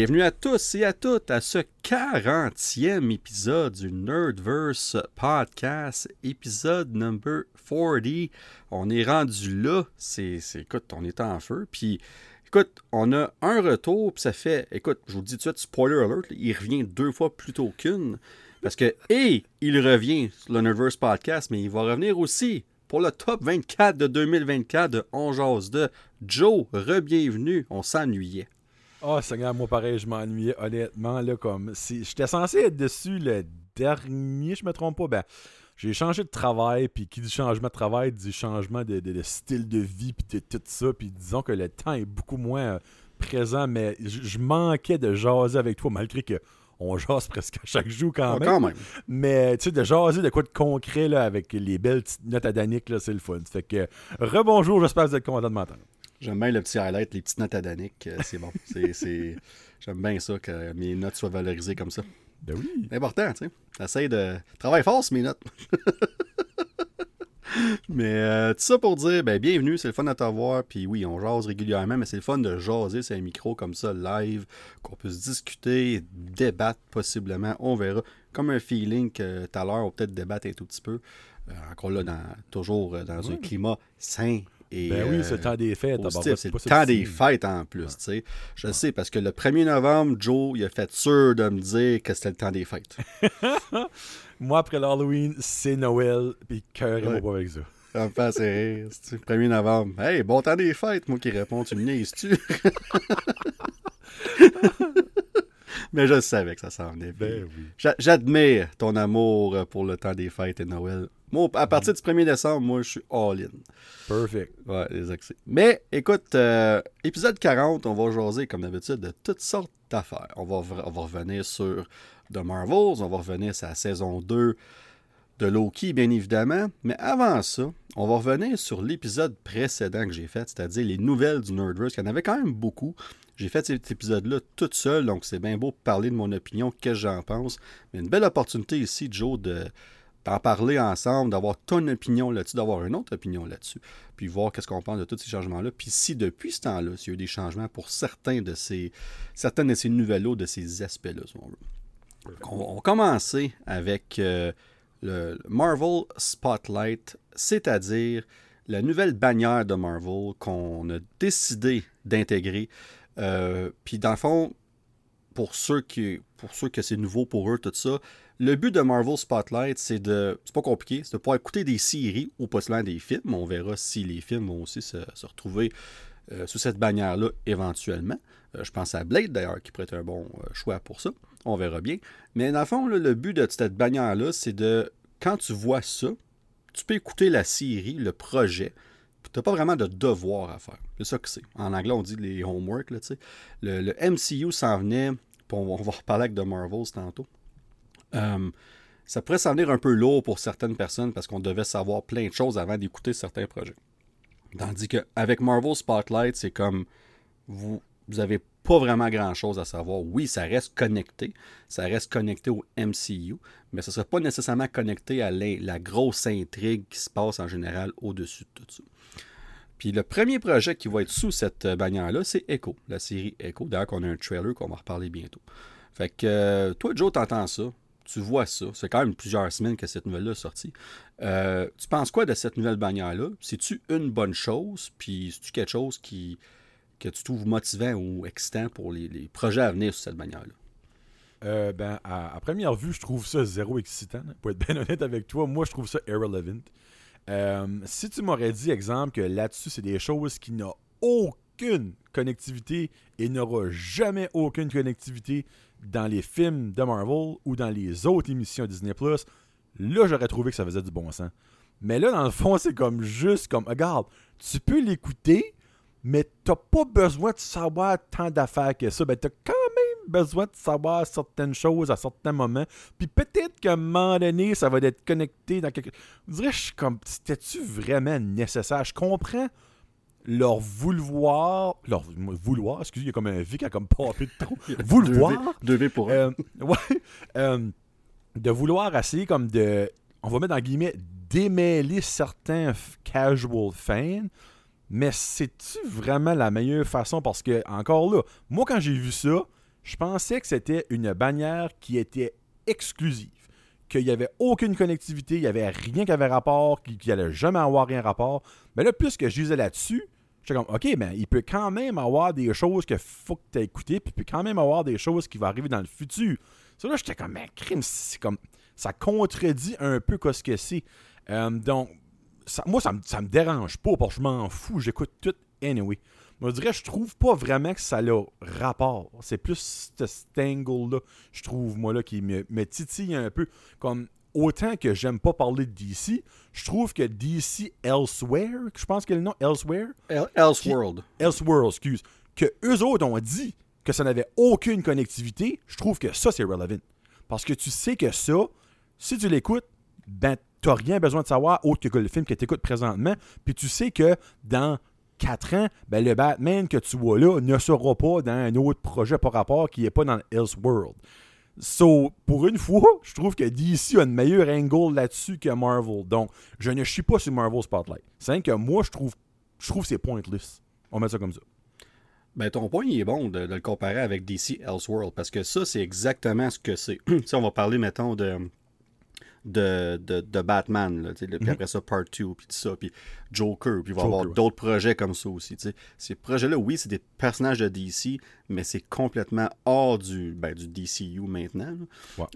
Bienvenue à tous et à toutes à ce 40e épisode du Nerdverse Podcast, épisode number 40. On est rendu là, c'est, écoute, on est en feu, puis écoute, on a un retour, puis ça fait, écoute, je vous dis tout de suite, spoiler alert, il revient deux fois plus tôt qu'une, parce que, et il revient le Nerdverse Podcast, mais il va revenir aussi pour le top 24 de 2024 de On Jase de. Joe, re-bienvenue, on s'ennuyait. Oh, Seigneur, moi pareil, je m'ennuyais honnêtement. Là, comme si J'étais censé être dessus le dernier, je me trompe pas. Ben, j'ai changé de travail, puis qui dit changement de travail dit changement de, style de vie, puis de tout ça. Puis disons que le temps est beaucoup moins euh, présent, mais je manquais de jaser avec toi, malgré que on jase presque à chaque jour quand, même. quand même. Mais tu sais, de jaser de quoi de concret là, avec les belles petites notes à Danick, c'est le fun. Fait que rebonjour, j'espère que vous êtes content de m'entendre. J'aime bien le petit highlight, les petites notes à euh, C'est bon. c'est, J'aime bien ça, que mes notes soient valorisées comme ça. Ben oui. C'est important, tu sais. J'essaie de. Travaille fort, mes notes. mais euh, tout ça pour dire, ben, bienvenue, c'est le fun de t'avoir. Puis oui, on jase régulièrement, mais c'est le fun de jaser sur un micro comme ça, live, qu'on puisse discuter, débattre possiblement. On verra. Comme un feeling que tout à l'heure, on peut-être débattre un tout petit peu. Euh, encore là, dans, toujours dans un climat sain ben oui, c'est le temps des fêtes. C'est le temps des fêtes en plus. sais. Je sais, parce que le 1er novembre, Joe, il a fait sûr de me dire que c'était le temps des fêtes. Moi, après l'Halloween, c'est Noël, puis cœur et pas avec ça. Ça me fait rire. 1er novembre. Hey, bon temps des fêtes, moi qui réponds, tu me niaises-tu? Mais je savais que ça s'en venait. Ben oui. J'admire ton amour pour le temps des fêtes et Noël. Moi, à partir du 1er décembre, moi, je suis all-in. Perfect. Ouais, les accès. Mais écoute, euh, épisode 40, on va jaser, comme d'habitude, de toutes sortes d'affaires. On va, on va revenir sur The Marvels, on va revenir sur la saison 2 de Loki, bien évidemment. Mais avant ça, on va revenir sur l'épisode précédent que j'ai fait, c'est-à-dire les nouvelles du Nerdverse. Il y en avait quand même beaucoup. J'ai fait cet épisode-là toute seule, donc c'est bien beau de parler de mon opinion, qu'est-ce que j'en pense. Mais une belle opportunité ici, Joe, de, d'en parler ensemble, d'avoir ton opinion là-dessus, d'avoir une autre opinion là-dessus, puis voir qu'est-ce qu'on pense de tous ces changements-là. Puis si depuis ce temps-là, s'il y a eu des changements pour certains de ces, certaines de ces nouvelles de ces aspects-là, si on veut. On, va commencer avec euh, le Marvel Spotlight, c'est-à-dire la nouvelle bannière de Marvel qu'on a décidé d'intégrer. Euh, puis dans le fond, pour ceux qui pour ceux que c'est nouveau pour eux, tout ça, le but de Marvel Spotlight, c'est de. C'est pas compliqué, c'est de pouvoir écouter des séries ou possiblement des films. On verra si les films vont aussi se, retrouver euh, sous cette bannière-là éventuellement. Euh, je pense à Blade d'ailleurs, qui pourrait être un bon choix pour ça. On verra bien. Mais dans le fond, le but de cette bannière-là, c'est de. Quand tu vois ça, tu peux écouter la série, le projet. Tu n'as pas vraiment de devoir à faire. C'est ça que c'est. En anglais, on dit les homework. Là, le, le MCU s'en venait. On va reparler avec The Marvels tantôt. Euh, ça pourrait s'en venir un peu lourd pour certaines personnes parce qu'on devait savoir plein de choses avant d'écouter certains projets. Tandis qu'avec Marvel Spotlight, c'est comme vous vous avez pas vraiment grand chose à savoir. Oui, ça reste connecté, ça reste connecté au MCU, mais ça ne sera pas nécessairement connecté à la, grosse intrigue qui se passe en général au-dessus de tout ça. Puis le premier projet qui va être sous cette bannière-là, c'est Echo, la série Echo. D'ailleurs, qu'on a un trailer qu'on va reparler bientôt. Fait que euh, toi, Joe, t'entends ça tu vois ça. C'est quand même plusieurs semaines que cette nouvelle-là est sortie. Euh, tu penses quoi de cette nouvelle bannière-là? C'est-tu une bonne chose? Puis c'est-tu quelque chose qui, que tu trouves motivant ou excitant pour les, projets à venir sur cette bannière-là? Euh, ben, à, première vue, je trouve ça zéro excitant. Pour être bien honnête avec toi, moi, je trouve ça irrelevant. Euh, si tu m'aurais dit, exemple, que là-dessus, c'est des choses qui n'ont aucune connectivité et n'aura jamais aucune connectivité dans les films de Marvel ou dans les autres émissions Disney Plus, là j'aurais trouvé que ça faisait du bon sens. Mais là, dans le fond, c'est comme juste comme regarde, tu peux l'écouter, mais t'as pas besoin de savoir tant d'affaires que ça. Ben, t'as quand même besoin de savoir certaines choses à certains moments. Puis peut-être qu'à un moment donné, ça va être connecté dans quelque. Je dirais, je suis comme, c'était-tu vraiment nécessaire? Je comprends leur vouloir, leur vouloir, excusez, il y a comme un V qui a comme popé de trop. vouloir. Deux v, pour euh, ouais. Euh, de vouloir essayer comme de, on va mettre en guillemets, démêler certains casual fans. Mais c'est-tu vraiment la meilleure façon? Parce que, encore là, moi, quand j'ai vu ça, je pensais que c'était une bannière qui était exclusive. Qu'il n'y avait aucune connectivité, il n'y avait rien qui avait rapport, qu'il n'allait jamais avoir rien rapport. Mais là, plus que je disais là-dessus, j'étais comme, OK, mais il peut quand même avoir des choses qu'il faut que tu aies écoutées, puis il peut quand même avoir des choses qui vont arriver dans le futur. Ça, là, j'étais comme, mais crime, c'est comme, ça contredit un peu ce que c'est. Euh, donc, moi, ça me, ça me dérange pas, parce que je m'en fous, j'écoute tout anyway. Moi, je dirais, je trouve pas vraiment que ça a rapport. C'est plus cet angle-là, je trouve, moi, là, qui me, me titille un peu. Comme autant que j'aime pas parler de DC, je trouve que DC Elsewhere, je pense que le nom Elsewhere? Elseworld. Elseworld, excuse. Que eux autres ont dit que ça n'avait aucune connectivité, je trouve que ça, c'est relevant. Parce que tu sais que ça, si tu l'écoutes, ben, t'as rien besoin de savoir autre que le film que tu écoutes présentement. Puis tu sais que dans 4 ans, ben, le Batman que tu vois là ne sera pas dans un autre projet par rapport qui n'est pas dans Elseworld. So, pour une fois, je trouve que DC a une meilleure angle là-dessus que Marvel. Donc, je ne suis pas sur Marvel Spotlight. C'est que moi, je trouve, je trouve c'est pointless. On met ça comme ça. Ben, ton point, il est bon de, le comparer avec DC Elseworld parce que ça, c'est exactement ce que c'est. si on va parler, mettons, de de, de, Batman, là, puis mhm. après ça, Part 2, puis tout ça, puis Joker, puis il va y avoir d'autres projets comme ça aussi. Ces projets-là, oui, c'est des personnages de DC, mais c'est complètement hors du, ben, du DCU maintenant.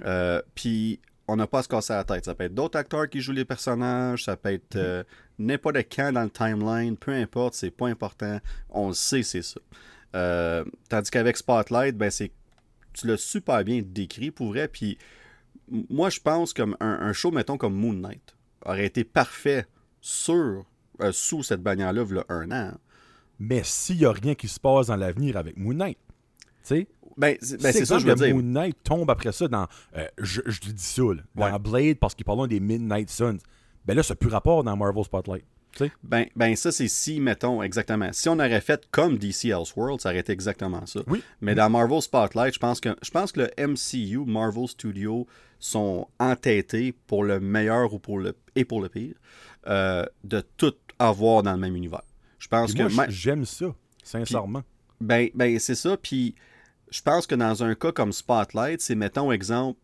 Euh, puis on n'a pas à se casser la tête. Ça peut être d'autres acteurs qui jouent les personnages, ça peut être mhm. euh, n'importe quand dans le timeline, peu importe, c'est pas important. On le sait, c'est ça. Euh, tandis qu'avec Spotlight, ben c'est tu l'as super bien décrit pour vrai, puis moi, je pense qu'un un show, mettons, comme Moon Knight aurait été parfait sur, euh, sous cette bannière-là, il y a un an. Mais s'il n'y a rien qui se passe dans l'avenir avec Moon Knight, tu sais. Ben, ben c'est ça, je veux dire. Moon Knight tombe après ça dans. Euh, je, je dis ça, là, dans Blade, parce qu'il parle des Midnight Suns. Ben là, ça n'a plus rapport dans Marvel Spotlight. Ben, ben ça, c'est si, mettons, exactement. Si on aurait fait comme DC Elseworld, ça aurait été exactement ça. Oui. Mais dans Marvel Spotlight, je pense que je pense que le MCU, Marvel Studios, sont entêtés pour le meilleur ou pour le et pour le pire euh, de tout avoir dans le même univers. Je pense que j'aime ça, sincèrement. ben, ben c'est ça. Puis je pense que dans un cas comme Spotlight, c'est mettons exemple,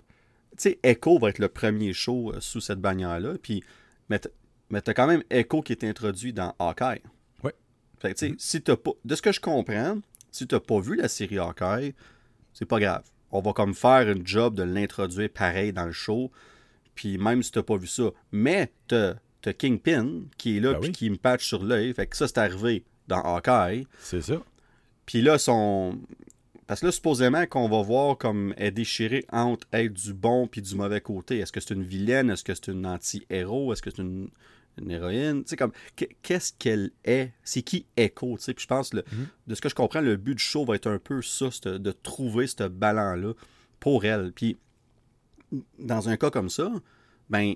tu sais, Echo va être le premier show euh, sous cette bannière-là. Puis mais tu as quand même Echo qui est introduit dans Hawkeye. Oui. Fait que, mm-hmm. si pas, de ce que je comprends, si tu n'as pas vu la série Hawkeye, c'est pas grave. On va comme faire une job de l'introduire pareil dans le show. Puis même si tu n'as pas vu ça. Mais tu as, Kingpin qui est là ben qui me patch sur l'œil. Fait que ça, c'est arrivé dans Hawkeye. C'est ça. Puis là, son, parce que là, supposément qu'on va voir comme elle déchirée entre être du bon puis du mauvais côté. Est-ce que c'est une vilaine? Est-ce que c'est une anti-héros? Est-ce que c'est une, héroïne? Tu sais, comme, qu'est-ce qu'elle est? C'est qui Echo? Tu sais, puis je pense, le, mhm. de ce que je comprends, le but du show va être un peu ça, de trouver ce ballon-là pour elle. Puis, dans un cas comme ça, ben,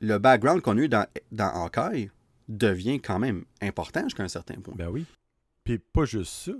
le background qu'on a eu dans, dans Hawkeye devient quand même important jusqu'à un certain point. Ben oui. Puis pas juste ça. Tu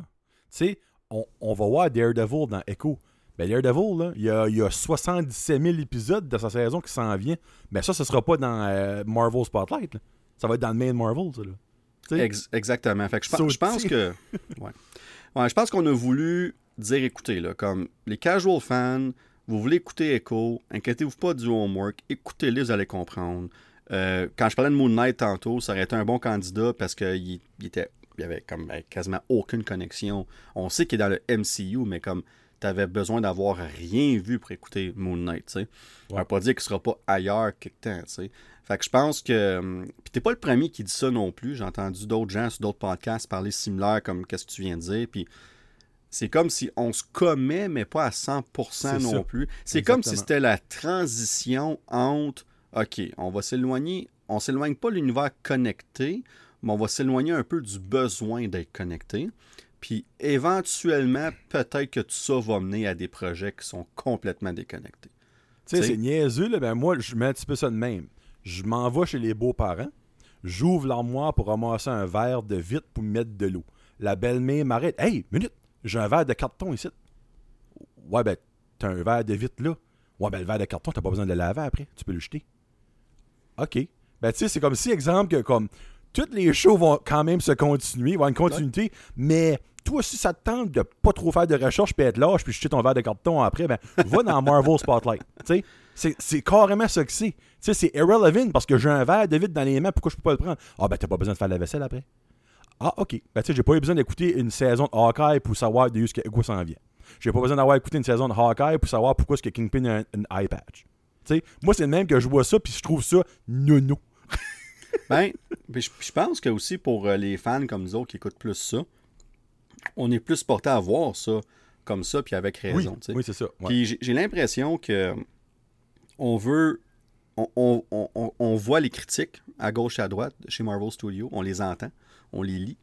sais, on, va voir Daredevil dans Echo. Ben, Daredevil, là, il, y a, il y a 77 000 épisodes de sa saison qui s'en vient. Ben, ça, ce sera pas dans euh, Marvel Spotlight. Ça va être dans le main Marvel, ça. Là. exactement. Fait que je, pense que. ouais. je pense qu'on a voulu dire écoutez, là, comme les casual fans, vous voulez écouter Echo, inquiétez-vous pas du homework, écoutez-les, vous allez comprendre. Euh, quand je parlais de Moon Knight tantôt, ça aurait été un bon candidat parce qu'il il était il avait comme ben, quasiment aucune connexion. On sait qu'il est dans le MCU, mais comme tu avais besoin d'avoir rien vu pour écouter Moon Knight, tu sais. va pas dire qu'il sera pas ailleurs quelque temps, tu sais. Fait que je pense que. Hum, puis t'es pas le premier qui dit ça non plus. J'ai entendu d'autres gens sur d'autres podcasts parler similaire comme qu'est-ce que tu viens de dire. Puis c'est comme si on se commet, mais pas à 100% non plus. C'est comme si c'était la transition entre. OK, on va s'éloigner. On s'éloigne pas de l'univers connecté mais on va s'éloigner un peu du besoin d'être connecté. Puis éventuellement, peut-être que tout ça va mener à des projets qui sont complètement déconnectés. Tu sais, c'est niaiseux, là, ben moi, je mets un petit peu ça de même. Je m'en vais chez les beaux-parents, j'ouvre l'armoire pour ramasser un verre de vitre pour mettre de l'eau. La belle-mère m'arrête. Hey, minute, j'ai un verre de carton ici. Ouais, ben, t'as un verre de vitre là. Ouais, ben, le verre de carton, t'as pas besoin de le laver après. Tu peux le jeter. OK. Ben, tu sais, c'est comme si, exemple, que comme toutes les shows vont quand même se continuer, vont avoir une continuité, mais toi, si ça te tente de pas trop faire de recherche puis être lâche puis jeter ton verre de carton après, ben, va dans Marvel Spotlight. Tu sais, c'est carrément ça que c'est. Tu sais, c'est irrelevant parce que j'ai un verre de vide dans les mains, pourquoi je peux pas le prendre? Ah, ben, t'as pas besoin de faire la vaisselle après. Ah, ok. Ben, tu sais, j'ai pas eu besoin d'écouter une saison de Hawkeye pour savoir de quoi s'en vient. J'ai pas besoin d'avoir écouté une saison de Hawkeye pour savoir pourquoi est-ce que Kingpin a un, un eye patch. Moi, c'est le même que je vois ça, puis je trouve ça nono. ben, je pense que aussi pour euh, les fans comme nous autres qui écoutent plus ça, on est plus porté à voir ça comme ça, puis avec raison. Oui, c'est ça. Puis j'ai l'impression que on veut. On, on, voit les critiques à gauche et à droite chez Marvel Studios, on les entend, on les lit.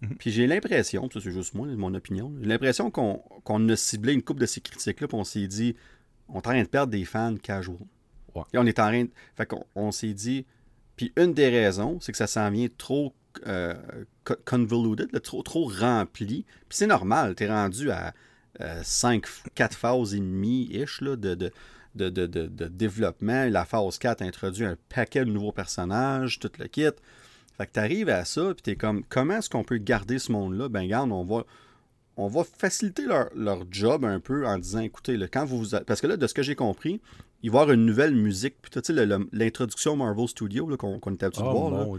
Mhm. Puis j'ai l'impression, ça c'est juste moi, mon opinion, j'ai l'impression qu'on a ciblé une coupe de ces critiques-là, puis on s'est dit, on est en train de perdre des fans casual. Et on est en train de... Fait qu'on on, s'est dit, puis une des raisons, c'est que ça s'en vient trop euh, convoluted, trop, trop rempli. Puis c'est normal, tu es rendu à 5, euh, 4 phases et demie-ish de, de, de, de, développement. La phase 4 introduit un paquet de nouveaux personnages, tout le kit. Fait que tu arrives à ça, puis tu es comme, comment est-ce qu'on peut garder ce monde-là? Ben, garde, on va, on va faciliter leur, leur, job un peu en disant, écoutez, quand vous, vous... Parce que là, de ce que j'ai compris, il va y avoir une nouvelle musique. Puis, tu sais, l'introduction Marvel Studio qu'on est habitué de oh, voir.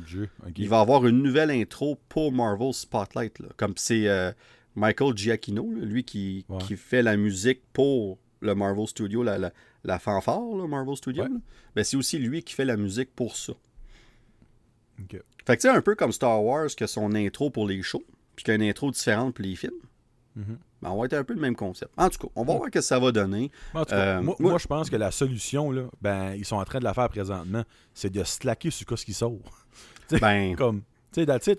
Il va y avoir une nouvelle intro pour Marvel Spotlight. Comme c'est euh, Michael Giacchino, lui qui, qui, fait la musique pour le Marvel Studio, la, la, fanfare, Marvel Studio. Ben, c'est aussi lui qui fait la musique pour ça. Fait que, tu sais, un peu comme Star Wars, que son intro pour les shows, puis qu'il y a une intro différente pour les films. Mm-hmm. Ben, on va être un peu le même concept. En tout cas, on va voir ce que ça va donner. Euh, moi, je pense que la solution, là, ben, ils sont en train de la faire présentement, c'est de slacker sur ce qui sort. ben, comme,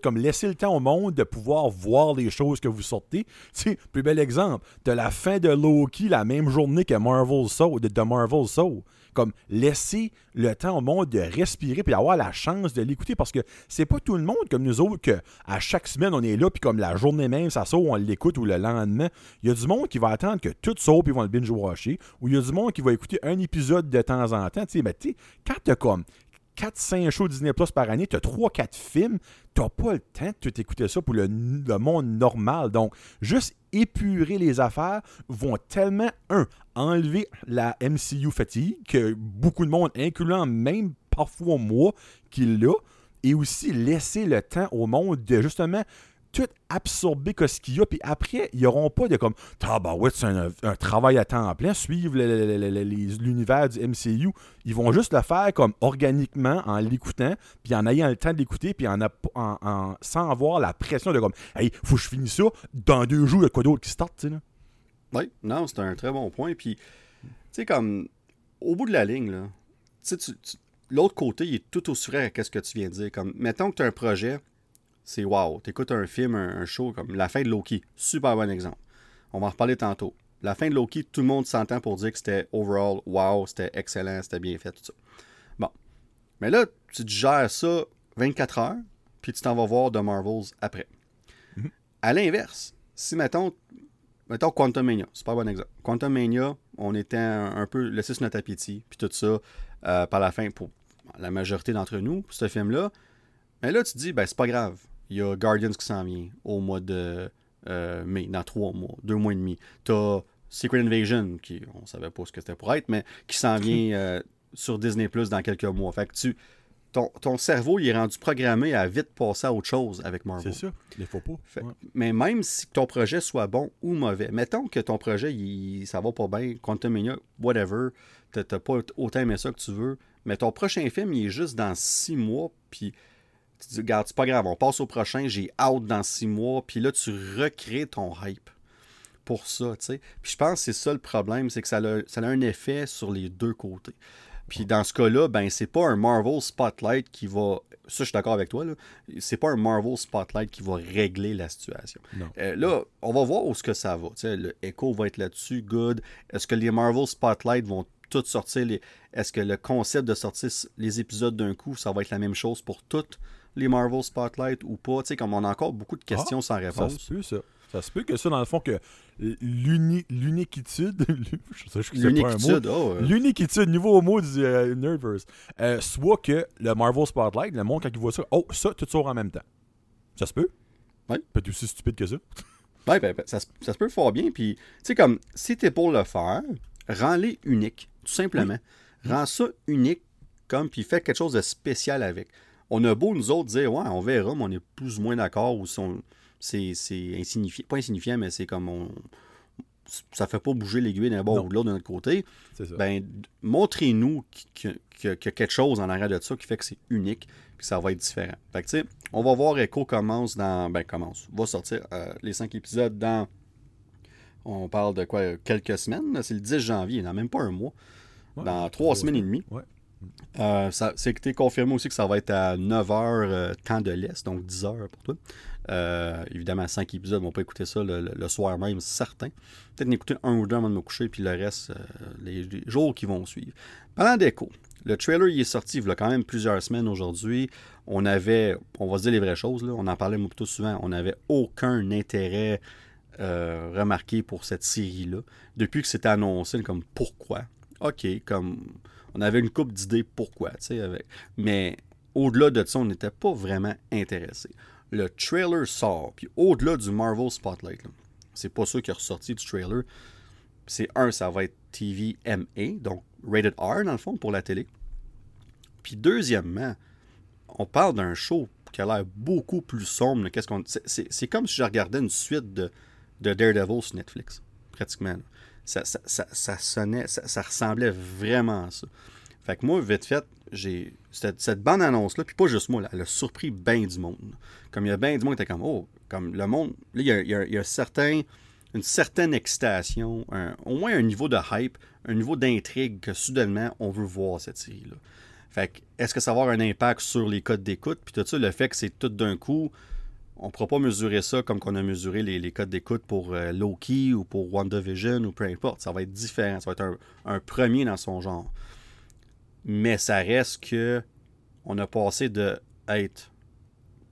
comme laisser le temps au monde de pouvoir voir les choses que vous sortez. plus bel exemple, de la fin de Loki la même journée que Marvel Soul, de, de Marvel Soul comme laisser le temps au monde de respirer puis avoir la chance de l'écouter parce que c'est pas tout le monde comme nous autres que à chaque semaine on est là puis comme la journée même ça sort on l'écoute ou le lendemain. Il y a du monde qui va attendre que tout saute puis ils vont le binge watcher ou il y a du monde qui va écouter un épisode de temps en temps tu sais mais tu quand t'as comme 4-5 shows Disney Plus par année, tu as 3-4 films, tu pas le temps de t'écouter ça pour le, monde normal. Donc, juste épurer les affaires vont tellement, un, enlever la MCU fatigue, que beaucoup de monde, incluant même parfois moi, qui l'a, et aussi laisser le temps au monde de justement tout absorber ce qu'il y a, puis après, ils n'auront pas de comme Ah, bah ouais, c'est un, travail à temps plein, suivre l'univers du MCU. Ils vont juste le faire comme organiquement, en l'écoutant, puis en ayant le temps de l'écouter, puis en, en, sans avoir la pression de comme Hey, faut que je finisse ça, dans deux jours, il y a quoi d'autre qui start, tu sais, Oui, non, c'est un très bon point. Puis, tu sais, comme, au bout de la ligne, là, tu sais, l'autre côté, il est tout aussi vrai à ce que tu viens de dire. Comme, mettons que tu as un projet c'est wow. T'écoutes un film, un, show comme la fin de Loki. Super bon exemple. On va en reparler tantôt. La fin de Loki, tout le monde s'entend pour dire que c'était overall wow, c'était excellent, c'était bien fait, tout ça. Bon. Mais là, tu gères ça 24 heures, puis tu t'en vas voir The Marvels après. Mhm. À l'inverse, si mettons, mettons Quantum Mania, un bon exemple. Quantum Mania, on était un, peu laissé sur notre appétit, puis tout ça, euh, par la fin, pour la majorité d'entre nous, pour ce film-là. Mais là, tu te dis, ben, c'est pas grave. Il y a Guardians qui s'en vient au mois de euh, mai, dans trois mois, deux mois et demi. Tu as Secret Invasion, qui on savait pas ce que c'était pour être, mais qui s'en vient euh, sur Disney Plus dans quelques mois. Fait que tu. Ton, ton, cerveau il est rendu programmé à vite passer à autre chose avec Marvel. C'est ça, il faut pas. Mais même si ton projet soit bon ou mauvais, mettons que ton projet, il, ça va pas bien, Quantum Mania, whatever, t'as pas autant aimé ça que tu veux, mais ton prochain film, il est juste dans six mois, puis tu dis, regarde, c'est pas grave, on passe au prochain, j'ai out dans six mois, puis là, tu recrées ton hype pour ça, tu sais. Puis je pense que c'est ça le problème, c'est que ça a, ça a un effet sur les deux côtés. Puis dans ce cas-là, ben c'est pas un Marvel Spotlight qui va. Ça, je suis d'accord avec toi, là. C'est pas un Marvel Spotlight qui va régler la situation. Euh, là, on va voir où ce que ça va. sais, le Echo va être là-dessus, good. Est-ce que les Marvel Spotlight vont toutes sortir les. Est-ce que le concept de sortir les épisodes d'un coup, ça va être la même chose pour toutes? Les Marvel Spotlight ou pas. Tu sais, comme on a encore beaucoup de questions ah, sans réponse. Ça se peut, ça. Ça se peut que ça, dans le fond, que l'uniquitude, l'uniquitude, oh, l'uniquitude, nouveau mot du euh, Nerdverse, euh, soit que le Marvel Spotlight, le monde, quand il voit ça, oh, ça, tout sort en même temps. Ça se peut? Oui. Peut-être aussi stupide que ça. Ouais, ben, ben, ça, se- ça se peut fort bien. Puis, tu sais, comme, si t'es pour le faire, rends-les uniques, tout simplement. Rends ça unique, comme, puis fais quelque chose de spécial avec. On a beau, nous autres, dire, ouais, on verra, mais on est plus ou moins d'accord, ou si c'est insignifiant, pas insignifiant, mais c'est comme, on, ça fait pas bouger l'aiguille d'un bord ou de l'autre de notre côté. Ben, montrez-nous qu'il y, a- quelque chose en arrière de ça qui fait que c'est unique, puis que ça va être différent. Fait que, tu sais, on va voir Echo commence dans. Ben, commence. Va sortir euh, les cinq épisodes dans. On parle de quoi Quelques semaines. C'est le 10 janvier, dans même pas un mois. Ouais, dans trois semaines et demie. Ouais. Euh, c'est confirmé aussi que ça va être à 9h temps de l'Est, donc 10h pour toi. Euh, évidemment, 5 épisodes, on pas écouter ça le, soir même, certain. Peut-être écouter un ou deux avant de me coucher, puis le reste, euh, les, jours qui vont suivre. Parlant d'écho, le trailer il est sorti il y a quand même plusieurs semaines aujourd'hui. On avait, on va se dire les vraies choses, là, on en parlait plutôt souvent, on n'avait aucun intérêt euh, remarqué pour cette série-là. Depuis que c'était annoncé, comme pourquoi? OK, comme on avait une coupe d'idées pourquoi, tu sais, avec. Mais au-delà de ça, on n'était pas vraiment intéressé. Le trailer sort, puis au-delà du Marvel Spotlight, c'est pas ça qui est ressorti du trailer. C'est un, ça va être TV MA, donc rated R dans le fond pour la télé. Puis deuxièmement, on parle d'un show qui a l'air beaucoup plus sombre. c'est, comme si je regardais une suite de, de Daredevil sur Netflix, pratiquement. Ça, ça, ça, ça sonnait, ça, ressemblait vraiment à ça. Fait que moi, vite fait, j'ai cette, cette bande annonce-là, puis pas juste moi, là, elle a surpris bien du monde. Comme il y a bien du monde qui était comme, oh, comme le monde, là, il y a, y a- une certaine excitation, au moins un niveau de hype, un niveau d'intrigue que soudainement, on veut voir cette série-là. Fait que, est-ce que ça va avoir un impact sur les codes d'écoute? Puis tout ça, le fait que c'est tout d'un coup, on ne pourra pas mesurer ça comme qu'on a mesuré les, codes d'écoute pour euh, Loki ou pour WandaVision ou peu importe. Ça va être différent. Ça va être un, premier dans son genre. Mais ça reste que on a passé de être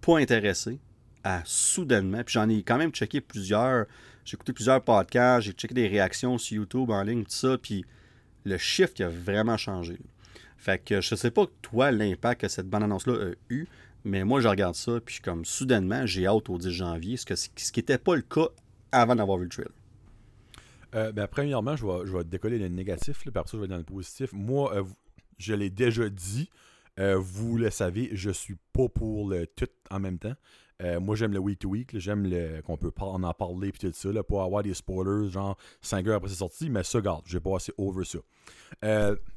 pas intéressé à soudainement. Puis j'en ai quand même checké plusieurs. J'ai écouté plusieurs podcasts, j'ai checké des réactions sur YouTube en ligne, tout ça. Puis le shift a vraiment changé. Fait que je sais pas toi l'impact que cette bande annonce-là a eu, mais moi je regarde ça, puis comme soudainement j'ai hâte au 10 janvier, ce, que, ce qui n'était pas le cas avant d'avoir vu le trailer. Euh, ben, premièrement, je vais, je vais décoller le négatif, là, puis après ça, je vais dans le positif. Moi, euh, je l'ai déjà dit, euh, vous le savez, je suis pas pour le tout en même temps. Moi, j'aime le week to week, là, j'aime le- qu'on peut en, parler puis tout ça, là, pour avoir des spoilers, genre 5 heures après c'est sorti, mais ça, garde, j'ai pas assez over ça.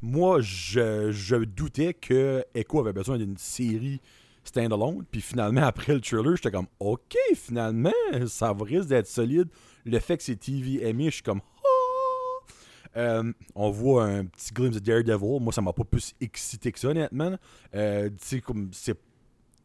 Moi, je, je doutais que Echo avait besoin d'une série standalone, puis finalement, après le trailer, j'étais comme, ok, finalement, ça risque d'être solide. Le fait que c'est TV je suis comme, oh! On voit un petit glimpse de Daredevil. Moi, ça m'a pas plus excité que ça, honnêtement. Euh, comme c'est.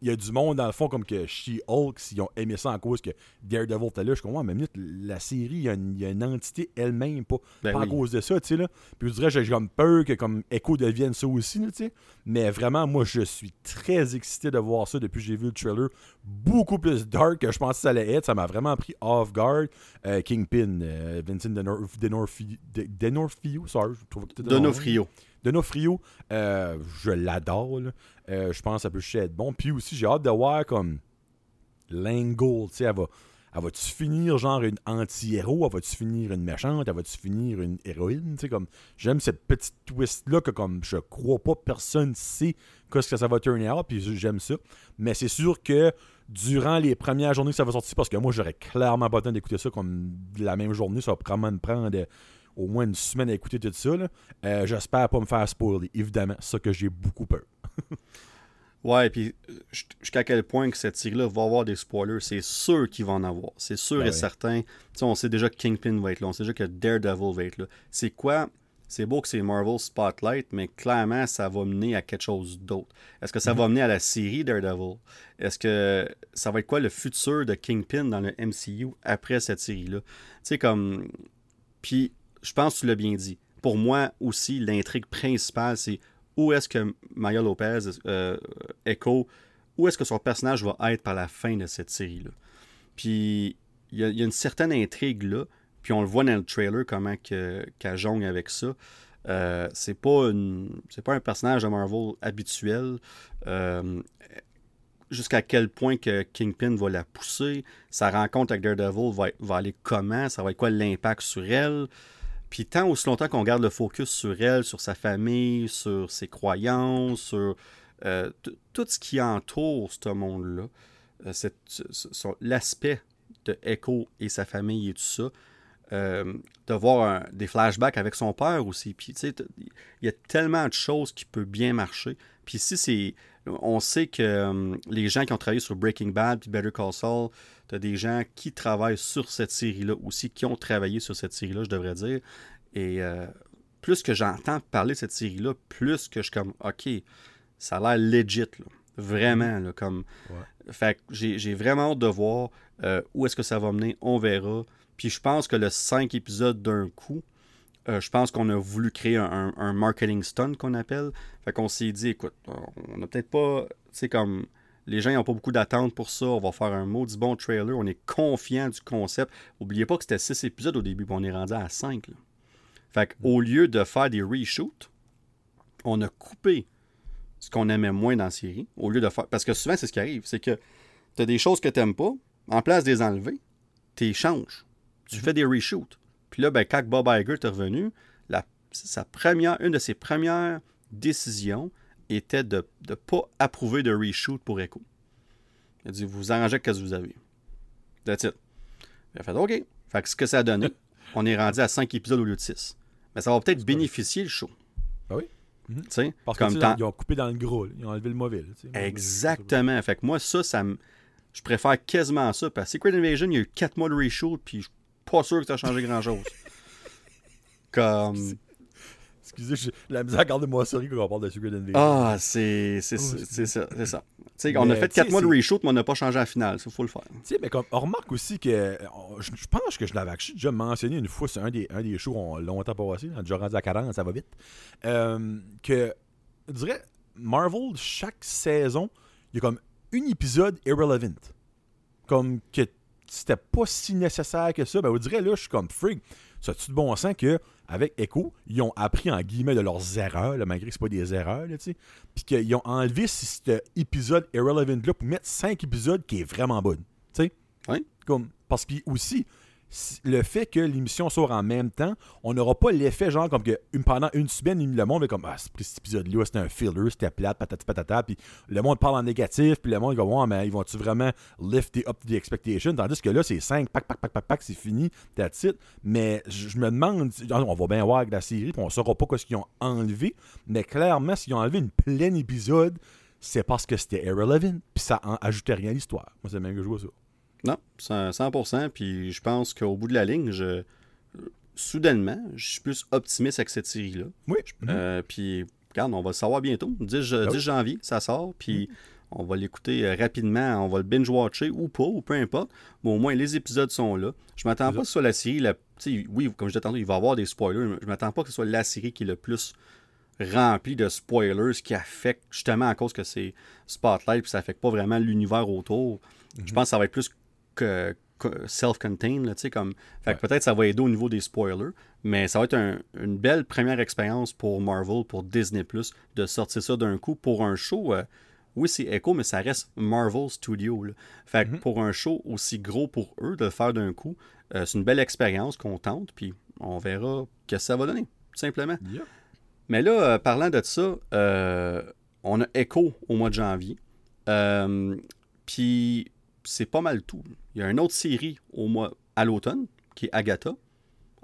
Il y a du monde, dans le fond, comme que She-Hulk, s'ils ont aimé ça en cause que Daredevil était là, je comprends, mais minute, la série, il y, a une, il y a une entité elle-même, pas, Ben pas oui. à cause de ça, tu sais, là. Puis je dirais, j'ai comme peur que comme Echo devienne ça aussi, tu sais. Mais vraiment, moi, je suis très excité de voir ça depuis que j'ai vu le trailer. Beaucoup plus dark que je pensais que ça allait être. Ça m'a vraiment pris off guard. Euh, Kingpin, euh, Vincent Denor- Denorfi- De- Denorfio, sorry, je trouve que Donofrio. Donofrio, euh, je l'adore. Euh, je pense que ça peut juste être bon. Puis aussi, j'ai hâte de voir comme l'angle, tu sais, elle va. Elle va-tu finir genre une anti-héros? Elle va-tu finir une méchante? Elle va-tu finir une héroïne? Tu sais, comme, j'aime cette petite twist-là que comme je crois pas personne sait qu'est-ce que ça va turner out, puis j'aime ça. Mais c'est sûr que durant les premières journées que ça va sortir, parce que moi j'aurais clairement pas le temps d'écouter ça comme la même journée, ça va probablement me prendre au moins une semaine à écouter tout ça. Euh, J'espère pas me faire spoiler, évidemment, ça que j'ai beaucoup peur. Ouais, puis euh, jus- jusqu'à quel point que cette série-là va avoir des spoilers, c'est sûr qu'il va en avoir. C'est sûr Ben et oui. certain. Tu sais, on sait déjà que Kingpin va être là, on sait déjà que Daredevil va être là. C'est quoi? C'est beau que c'est Marvel Spotlight, mais clairement, ça va mener à quelque chose d'autre. Est-ce que ça va mener à la série Daredevil? Est-ce que ça va être quoi le futur de Kingpin dans le MCU après cette série-là? Tu sais, comme. Puis, je pense que tu l'as bien dit. Pour moi aussi, l'intrigue principale, c'est où est-ce que Maya Lopez, euh, Echo, où est-ce que son personnage va être par la fin de cette série-là? Puis il y, a- une certaine intrigue là, puis on le voit dans le trailer comment que- qu'elle jongle avec ça. Euh, c'est pas pas un personnage de Marvel habituel. Euh, jusqu'à quel point que Kingpin va la pousser. Sa rencontre avec Daredevil va, va aller comment, ça va être quoi l'impact sur elle? Puis tant aussi longtemps qu'on garde le focus sur elle, sur sa famille, sur ses croyances, sur euh, tout ce qui entoure ce monde-là, euh, l'aspect de Echo et sa famille et tout ça, euh, des flashbacks avec son père aussi. Puis, tu sais, il y a tellement de choses qui peuvent bien marcher. Puis, si c'est. On sait que euh, les gens qui ont travaillé sur Breaking Bad Better Call Saul, tu as des gens qui travaillent sur cette série-là aussi, qui ont travaillé sur cette série-là, je devrais dire. Et euh, plus que j'entends parler de cette série-là, plus que je suis comme, OK, ça a l'air legit, Vraiment, là, comme. Fait que j'ai vraiment hâte de voir où est-ce que ça va mener. On verra. Puis je pense que le 5 épisodes d'un coup, euh, je pense qu'on a voulu créer un, marketing stunt qu'on appelle. Fait qu'on s'est dit, écoute, on n'a peut-être pas, tu sais, comme les gens n'ont pas beaucoup d'attentes pour ça. On va faire un maudit bon trailer. On est confiant du concept. N'oubliez pas que c'était 6 épisodes au début, puis on est rendu à 5. Fait qu'au lieu de faire des reshoots, on a coupé ce qu'on aimait moins dans la série. Au lieu de faire. Parce que souvent, c'est ce qui arrive. C'est que tu as des choses que tu n'aimes pas. En place de les enlever, tu échanges tu fais des reshoots. Puis là, ben, quand Bob Iger est revenu, sa première, une de ses premières décisions était de ne pas approuver de reshoot pour Echo. Il a dit Vous arrangez ce que vous avez. That's it. Il a fait OK. Fait que ce que ça a donné, on est rendu à 5 épisodes au lieu de 6. Mais ça va peut-être bénéficier le show. Ah oui? Mhm. Parce comme que, ils ont coupé dans le gros, ils ont enlevé le mauvais. Exactement. Fait que moi, ça, ça je préfère quasiment ça. Parce que Secret Invasion, il y a eu 4 mois de reshoot, puis je pas sûr que ça a changé grand-chose. Comme. Excusez, j'ai la misère à garder moi série quand on parle de Secret Invasion. Ah, c'est ça. C'est ça. sais on a fait 4 mois de reshoot, mais on n'a pas changé la finale. Il faut le faire. mais comme, on remarque aussi que. Je, pense que je l'avais déjà mentionné une fois, c'est un des, un des shows on longtemps passé, on a déjà rendu à 40, ça va vite. Euh, que, je dirais, Marvel, chaque saison, il y a comme un épisode irrelevant. Comme que c'était pas si nécessaire que ça, ben, on dirait là, je suis comme frig. Ça a-tu de bon sens que avec Echo, ils ont appris en guillemets de leurs erreurs, malgré que c'est pas des erreurs, là, puis qu'ils ont enlevé cet épisode irrelevant-là pour mettre cinq épisodes qui est vraiment bon. Tu sais? Oui. Comme, parce que aussi, le fait que l'émission sort en même temps, on n'aura pas l'effet genre comme que pendant une semaine, le monde est comme Ah, cet épisode-là, c'était un filler, c'était plate, patati patata, puis le monde parle en négatif, puis le monde est comme Ouais, mais ils vont-tu vraiment lift up the expectation? Tandis que là, c'est 5, pac, pac, pac, pac, pac, c'est fini, that's it. Mais je me demande, on va bien voir avec la série, puis on saura pas ce qu'ils ont enlevé, mais clairement, s'ils ont enlevé une pleine épisode, c'est parce que c'était irrelevant, puis ça en ajoutait rien à l'histoire. Moi, c'est même que je vois ça. Non, 100%. Puis je pense qu'au bout de la ligne, je, soudainement, je suis plus optimiste avec cette série-là. Oui. Euh, puis, regarde, on va le savoir bientôt. 10, ah janvier, ça sort. Puis, mm. on va l'écouter euh, rapidement. On va le binge-watcher ou pas, ou peu importe. Mais au moins, les épisodes sont là. Je m'attends pas que ce soit la série. La, oui, comme je disais il va y avoir des spoilers. Mais je m'attends pas que ce soit la série qui est le plus remplie de spoilers qui affecte justement à cause que c'est Spotlight puis ça affecte pas vraiment l'univers autour. Je mm-hmm. pense que ça va être plus self-contained, tu sais, comme... Fait que peut-être ça va aider au niveau des spoilers, mais ça va être une belle première expérience pour Marvel, pour Disney+, de sortir ça d'un coup pour un show... Euh, oui, c'est Echo, mais ça reste Marvel Studio. Fait que mm-hmm. pour un show aussi gros pour eux, de le faire d'un coup, euh, c'est une belle expérience qu'on tente, puis on verra ce que ça va donner, tout simplement. Mais là, euh, parlant de ça, on a Echo au mois de janvier. puis c'est pas mal tout. Il y a une autre série au mois, à l'automne, qui est Agatha,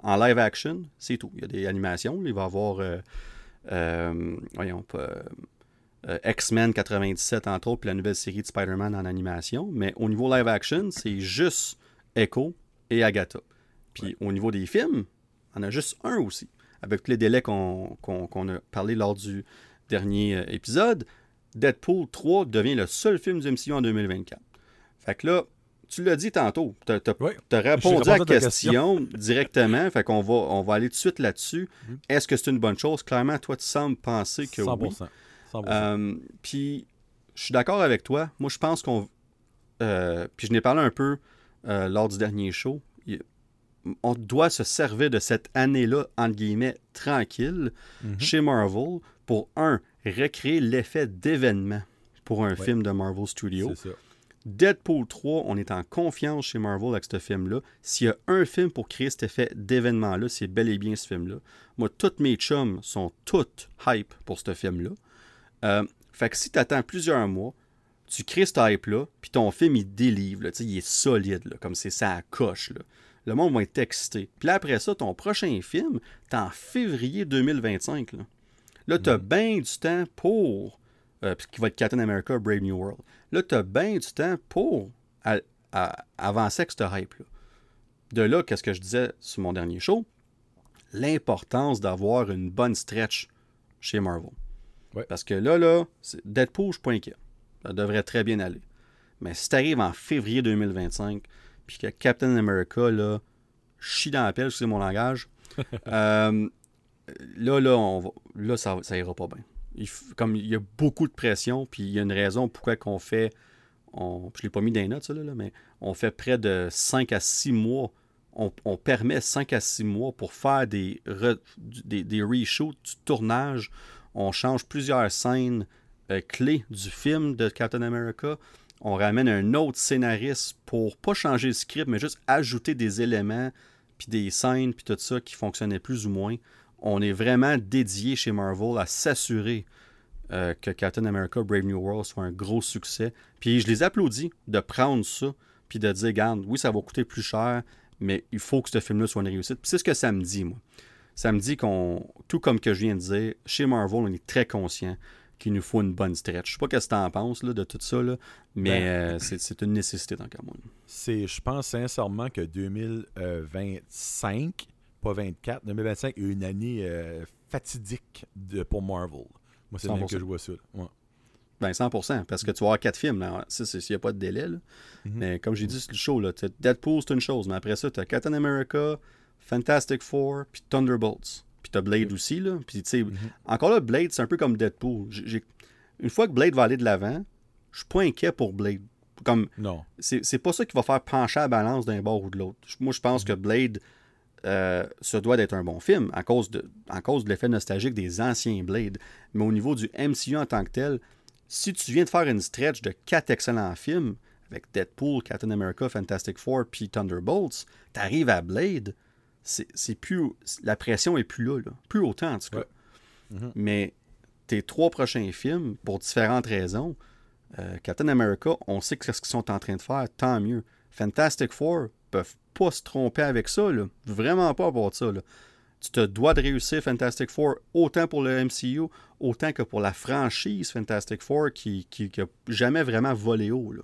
en live action, c'est tout. Il y a des animations, il va y avoir, euh, euh, voyons, euh, X-Men 97, entre autres, puis la nouvelle série de Spider-Man en animation. Mais au niveau live action, c'est juste Echo et Agatha. Puis au niveau des films, on a juste un aussi, avec tous les délais qu'on a parlé lors du dernier épisode. Deadpool 3 devient le seul film du MCU en 2024. Fait que là, tu l'as dit tantôt. Tu as, répondu à la question, directement. Fait qu'on va, on va aller tout de suite là-dessus. Mhm. Est-ce que c'est une bonne chose? Clairement, toi, tu sembles penser que 100%. oui. 100%. Euh, puis, je suis d'accord avec toi. Moi, je pense qu'on. Euh, puis, je n'ai parlé un peu euh, lors du dernier show. On doit se servir de cette année-là, entre guillemets, tranquille, mhm. chez Marvel, pour, un, recréer l'effet d'événement pour un film de Marvel Studios. C'est ça. Deadpool 3, on est en confiance chez Marvel avec ce film-là. S'il y a un film pour créer cet effet d'événement-là, c'est bel et bien ce film-là. Moi, toutes mes chums sont toutes hype pour ce film-là. Euh, fait que si tu attends plusieurs mois, tu crées ce hype-là, puis ton film, il délivre. Là, il est solide, là, comme c'est ça à coche. Là. Le monde va être excité. Puis là, après ça, ton prochain film, t'es en février 2025. Là, là tu as bien du temps pour euh, qui va être Captain America Brave New World. Là, tu as bien du temps pour à- à- avancer avec ce hype-là. De là, qu'est-ce que je disais sur mon dernier show? L'importance d'avoir une bonne stretch chez Marvel. Ouais. Parce que là, là, Deadpool, je suis pas inquiet. Ça devrait très bien aller. Mais si tu arrives en février 2025, puis que Captain America, là, chie dans la pelle, c'est mon langage, euh, là, là, on va- là ça, ça ira pas bien. Comme il y a beaucoup de pression, puis il y a une raison pourquoi qu'on fait, je l'ai pas mis dans les notes, là, mais on fait près de 5 à 6 mois, on, permet 5 à 6 mois pour faire des, re- des, reshoots, du tournage, on change plusieurs scènes euh, clés du film de Captain America, on ramène un autre scénariste pour pas changer le script, mais juste ajouter des éléments, puis des scènes, puis tout ça qui fonctionnaient plus ou moins. On est vraiment dédié chez Marvel à s'assurer euh, que Captain America Brave New World soit un gros succès. Puis je les applaudis de prendre ça, puis de dire, regarde, oui, ça va coûter plus cher, mais il faut que ce film-là soit une réussite. Puis c'est ce que ça me dit, moi. Ça me dit qu'on, tout comme que je viens de dire, chez Marvel, on est très conscient qu'il nous faut une bonne stretch. Je sais pas ce que tu en penses là, de tout ça, là, mais Ben, euh, c'est, une nécessité qu'à moi. C'est, je pense sincèrement que 2025, pas 24, 2025 est une année euh, fatidique de, pour Marvel. Moi, c'est le même 100%. que je vois ça. Ouais. Ben 100%, parce que tu vas avoir quatre films. C'est s'il n'y a pas de délai. là. Mhm. Mais comme j'ai dit sur le show, là, Deadpool, c'est une chose. Mais après ça, tu as Captain America, Fantastic Four, puis Thunderbolts. Puis tu as Blade aussi. Là. Puis tu sais, Mhm. encore là, Blade, c'est un peu comme Deadpool. Une fois que Blade va aller de l'avant, je suis pas inquiet pour Blade. Comme, Non. c'est c'est pas ça qui va faire pencher la balance d'un bord ou de l'autre. Moi, je pense que Blade euh, se doit d'être un bon film à cause de, à cause de l'effet nostalgique des anciens Blade. Mais au niveau du MCU en tant que tel, si tu viens de faire une stretch de quatre excellents films avec Deadpool, Captain America, Fantastic Four puis Thunderbolts, t'arrives à Blade, c'est c'est plus la pression est plus là, là. plus autant en tout cas. Ouais. Mhm. Mais tes trois prochains films, pour différentes raisons, euh, Captain America, on sait que c'est ce qu'ils sont en train de faire, tant mieux. Fantastic Four peuvent pas se tromper avec ça, là. vraiment pas avoir ça. Là. Tu te dois de réussir Fantastic Four autant pour le MCU, autant que pour la franchise Fantastic Four qui, qui, qui jamais vraiment volé haut. Là.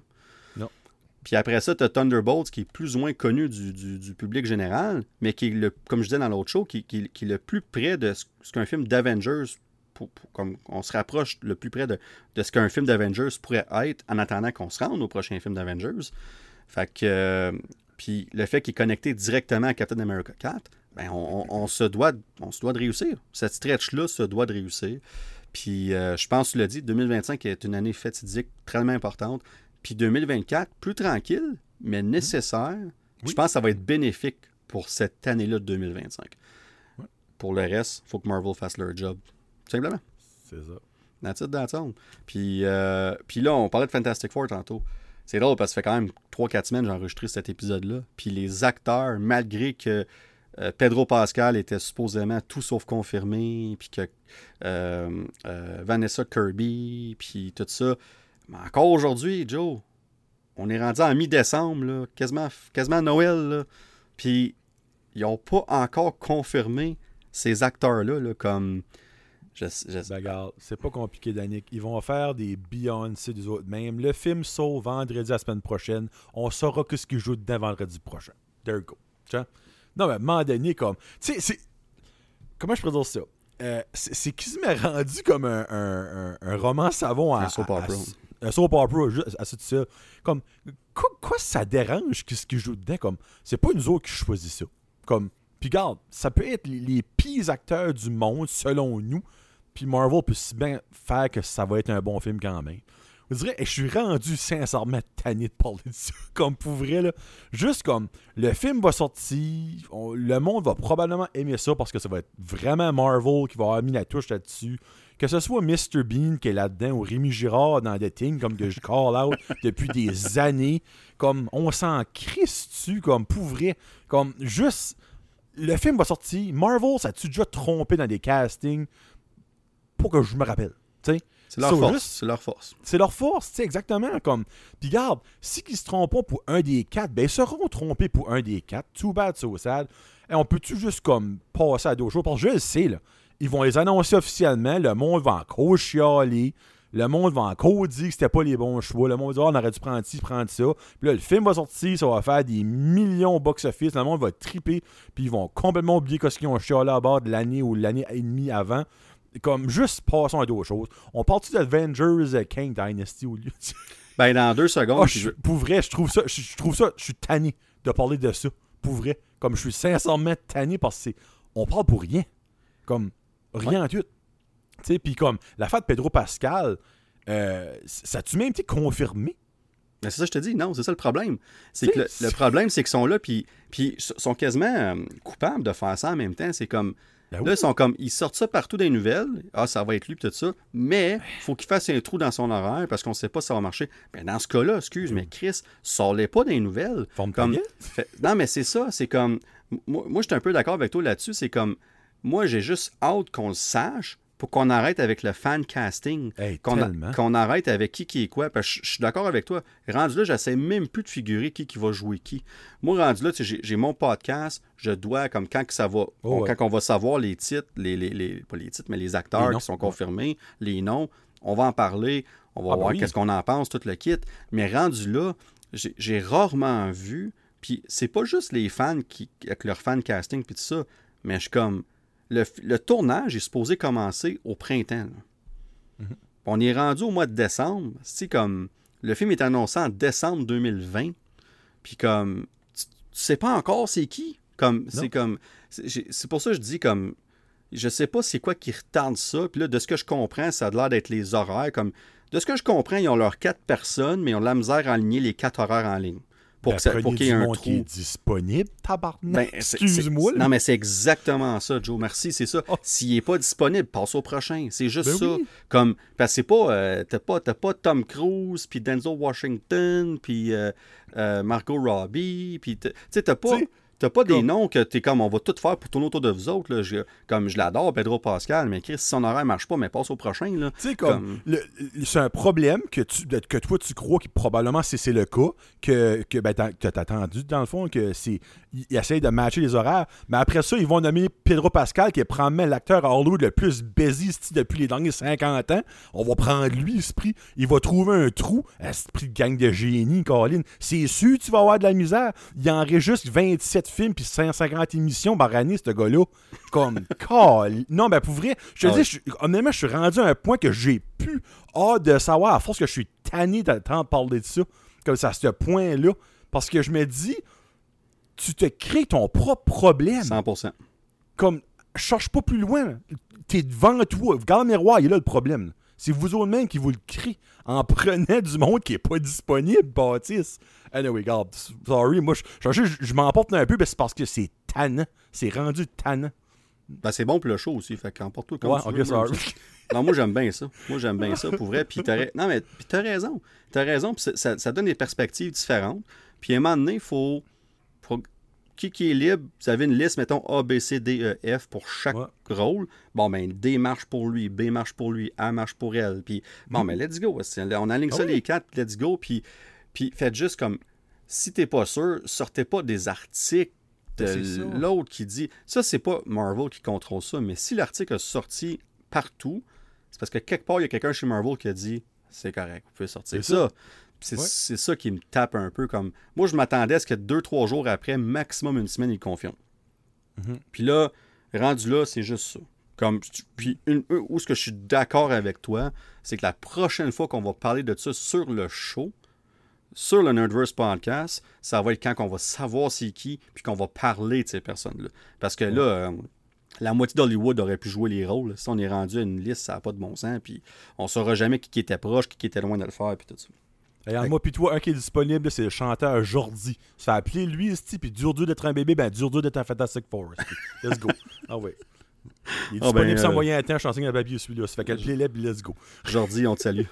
Non. Puis après ça, tu as Thunderbolts qui est plus ou moins connu du, du- du public général, mais qui est, le, comme je disais dans l'autre show, qui, qui- qui est le plus près de ce, ce qu'un film d'Avengers, pour- pour- comme on se rapproche le plus près de, de ce qu'un film d'Avengers pourrait être en attendant qu'on se rende au prochain film d'Avengers. Fait que. euh, puis le fait qu'il est connecté directement à Captain America 4, ben on, on- on se doit, de- on se doit de réussir. Cette stretch-là se doit de réussir. Puis euh, je pense, tu l'as dit, 2025 est une année fatidique, très importante. Puis 2024, plus tranquille, mais nécessaire. Je pense que ça va être bénéfique pour cette année-là de 2025. Ouais. Pour le reste, il faut que Marvel fasse leur job. Simplement. C'est ça. That's it, that's all. Puis, euh, puis là, on parlait de Fantastic Four tantôt. C'est drôle parce que ça fait quand même 3-4 semaines que j'ai enregistré cet épisode-là. Puis les acteurs, malgré que euh, Pedro Pascal était supposément tout sauf confirmé, puis que euh, euh, Vanessa Kirby, puis tout ça. Mais encore aujourd'hui, Joe, on est rendu en mi-décembre, quasiment, quasiment Noël, là. Puis ils n'ont pas encore confirmé ces acteurs-là, là, comme... Je, je- Ben, regarde, c'est pas compliqué, Danick. Ils vont faire des Beyoncé des autres même. Le film sort vendredi la semaine prochaine. On saura que ce qu'ils jouent dedans vendredi prochain. There you go. Tu vois? Non, mais à un moment donné, comme. Tu sais, c'est. Comment je dire ça? Euh, c'est qui se m'est rendu comme un, un- un- un roman savon à. Un soap opera. un soap opera, juste à ça, tout ça. Comme. Quoi, quoi ça dérange qu'est-ce qu'ils jouent dedans? Comme. C'est pas nous autres qui choisissent ça. Comme. Puis regarde, ça peut être les, les pires acteurs du monde, selon nous. Puis Marvel peut si bien faire que ça va être un bon film quand même. Je dirais, je suis rendu sincèrement tanné de parler de ça. Comme pour vrai, là. Juste comme, le film va sortir, on- le monde va probablement aimer ça parce que ça va être vraiment Marvel qui va avoir mis la touche là-dessus. Que ce soit Mr. Bean qui est là-dedans ou Rémi Girard dans The Thing, comme que je call out depuis des années, comme on s'en crisse dessus, comme pour vrai? Comme juste. Le film va sortir. Marvel, ça tu déjà trompé dans des castings? Pour que je me rappelle. C'est leur So, force. juste- C'est leur force. C'est leur force, tu sais, exactement. Comme... Puis garde, si ils se trompent pas pour un des quatre, ben ils seront trompés pour un des quatre. Too bad, so sad. Et on peut-tu juste comme passer à d'autres choses? Parce que je le sais, là. Ils vont les annoncer officiellement, le monde va encore chialer. Le monde va encore dire que c'était pas les bons choix. Le monde va dire, Ah, on aurait dû prendre ci, prendre ça. Puis là, le film va sortir, ça va faire des millions au box-office. Le monde va triper. Puis ils vont complètement oublier ce qu'ils ont chialé à bord de l'année ou l'année et demie avant. Comme juste passons à d'autres choses. On parle-tu d'Avengers euh, King Dynasty au lieu de- Ben, dans deux secondes, Ah, je- je- pour vrai, je trouve ça, je, je trouve ça, je suis tanné de parler de ça. Pour vrai. Comme je suis sincèrement tanné parce que on parle pour rien. Comme rien en tout. Tu sais, puis comme la fête de Pedro Pascal, euh, ça a-tu même été confirmé? Ben, c'est ça que je te dis, non, c'est ça le problème. C'est que le, le problème, c'est qu'ils sont là, puis puis sont quasiment euh, coupables de faire ça en même temps. C'est comme, Ben là, ils sont comme, ils sortent ça partout des nouvelles. Ah, ça va être lui, tout ça. Mais, faut qu'il fasse un trou dans son horaire parce qu'on sait pas si ça va marcher. Ben, dans ce cas-là, excuse, mais Chris, sors-les pas des nouvelles. Forme Comme, fait- non, mais c'est ça, c'est comme, moi, moi je suis un peu d'accord avec toi là-dessus. C'est comme, moi, j'ai juste hâte qu'on le sache pour qu'on arrête avec le fan casting. Hey, Qu'on a- qu'on arrête avec qui qui est quoi. Parce que je je suis d'accord avec toi. Rendu là, j'essaie même plus de figurer qui qui va jouer qui. Moi, rendu là, j'ai j'ai mon podcast. Je dois, comme quand que ça va, Oh, ouais. quand on va savoir les titres, les, les, les- pas les titres, mais les acteurs Les qui sont confirmés, les noms, on va en parler. On va Ah, ben voir oui. qu'est-ce qu'on en pense, tout le kit. Mais rendu là, j'ai j'ai rarement vu. Puis c'est pas juste les fans qui, avec leur fan casting puis tout ça, mais je suis comme le, le tournage est supposé commencer au printemps. Mhm. On est rendu au mois de décembre. C'est comme le film est annoncé en décembre 2020. Puis comme tu, tu sais pas encore c'est qui? Comme c'est comme c'est pour ça que je dis comme je sais pas c'est quoi qui retarde ça. Puis là de ce que je comprends, ça a l'air d'être les horaires comme de ce que je comprends, ils ont leurs quatre personnes, mais ils ont de la misère à aligner les quatre horaires en ligne pour, Ben, qu'il y ait un trou. qui est disponible, tabarnak. Ben, Excuse-moi. Non, mais c'est exactement ça, Joe. Merci, c'est ça. Oh. S'il n'est pas disponible, passe au prochain. C'est juste Ben ça. oui. Comme, parce que c'est pas, euh, t'as pas, t'as pas Tom Cruise, puis Denzel Washington, puis euh, euh, Margot Robbie, puis t'as- tu sais, t'as pas, T'sais, t'as pas des noms que t'es comme, on va tout faire pour tourner autour de vous autres. Là. Je- comme je l'adore, Pedro Pascal, mais Chris, si son horaire marche pas, mais passe au prochain. Tu sais, comme, c'est un problème que, tu, que toi, tu crois que probablement c'est, c'est le cas, que, que ben, t'as, attendu, dans le fond, que c'est. Ils essayent de matcher les horaires, mais après ça, ils vont nommer Pedro Pascal, qui est probablement l'acteur à Hollywood le plus busy depuis les derniers 50 ans. On va prendre lui, esprit. Il va trouver un trou. Esprit de gang de génie, Colin. C'est sûr, tu vas avoir de la misère. Il enregistre 27 films puis 150 émissions par année, ce gars-là. Comme, Colin. Non, ben pour vrai, je te Ah dis, je honnêtement, je suis rendu à un point que j'ai plus hâte de savoir, à force que je suis tanné d'entendre parler de ça, comme ça, à ce point-là. Parce que je me dis, tu te crées ton propre problème. 100%. Comme, cherche pas plus loin. T'es devant toi. Regarde le miroir, il est là le problème. C'est vous autres même qui vous le créez en prenant du monde qui est pas disponible, Baptiste. Anyway, regarde, sorry, moi, je, je, je- je m'emporte un peu, mais c'est parce que c'est tannant. C'est rendu tannant. Ben, c'est bon pour le show aussi, fait qu'emporte-toi comme Ouais, tu ok, veux, sorry. moi, Non, moi, j'aime bien ça. Moi, j'aime bien ça, pour vrai. Puis t'as Non, mais puis t'as raison. T'as raison, puis ça, ça- donne des perspectives différentes. Puis à un moment donné, il faut... faut- Qui qui est libre, vous avez une liste, mettons, A, B, C, D, E, F pour chaque Ouais. rôle. Bon, ben, D marche pour lui, B marche pour lui, A marche pour elle. Puis, bon, ben, let's go. On aligne. Ah ça oui. les quatre, let's go. Puis, puis faites juste comme... Si t'es pas sûr, sortez pas des articles de Ben, ça. l'autre qui dit ça c'est pas Marvel qui contrôle ça mais si l'article a sorti partout c'est parce que quelque part il y a quelqu'un chez Marvel qui a dit c'est correct vous pouvez sortir C'est ça, Puis c'est Ouais. ça qui me tape un peu comme moi je m'attendais à ce que deux trois jours après maximum une semaine il confirme Mhm. puis là rendu là c'est juste ça comme puis une, un- où ce que je suis d'accord avec toi c'est que la prochaine fois qu'on va parler de ça sur le show sur le Nerdverse podcast, ça va être quand on va savoir c'est qui, puis qu'on va parler de ces personnes-là. Parce que là, euh, la moitié d'Hollywood aurait pu jouer les rôles. Si on est rendu à une liste, ça n'a pas de bon sens, puis on saura jamais qui, était proche, qui, était loin de le faire, puis tout ça. Et en moi puis toi, un qui est disponible, c'est le chanteur Jordi. Ça fait appeler lui, esti, puis dur dur d'être un bébé, ben dur dur d'être un Fantastic Four. Let's go. Ah ouais. Il est Ah, disponible ben, sans euh, moyen à temps, je suis en signe à papier celui-là. Ça fait qu'elle plaît, puis let's go. Jordi, on te salue.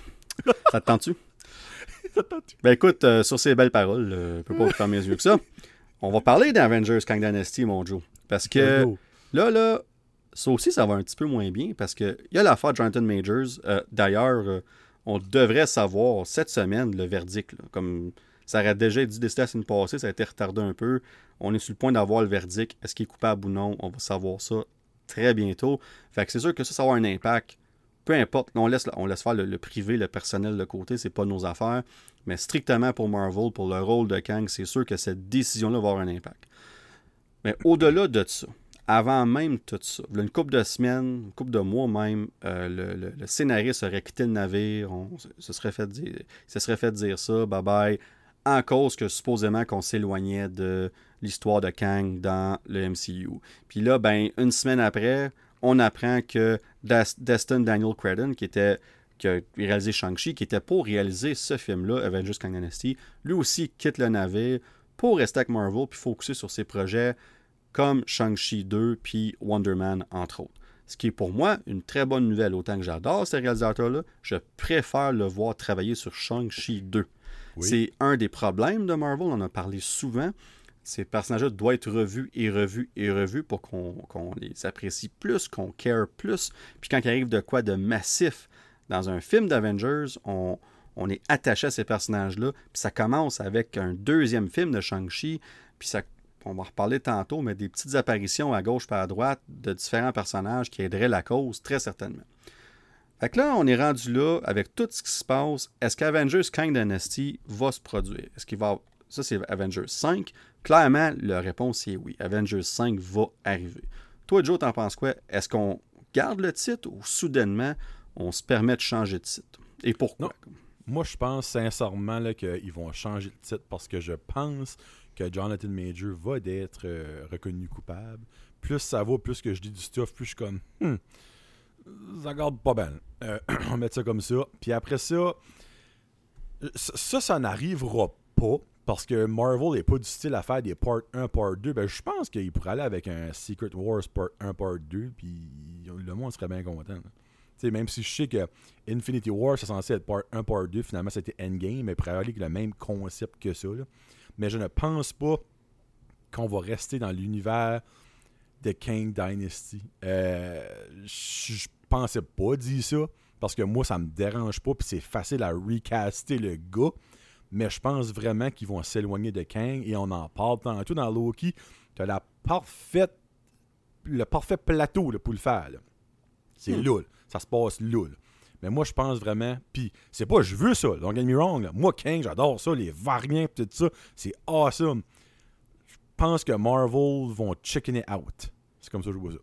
ça te tente-tu? Ben écoute, euh, sur ces belles paroles, euh, je peux pas faire mes yeux que ça. On va parler d'Avengers Kang Dynasty, mon Joe. Parce que là, là, ça aussi, ça va un petit peu moins bien parce qu'il y a l'affaire de Jonathan Majors. Euh, D'ailleurs, euh, on devrait savoir cette semaine le verdict. là. Comme ça aurait déjà été décidé la semaine passée, ça a été retardé un peu. On est sur le point d'avoir le verdict. Est-ce qu'il est coupable ou non? On va savoir ça très bientôt. Fait que c'est sûr que ça, ça va avoir un impact. Peu importe, on laisse, faire le, privé, le personnel de côté, c'est pas nos affaires. Mais strictement pour Marvel, pour le rôle de Kang, c'est sûr que cette décision-là va avoir un impact. Mais au-delà de ça, avant même tout ça, une couple de semaines, une couple de mois même, euh, le, scénariste aurait quitté le navire, on se- se serait fait dire, serait fait dire ça, bye bye, en cause que supposément qu'on s'éloignait de l'histoire de Kang dans le MCU. Puis là, ben, une semaine après, on apprend que Destin Daniel Credden, qui était qui a réalisé Shang-Chi, qui était pour réaliser ce film-là, Avengers Kang Dynasty, lui aussi quitte le navire pour rester avec Marvel puis focuser sur ses projets comme Shang-Chi 2 puis Wonder Man, entre autres. Ce qui est pour moi une très bonne nouvelle. Autant que j'adore ce réalisateur-là, je préfère le voir travailler sur Shang-Chi 2. Oui. C'est un des problèmes de Marvel, on en a parlé souvent. Ces personnages-là doivent être revus et revus et revus pour qu'on les apprécie plus, qu'on care plus. Puis quand il arrive de quoi de massif dans un film d'Avengers, on, est attaché à ces personnages-là. Puis ça commence avec un deuxième film de Shang-Chi. Puis ça, on va en reparler tantôt, mais des petites apparitions à gauche et à droite de différents personnages qui aideraient la cause, très certainement. Fait que là, on est rendu là avec tout ce qui se passe. Est-ce qu'Avengers Kang Dynasty va se produire? Est-ce qu'il va. Ça, c'est Avengers 5. Clairement, la réponse est oui. Avengers 5 va arriver. Toi, Joe, t'en penses quoi? Est-ce qu'on garde le titre ou soudainement, on se permet de changer de titre? Et pourquoi? Moi, je pense sincèrement qu'ils vont changer le titre parce que je pense que Jonathan Major va d'être euh, reconnu coupable. Plus ça va, plus que je dis du stuff, plus je suis comme, Hmm, ça garde pas bien. Euh, on mettre ça comme ça. Puis après ça, euh, ça, ça, ça n'arrivera pas parce que Marvel n'est pas du style à faire des part 1, part 2. Ben, je pense qu'il pourrait aller avec un Secret Wars part 1, part 2, puis le monde serait bien content. même si je sais que Infinity War, c'est censé être part 1, part 2, finalement, c'était Endgame, mais pourrait avec le même concept que ça. là. Mais je ne pense pas qu'on va rester dans l'univers de Kang Dynasty. Euh, je je pensais pas dire ça, parce que moi, ça me dérange pas, puis c'est facile à recaster le gars. Mais je pense vraiment qu'ils vont s'éloigner de Kang, et on en parle tantôt dans Loki. Tu as la parfaite, le parfait plateau là, pour le faire. C'est Hmm. là. Ça se passe là. Mais moi, je pense vraiment. Puis, c'est pas, je veux ça, don't get me wrong. là. Moi, Kang, j'adore ça, les variants, tout ça. C'est awesome. Je pense que Marvel vont chicken it out. C'est comme ça que je vois ça.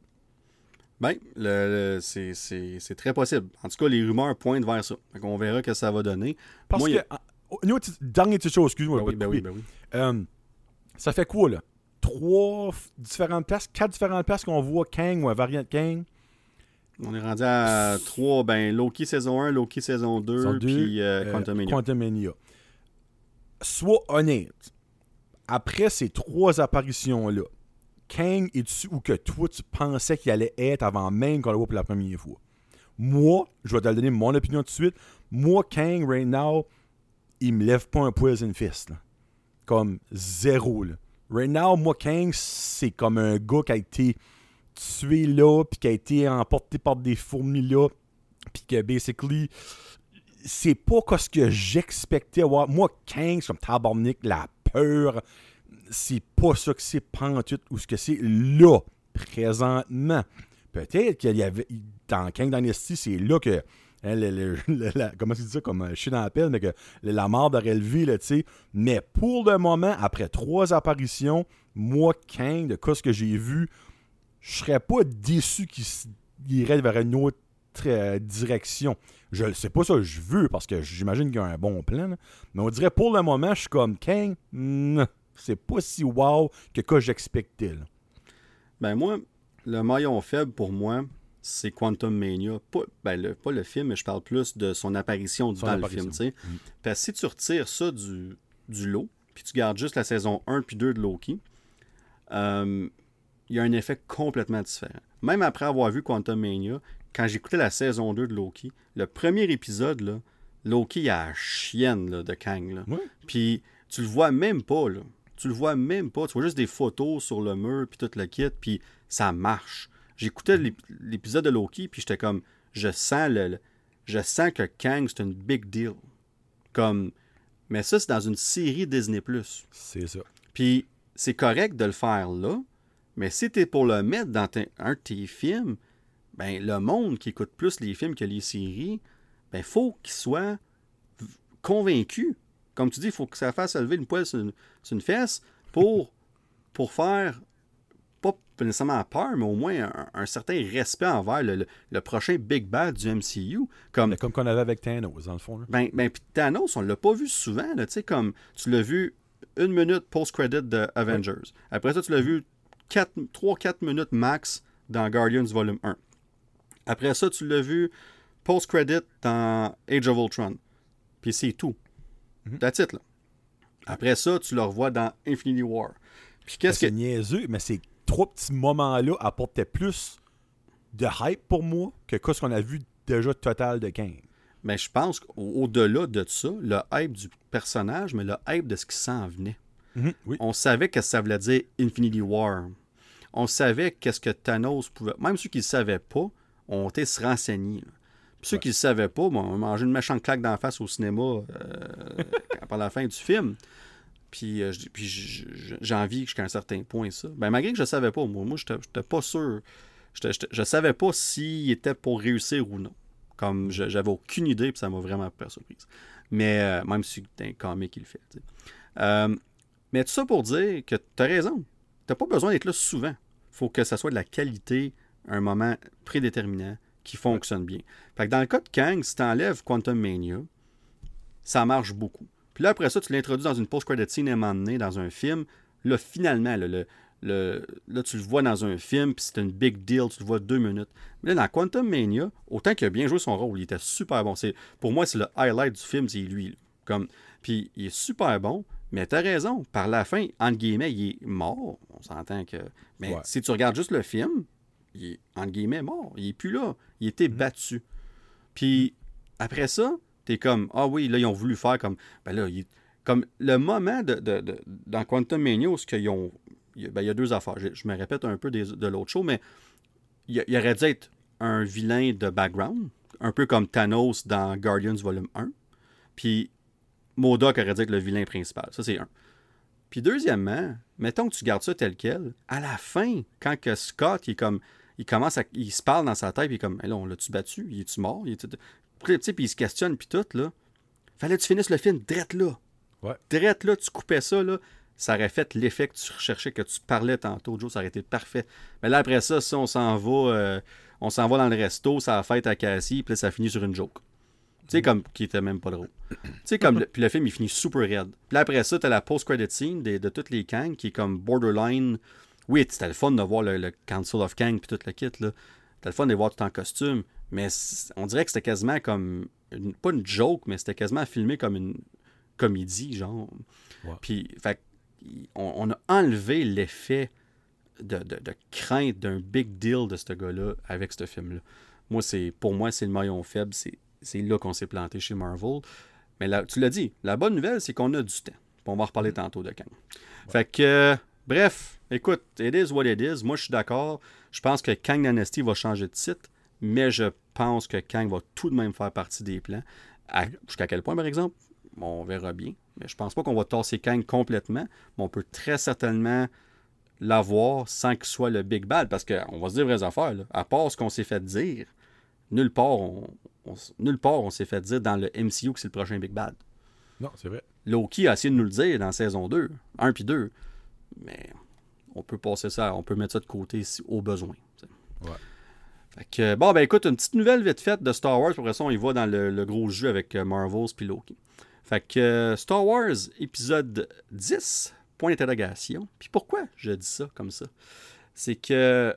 Ben, le- le- c'est- c'est c'est très possible. En tout cas, les rumeurs pointent vers ça. Fait qu'on verra que ça va donner. Parce Moi, a- que. Au niveau de- dernière petite chose, excuse-moi, Ben oui, ben oui, ben oui. Euh, ça fait quoi, là? Trois différentes places, quatre différentes places qu'on voit Kang ou un variant de Kang? On est rendu à 3, ben Loki saison 1, Loki saison 2, Saison deux, puis euh, Euh, Quantumania. Quantumania. Sois honnête. Après ces trois apparitions-là, Kang est-tu où que toi tu pensais qu'il allait être avant même qu'on le voit pour la première fois? Moi, je vais te donner mon opinion tout de suite. Moi, Kang, right now, il me lève pas un poison fist. Comme zéro. Là. Right now, moi, Kang, c'est comme un gars qui a été tué là, puis qui a été emporté par des fourmis là, puis que basically, c'est pas ce que j'expectais avoir. Moi, Kang, comme tabarnak, la peur, c'est pas ça que c'est pantoute ou ce que c'est là, présentement. Peut-être qu'il y avait, dans Kang Dynasty, c'est là que, comment tu dis ça, comme euh, je suis dans la pelle, mais que la mort levé, là, tu sais. Mais pour le moment, après trois apparitions, moi, Kang, de quoi que j'ai vu, je serais pas déçu qu'il irait vers une autre euh, direction. Je sais pas ça je veux parce que j'imagine qu'il y a un bon plan. Mais on dirait pour le moment, je suis comme non, c'est pas si wow que que j'expectais. Ben moi, le maillon faible pour moi, c'est Quantum Mania. Pas, ben le, pas le film, mais je parle plus de son apparition Son dans apparition. le film. Mm. Parce que si tu retires ça du, du lot, puis tu gardes juste la saison 1 puis 2 de Loki, euh, il y a un effet complètement différent. Même après avoir vu Quantum Mania, quand j'écoutais la saison 2 de Loki, le premier épisode, là, Loki a la chienne là, de Kang. Là. Puis tu le vois même pas, là. Tu le vois même pas. Tu vois juste des photos sur le mur, puis tout le kit, puis ça marche. J'écoutais l'ép- l'épisode de Loki, puis j'étais comme, je sens le, je sens que Kang, c'est une big deal. Comme, mais ça, c'est dans une série Disney+. C'est ça. Puis c'est correct de le faire là, mais si t'es pour le mettre dans un de tes films, ben le monde qui écoute plus les films que les séries, ben faut qu'il soit convaincu. Comme tu dis, il faut que ça fasse lever une poêle sur une, sur une fesse pour, pour faire, pas nécessairement peur, mais au moins un, un certain respect envers le, le- le prochain Big Bad du MCU. Comme, Mais comme qu'on avait avec Thanos, dans le fond. là. ben, ben puis Thanos, on l'a pas vu souvent, là, tu sais, comme tu l'as vu une minute post-credit de Avengers. Après ça, tu l'as vu 3-4 minutes max dans Guardians Volume 1. Après ça, tu l'as vu post-credit dans Age of Ultron. Puis c'est tout. That's it, là. Après ça, tu le revois dans Infinity War. Puis qu'est-ce C'est que... niaiseux, mais ces trois petits moments-là apportaient plus de hype pour moi que ce qu'on a vu déjà total de Kang. Mais je pense qu'au-delà de ça, le hype du personnage, mais le hype de ce qui s'en venait. Oui. On savait que ça voulait dire Infinity War. On savait qu'est-ce que Thanos pouvait. Même ceux qui ne savaient pas, ont été se renseigner. là. Puis ceux qui ne savaient pas, bon, ont mangé une méchante claque d'en face au cinéma euh, par la fin du film. Puis, euh, puis j- j- j'ai envie jusqu'à un certain point ça. Ben, malgré que je ne savais pas, moi, moi je n'étais pas sûr. Je ne savais pas s'il était pour réussir ou non. Comme je- j'avais aucune idée, puis ça m'a vraiment pris par surprise. Mais euh, même si c'est un comic qui le fait. Euh, mais tout ça pour dire que tu as raison. Tu pas besoin d'être là souvent. faut que ça soit de la qualité, un moment prédéterminant qui fonctionne bien. Fait que dans le cas de Kang, si tu enlèves Quantum Mania, ça marche beaucoup. Puis là, après ça, tu l'introduis dans une post-credit scene à un moment donné, dans un film. Là, finalement, là, le, le- là, tu le vois dans un film, puis c'est une big deal, tu le vois deux minutes. Mais là, dans Quantum Mania, autant qu'il a bien joué son rôle, il était super bon. C'est, pour moi, c'est le highlight du film, c'est lui. Comme, puis il est super bon, mais t'as raison. Par la fin, entre guillemets, il est mort. On s'entend que. Mais Ouais. si tu regardes juste le film, il est, entre guillemets, mort. Il est plus là. Il était battu. Puis après ça, t'es comme, ah oui, là, ils ont voulu faire comme, ben là, comme le moment de, de- dans Quantum Mania où ont, ben, il y a deux affaires. Je, je me répète un peu des- de l'autre show, mais il, il aurait dû être un vilain de background, un peu comme Thanos dans Guardians Volume 1. Puis Modok aurait dû être le vilain principal. Ça, c'est un. Puis deuxièmement, mettons que tu gardes ça tel quel, à la fin, quand que Scott, il est comme, il commence à, il se parle dans sa tête, puis il est comme, Eh là, on l'a-tu battu? Il est-tu mort? Puis, il se questionne, puis tout, là. Fallait que tu finisses le film drette là. Ouais. Drette là, tu coupais ça, là. Ça aurait fait l'effet que tu recherchais, que tu parlais tantôt, Joe, ça aurait été parfait. Mais là, après ça, ça, on s'en va, euh, on s'en va dans le resto, ça a fête à Cassie, puis là, ça finit sur une joke. Tu sais, comme, qui était même pas drôle. Tu sais, comme, le- puis le film, il finit super raide. Puis là, après ça, t'as la post-credit scene des- de toutes les Kang, qui est comme borderline. Oui, c'était le fun de voir le, le Council of Kang, puis tout le kit, là. C'était le fun de les voir tout en costume, mais on dirait que c'était quasiment comme, une- pas une joke, mais c'était quasiment filmé comme une comédie, genre. Ouais. Puis, fait on, on a enlevé l'effet de, de- de crainte d'un big deal de ce gars-là avec ce film-là. Moi, c'est pour moi, c'est le maillon faible. C'est, c'est là qu'on s'est planté chez Marvel. Mais là, tu l'as dit, la bonne nouvelle, c'est qu'on a du temps. Puis on va en reparler tantôt de Kang. Fait que, euh, bref, écoute, it is what it is. Moi, je suis d'accord. Je pense que Kang Dynasty va changer de titre, mais je pense que Kang va tout de même faire partie des plans. Jusqu'à quel point, par exemple, on verra bien. Mais je pense pas qu'on va tasser Kang complètement, mais on peut très certainement l'avoir sans qu'il soit le Big Bad, parce qu'on va se dire vraies affaires. là. À part ce qu'on s'est fait dire, nulle part on, on s- nulle part on s'est fait dire dans le MCU que c'est le prochain Big Bad. Non, c'est vrai. Loki a essayé de nous le dire dans saison 2, 1 puis 2, mais on peut passer ça, on peut mettre ça de côté si, au besoin. Ouais. Fait que, bon, ben écoute, une petite nouvelle vite faite de Star Wars, après ça, on y va dans le, le gros jeu avec euh, Marvels puis Loki. Fait que euh, Star Wars épisode 10, point d'interrogation. Puis pourquoi je dis ça comme ça? C'est que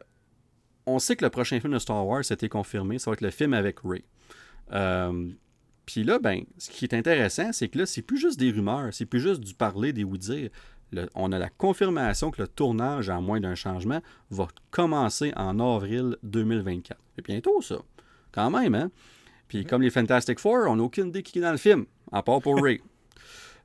on sait que le prochain film de Star Wars, c'était confirmé, ça va être le film avec Ray. Euh, puis là, ben, ce qui est intéressant, c'est que là, c'est plus juste des rumeurs, c'est plus juste du parler, des on a la confirmation que le tournage, à moins d'un changement, va commencer en avril 2024. C'est bientôt, ça. Quand même, hein? Puis comme les Fantastic Four, on n'a aucune idée qui est dans le film, à part pour Ray.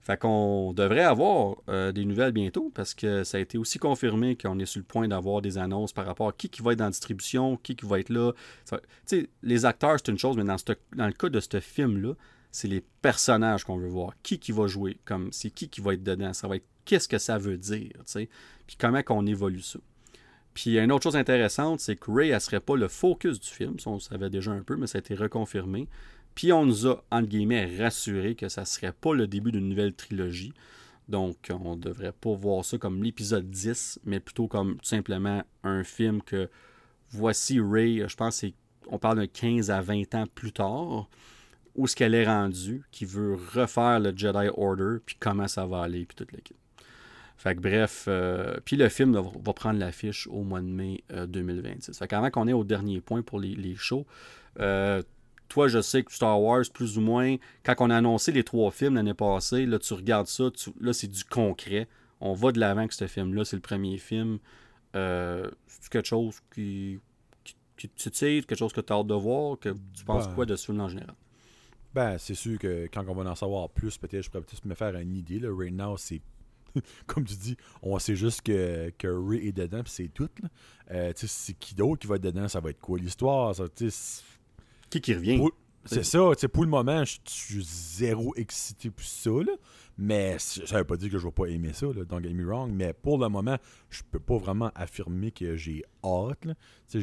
fait qu'on devrait avoir euh, des nouvelles bientôt parce que ça a été aussi confirmé qu'on est sur le point d'avoir des annonces par rapport à qui, qui va être dans la distribution, qui, qui va être là. Tu sais, les acteurs, c'est une chose, mais dans, dans le cas de ce film-là, c'est les personnages qu'on veut voir. Qui qui va jouer, comme c'est qui qui va être dedans? Ça va être qu'est-ce que ça veut dire, tu sais. Puis comment qu'on évolue ça. Puis une autre chose intéressante, c'est que Ray, elle serait pas le focus du film. Ça, on le savait déjà un peu, mais ça a été reconfirmé. Puis on nous a, entre guillemets, rassuré que ça serait pas le début d'une nouvelle trilogie. Donc, on devrait pas voir ça comme l'épisode 10, mais plutôt comme tout simplement un film que voici Ray, je pense qu'on parle de 15 à 20 ans plus tard, où ce qu'elle est rendue, qui veut refaire le Jedi Order, puis comment ça va aller, puis toute l'équipe. Fait que bref, euh, puis le film va, prendre l'affiche au mois de mai 2026. Euh, fait qu'avant qu'on ait au dernier point pour les, shows, euh, toi, je sais que Star Wars, plus ou moins, quand on a annoncé les trois films l'année passée, là, tu regardes ça, là, c'est du concret. On va de l'avant avec ce film-là, c'est le premier film. c'est quelque chose qui, qui, tu sais, quelque chose que tu as hâte de voir, que tu penses quoi de ce film en général? Ben, c'est sûr que quand on va en savoir plus, peut-être je pourrais peut-être me faire une idée. Là. Right now, c'est comme tu dis, on sait juste que, que Ray est dedans, puis c'est tout. Euh, c'est qui d'autre qui va être dedans, ça va être quoi l'histoire? Qui qui revient? C'est ça, pour le moment, je suis zéro excité pour ça, là, mais ça veut pas dire que je vais pas aimer ça, là, don't get me wrong, mais pour le moment, je peux pas vraiment affirmer que j'ai hâte. Là.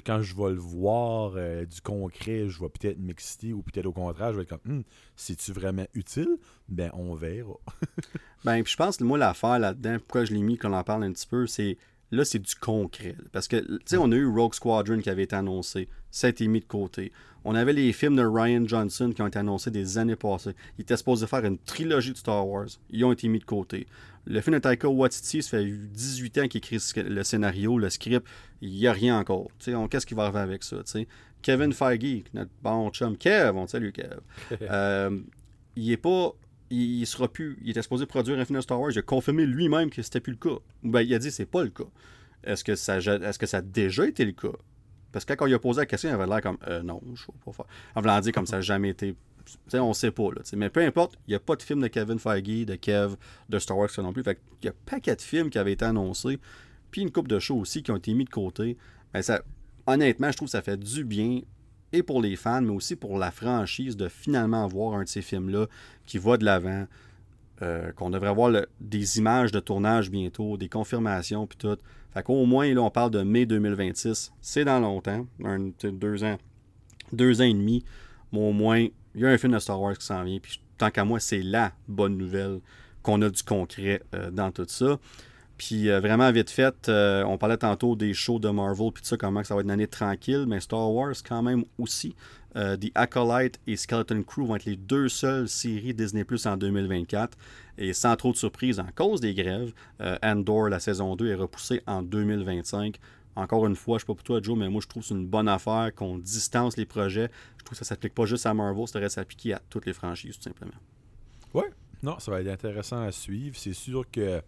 Quand je vais le voir euh, du concret, je vais peut-être m'exciter ou peut-être au contraire, je vais être comme, hum, c'est-tu vraiment utile? Ben, on verra. ben, puis je pense que moi, l'affaire là-dedans, pourquoi je l'ai mis, qu'on en parle un petit peu, c'est là, c'est du concret. Parce que, tu sais, on a eu Rogue Squadron qui avait été annoncé. Ça a été mis de côté. On avait les films de Ryan Johnson qui ont été annoncés des années passées. Il était supposé faire une trilogie de Star Wars. Ils ont été mis de côté. Le film de Taika Waititi, ça fait 18 ans qu'il écrit le scénario, le script. Il n'y a rien encore. Qu'est-ce qui va arriver avec ça? Kevin Feige, notre bon chum Kev, on salue Kev. euh, il est pas il, sera plus. Il était supposé produire un film de Star Wars. Il a confirmé lui-même que c'était plus le cas. Ben, il a dit c'est pas le cas. Est-ce que ça est-ce que ça a déjà été le cas? Parce que quand il a posé la question, il avait l'air comme euh, non, je ne pas faire. En voulant dire comme ça n'a jamais été. on sait pas. Mais peu importe, il n'y a pas de film de Kevin Feige, de Kev, de Star Wars non plus. Il y a un paquet de films qui avaient été annoncés. Puis une coupe de shows aussi qui ont été mis de côté. Ça, honnêtement, je trouve que ça fait du bien et pour les fans, mais aussi pour la franchise de finalement voir un de ces films-là qui va de l'avant. Euh, qu'on devrait avoir des images de tournage bientôt, des confirmations, puis tout. Fait qu'au moins, là, on parle de mai 2026. C'est dans longtemps, deux ans, deux ans et demi. Mais au moins, il y a un film de Star Wars qui s'en vient. Puis tant qu'à moi, c'est la bonne nouvelle qu'on a du concret euh, dans tout ça. Puis euh, vraiment vite fait, euh, on parlait tantôt des shows de Marvel, puis tout ça, comment ça va être une année tranquille, mais Star Wars quand même aussi. Euh, The Acolyte et Skeleton Crew vont être les deux seules séries Disney Plus en 2024. Et sans trop de surprise, en cause des grèves, Andor, la saison 2, est repoussée en 2025. Encore une fois, je ne sais pas pour toi, Joe, mais moi, je trouve que c'est une bonne affaire qu'on distance les projets. Je trouve que ça ne s'applique pas juste à Marvel, ça devrait s'appliquer à toutes les franchises, tout simplement. Oui, non, ça va être intéressant à suivre. C'est sûr que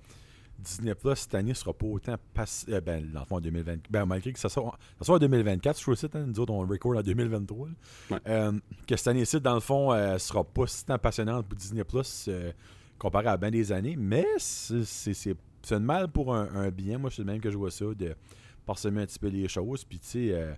Disney Plus cette année sera pas autant passé. Euh, ben, dans le fond, en 2024. Ben, malgré que ça soit, ça en 2024, je trouve ça, hein, nous autres, on record en 2023. Euh, que cette année-ci, dans le fond, euh, sera pas si tant passionnante pour Disney Plus comparé à bien des années. Mais c'est un mal pour un, bien. Moi, c'est le même que je vois ça, de parsemer un petit peu les choses. Puis, tu sais.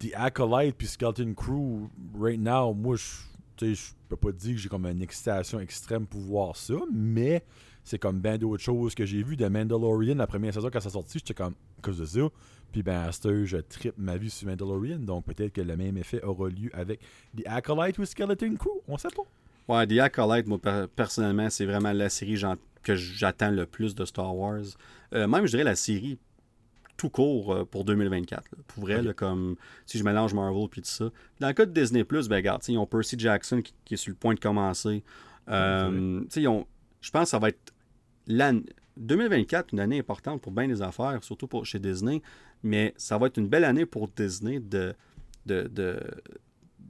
The Acolyte puis Skeleton Crew, right now, moi, je je peux pas dire que j'ai comme une excitation extrême pour voir ça, mais c'est comme bien d'autres choses que j'ai vu de Mandalorian la première saison quand ça sorti, j'étais comme cause de ça? Puis ben à ce je tripe ma vie sur Mandalorian, donc peut-être que le même effet aura lieu avec The Acolyte ou Skeleton Crew, on sait pas. Ouais, The Acolyte, moi personnellement, c'est vraiment la série que j'attends le plus de Star Wars. Euh, même je dirais la série tout court euh, pour 2024. Pour vrai, comme si je mélange Marvel puis tout ça. Dans le cas de Disney, ben, regarde, ils ont Percy Jackson qui, est sur le point de commencer. Euh, ils ont, je pense que ça va être l'année 2024, une année importante pour bien des affaires, surtout pour chez Disney, mais ça va être une belle année pour Disney de, de, de,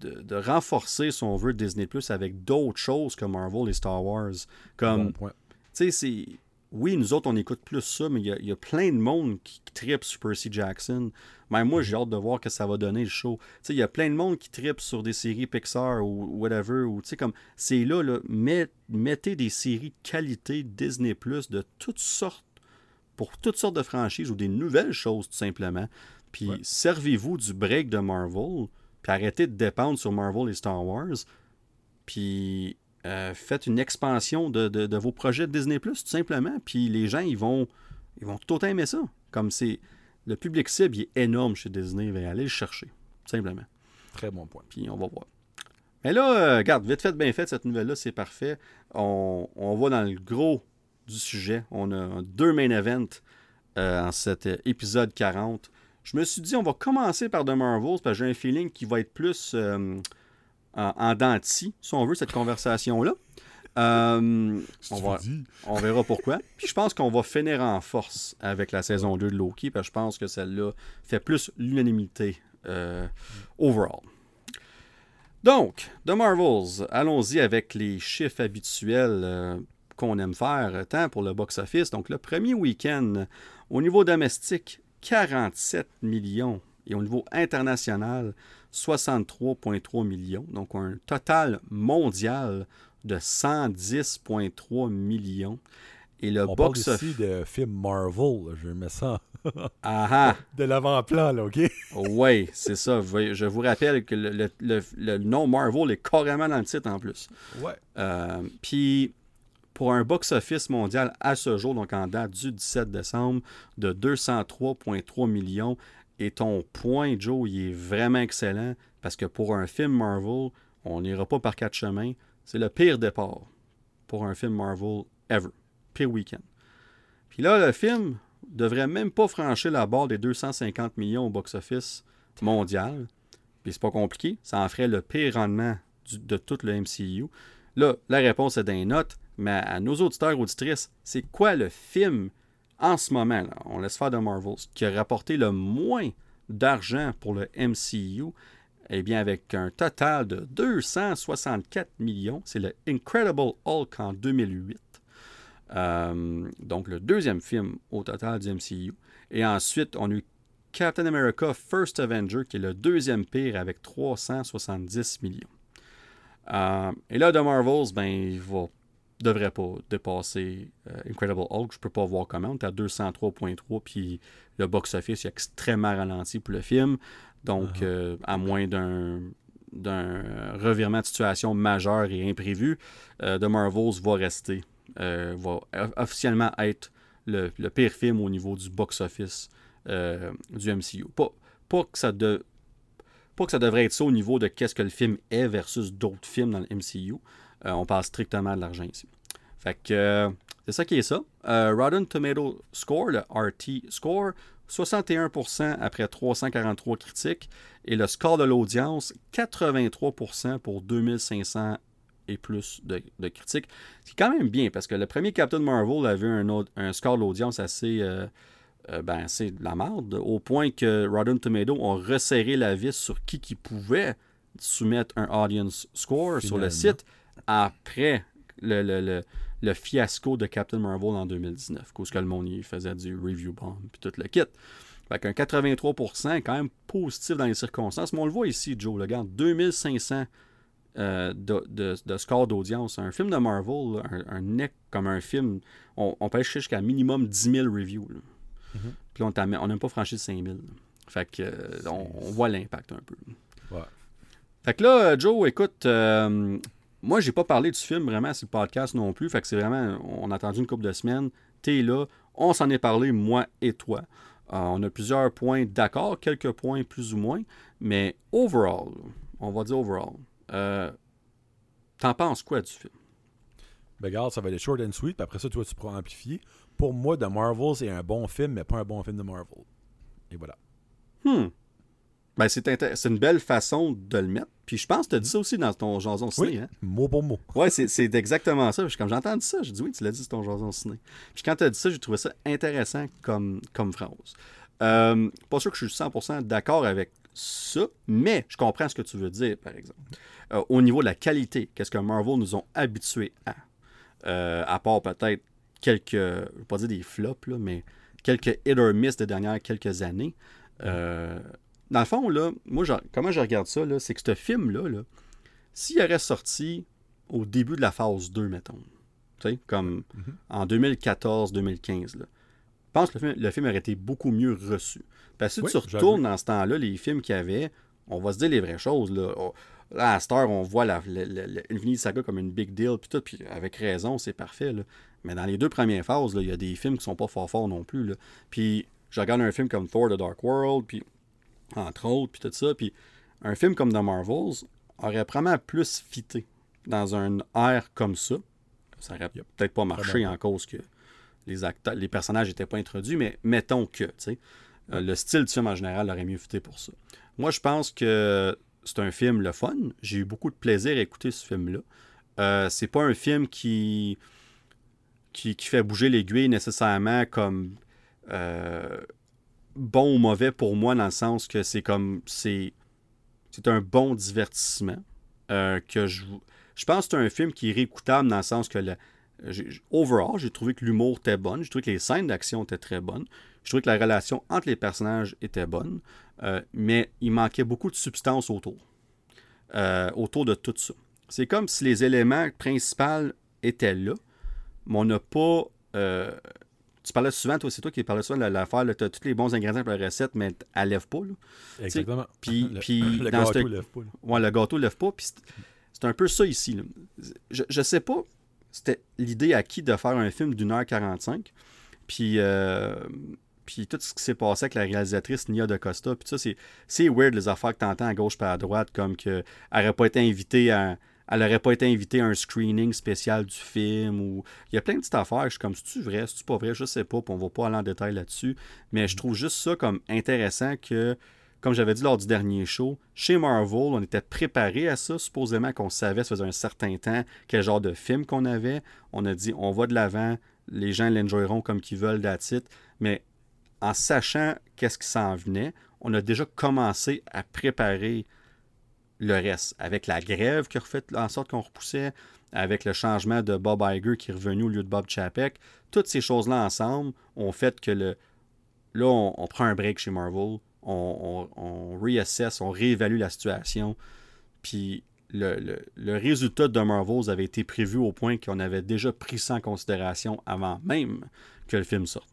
de, renforcer, son vœu Disney Plus avec d'autres choses que Marvel et Star Wars. Comme sais, c'est. Oui, nous autres, on écoute plus ça, mais il y a, il y a plein de monde qui, qui tripe sur Percy Jackson. Même moi, j'ai hâte de voir que ça va donner le show. Tu sais, il y a plein de monde qui tripe sur des séries Pixar ou whatever. Ou, tu sais, comme, c'est là, là met- mettez des séries de qualité Disney Plus de toutes sortes, pour toutes sortes de franchises ou des nouvelles choses, tout simplement. Puis Ouais. servez-vous du break de Marvel, puis arrêtez de dépendre sur Marvel et Star Wars. Puis euh, faites une expansion de, de- de vos projets de Disney Plus, tout simplement. Puis les gens, ils vont, ils vont tout autant aimer ça. Comme c'est. Le public cible, il est énorme chez Disney. Il va aller le chercher, tout simplement. Très bon point. Puis on va voir. Mais là, euh, regarde, vite fait, bien fait, cette nouvelle-là, c'est parfait. On, on va dans le gros du sujet. On a deux main events euh, en cet épisode 40. Je me suis dit, on va commencer par The Marvels, parce que j'ai un feeling qui va être plus euh, en, en dents de scie, si on veut, cette conversation-là. Euh, on, va, verra pourquoi. Puis je pense qu'on va finir en force avec la saison 2 de Loki, parce que je pense que celle-là fait plus l'unanimité euh, overall. Donc, The Marvels, allons-y avec les chiffres habituels euh, qu'on aime faire, tant pour le box-office. Donc, le premier week-end, au niveau domestique, 47 millions. Et au niveau international, 63,3 millions. Donc, un total mondial de 110,3 millions. Et le On parle box-office. ici de film Marvel. là. Je mets ça Ah de l'avant-plan, là, OK? Oui, c'est ça. Je vous rappelle que le, le- le- le nom Marvel est carrément dans le titre en plus. Ouais. Euh, Puis, pour un box-office mondial à ce jour, donc en date du 17 décembre, de 203,3 millions. Et ton point, Joe, il est vraiment excellent parce que pour un film Marvel, on n'ira pas par quatre chemins. C'est le pire départ pour un film Marvel ever. Pire week-end. Puis là, le film devrait même pas franchir la barre des 250 millions au box-office mondial. Puis c'est pas compliqué. Ça en ferait le pire rendement de tout le MCU. Là, la réponse est dans les notes, mais à nos auditeurs auditrices, c'est quoi le film en ce moment, on laisse faire de Marvels, qui a rapporté le moins d'argent pour le MCU? Eh bien, avec un total de 264 millions, c'est le Incredible Hulk en 2008. Euh, donc, le deuxième film au total du MCU. Et ensuite, on a eu Captain America First Avenger, qui est le deuxième pire avec 370 millions. Euh, et là, The Marvels, ben, il va, devrait pas dépasser euh, Incredible Hulk. Je peux pas voir comment. On est à 203.3, puis le box-office est extrêmement ralenti pour le film. Donc, Uh-huh. euh, à moins d'un d'un revirement de situation majeur et imprévu, euh, The Marvels va rester, va officiellement être le, le pire film au niveau du box-office du MCU. Pas, pas que ça de, pas que ça devrait être ça au niveau de qu'est-ce que le film est versus d'autres films dans le MCU. Euh, on parle strictement de l'argent ici. Fait que euh, c'est ça qui est ça. Euh, Rotten Tomato Score, le RT Score, 61% après 343 critiques. Et le score de l'audience, 83% pour 2500 et plus de, de critiques. C'est quand même bien parce que le premier Captain Marvel avait un, autre- un score de l'audience assez, euh, euh, ben, assez de la merde, au point que Rotten Tomato ont resserré la vis sur qui qui pouvait soumettre un audience score sur le site après le, le- le- le fiasco de Captain Marvel en 2019, cause que le monde y faisait du review bomb puis tout le kit. Fait qu'un 83% est quand même positif dans les circonstances. Mais on le voit ici, Joe, le regarde, 2500 euh, de, de- de score d'audience. Un film de Marvel, là, un, neck comme un film, on, on peut aller jusqu'à minimum 10 000 reviews. là. Mhm. Puis on n'a pas franchi 5 000. là. Fait que, euh, on, on voit l'impact un peu. Ouais. Fait que là, Joe, écoute, euh, moi, j'ai pas parlé du film vraiment sur le podcast non plus. Fait que c'est vraiment, on a attendu une couple de semaines. T'es là, on s'en est parlé, moi et toi. Euh, on a plusieurs points d'accord, quelques points plus ou moins, mais overall, on va dire overall, euh, t'en penses quoi du film? Ben, regarde, ça va être short and sweet, puis après ça, toi, tu pourras amplifier. Pour moi, The Marvel, c'est un bon film, mais pas un bon film de Marvel. Et voilà. Hmm. Ben, c'est une belle façon de le mettre. Puis je pense que tu as dit ça aussi dans ton jason ciné. Oui, Hein? mot pour mot. Ouais, c'est, exactement ça. Puis Comme j'ai entendu ça, j'ai dit oui, tu l'as dit, c'est ton jason ciné. Puis quand tu as dit ça, j'ai trouvé ça intéressant comme, comme phrase. Euh, pas sûr que je suis 100% d'accord avec ça, mais je comprends ce que tu veux dire, par exemple. Euh, au niveau de la qualité, qu'est-ce que Marvel nous ont habitués à? Euh, à part peut-être quelques, je ne vais pas dire des flops, là, mais quelques hit or miss des dernières quelques années. Euh, dans le fond, là, moi, comment je regarde ça, là, c'est que ce film-là, là, s'il aurait sorti au début de la phase 2, mettons, comme mm-hmm. en 2014-2015, je pense que le film, aurait été beaucoup mieux reçu. Parce que si tu retournes dans ce temps-là, les films qu'il y avait, on va se dire les vraies choses. Là, oh, à Star, on voit la, Infinity Saga comme une big deal, puis tout, puis avec raison, c'est parfait. Mais dans les deux premières phases, il y a des films qui sont pas fort forts non plus. Là. Puis je regarde un film comme Thor The Dark World, puis entre autres, puis tout ça, puis un film comme The Marvels aurait probablement plus fité dans un air comme ça. Ça aurait peut-être pas marché en cause que les acteurs, les personnages n'étaient pas introduits, mais mettons que, tu sais, euh, le style du film en général aurait mieux fité pour ça. Moi, je pense que c'est un film le fun. J'ai eu beaucoup de plaisir à écouter ce film-là. Euh, c'est pas un film qui, qui, fait bouger l'aiguille nécessairement comme euh, bon ou mauvais pour moi, dans le sens que c'est comme. C'est, c'est un bon divertissement. Euh, que je, je pense que c'est un film qui est réécoutable dans le sens que, le, overall, j'ai trouvé que l'humour était bon. J'ai trouvé que les scènes d'action étaient très bonnes. Je trouvais que la relation entre les personnages était bonne. Euh, mais il manquait beaucoup de substance autour. Euh, autour de tout ça. C'est comme si les éléments principaux étaient là, mais on n'a pas. Euh, tu parlais souvent, toi, c'est toi qui parlais souvent de l'affaire, tu as tous les bons ingrédients pour la recette, mais elle lève pas. Exactement. Puis, le, puis le gâteau lève pas. Ouais, le gâteau lève pas. Puis c'est un peu ça ici. Je, je sais pas, c'était l'idée à qui de faire un film d'une heure 45. Puis, puis tout ce qui s'est passé avec la réalisatrice Nia de Costa, puis ça, c'est weird les affaires que tu entends à gauche et à droite, comme qu'elle n'aurait pas été invitée à. Elle n'aurait pas été invitée à un screening spécial du film ou. Il y a plein de petites affaires. Je suis comme, c'est-tu vrai, c'est-tu pas vrai, je sais pas, puis on va pas aller en détail là-dessus. Mais je trouve juste ça comme intéressant que, comme j'avais dit lors du dernier show, chez Marvel, on était préparé à ça, supposément qu'on savait, ça faisait un certain temps, quel genre de film qu'on avait. On a dit, on va de l'avant, les gens l'enjoyeront comme qu'ils veulent, d'attitude. Mais en sachant qu'est-ce qui s'en venait, on a déjà commencé à préparer le reste. Avec la grève qui a fait en sorte qu'on repoussait, avec le changement de Bob Iger qui est revenu au lieu de Bob Chapek, toutes ces choses-là ensemble ont fait que le, là, on, prend un break chez Marvel, on, on, réassesse, on réévalue la situation. Puis le, le, résultat de Marvels avait été prévu au point qu'on avait déjà pris ça en considération avant même que le film sorte.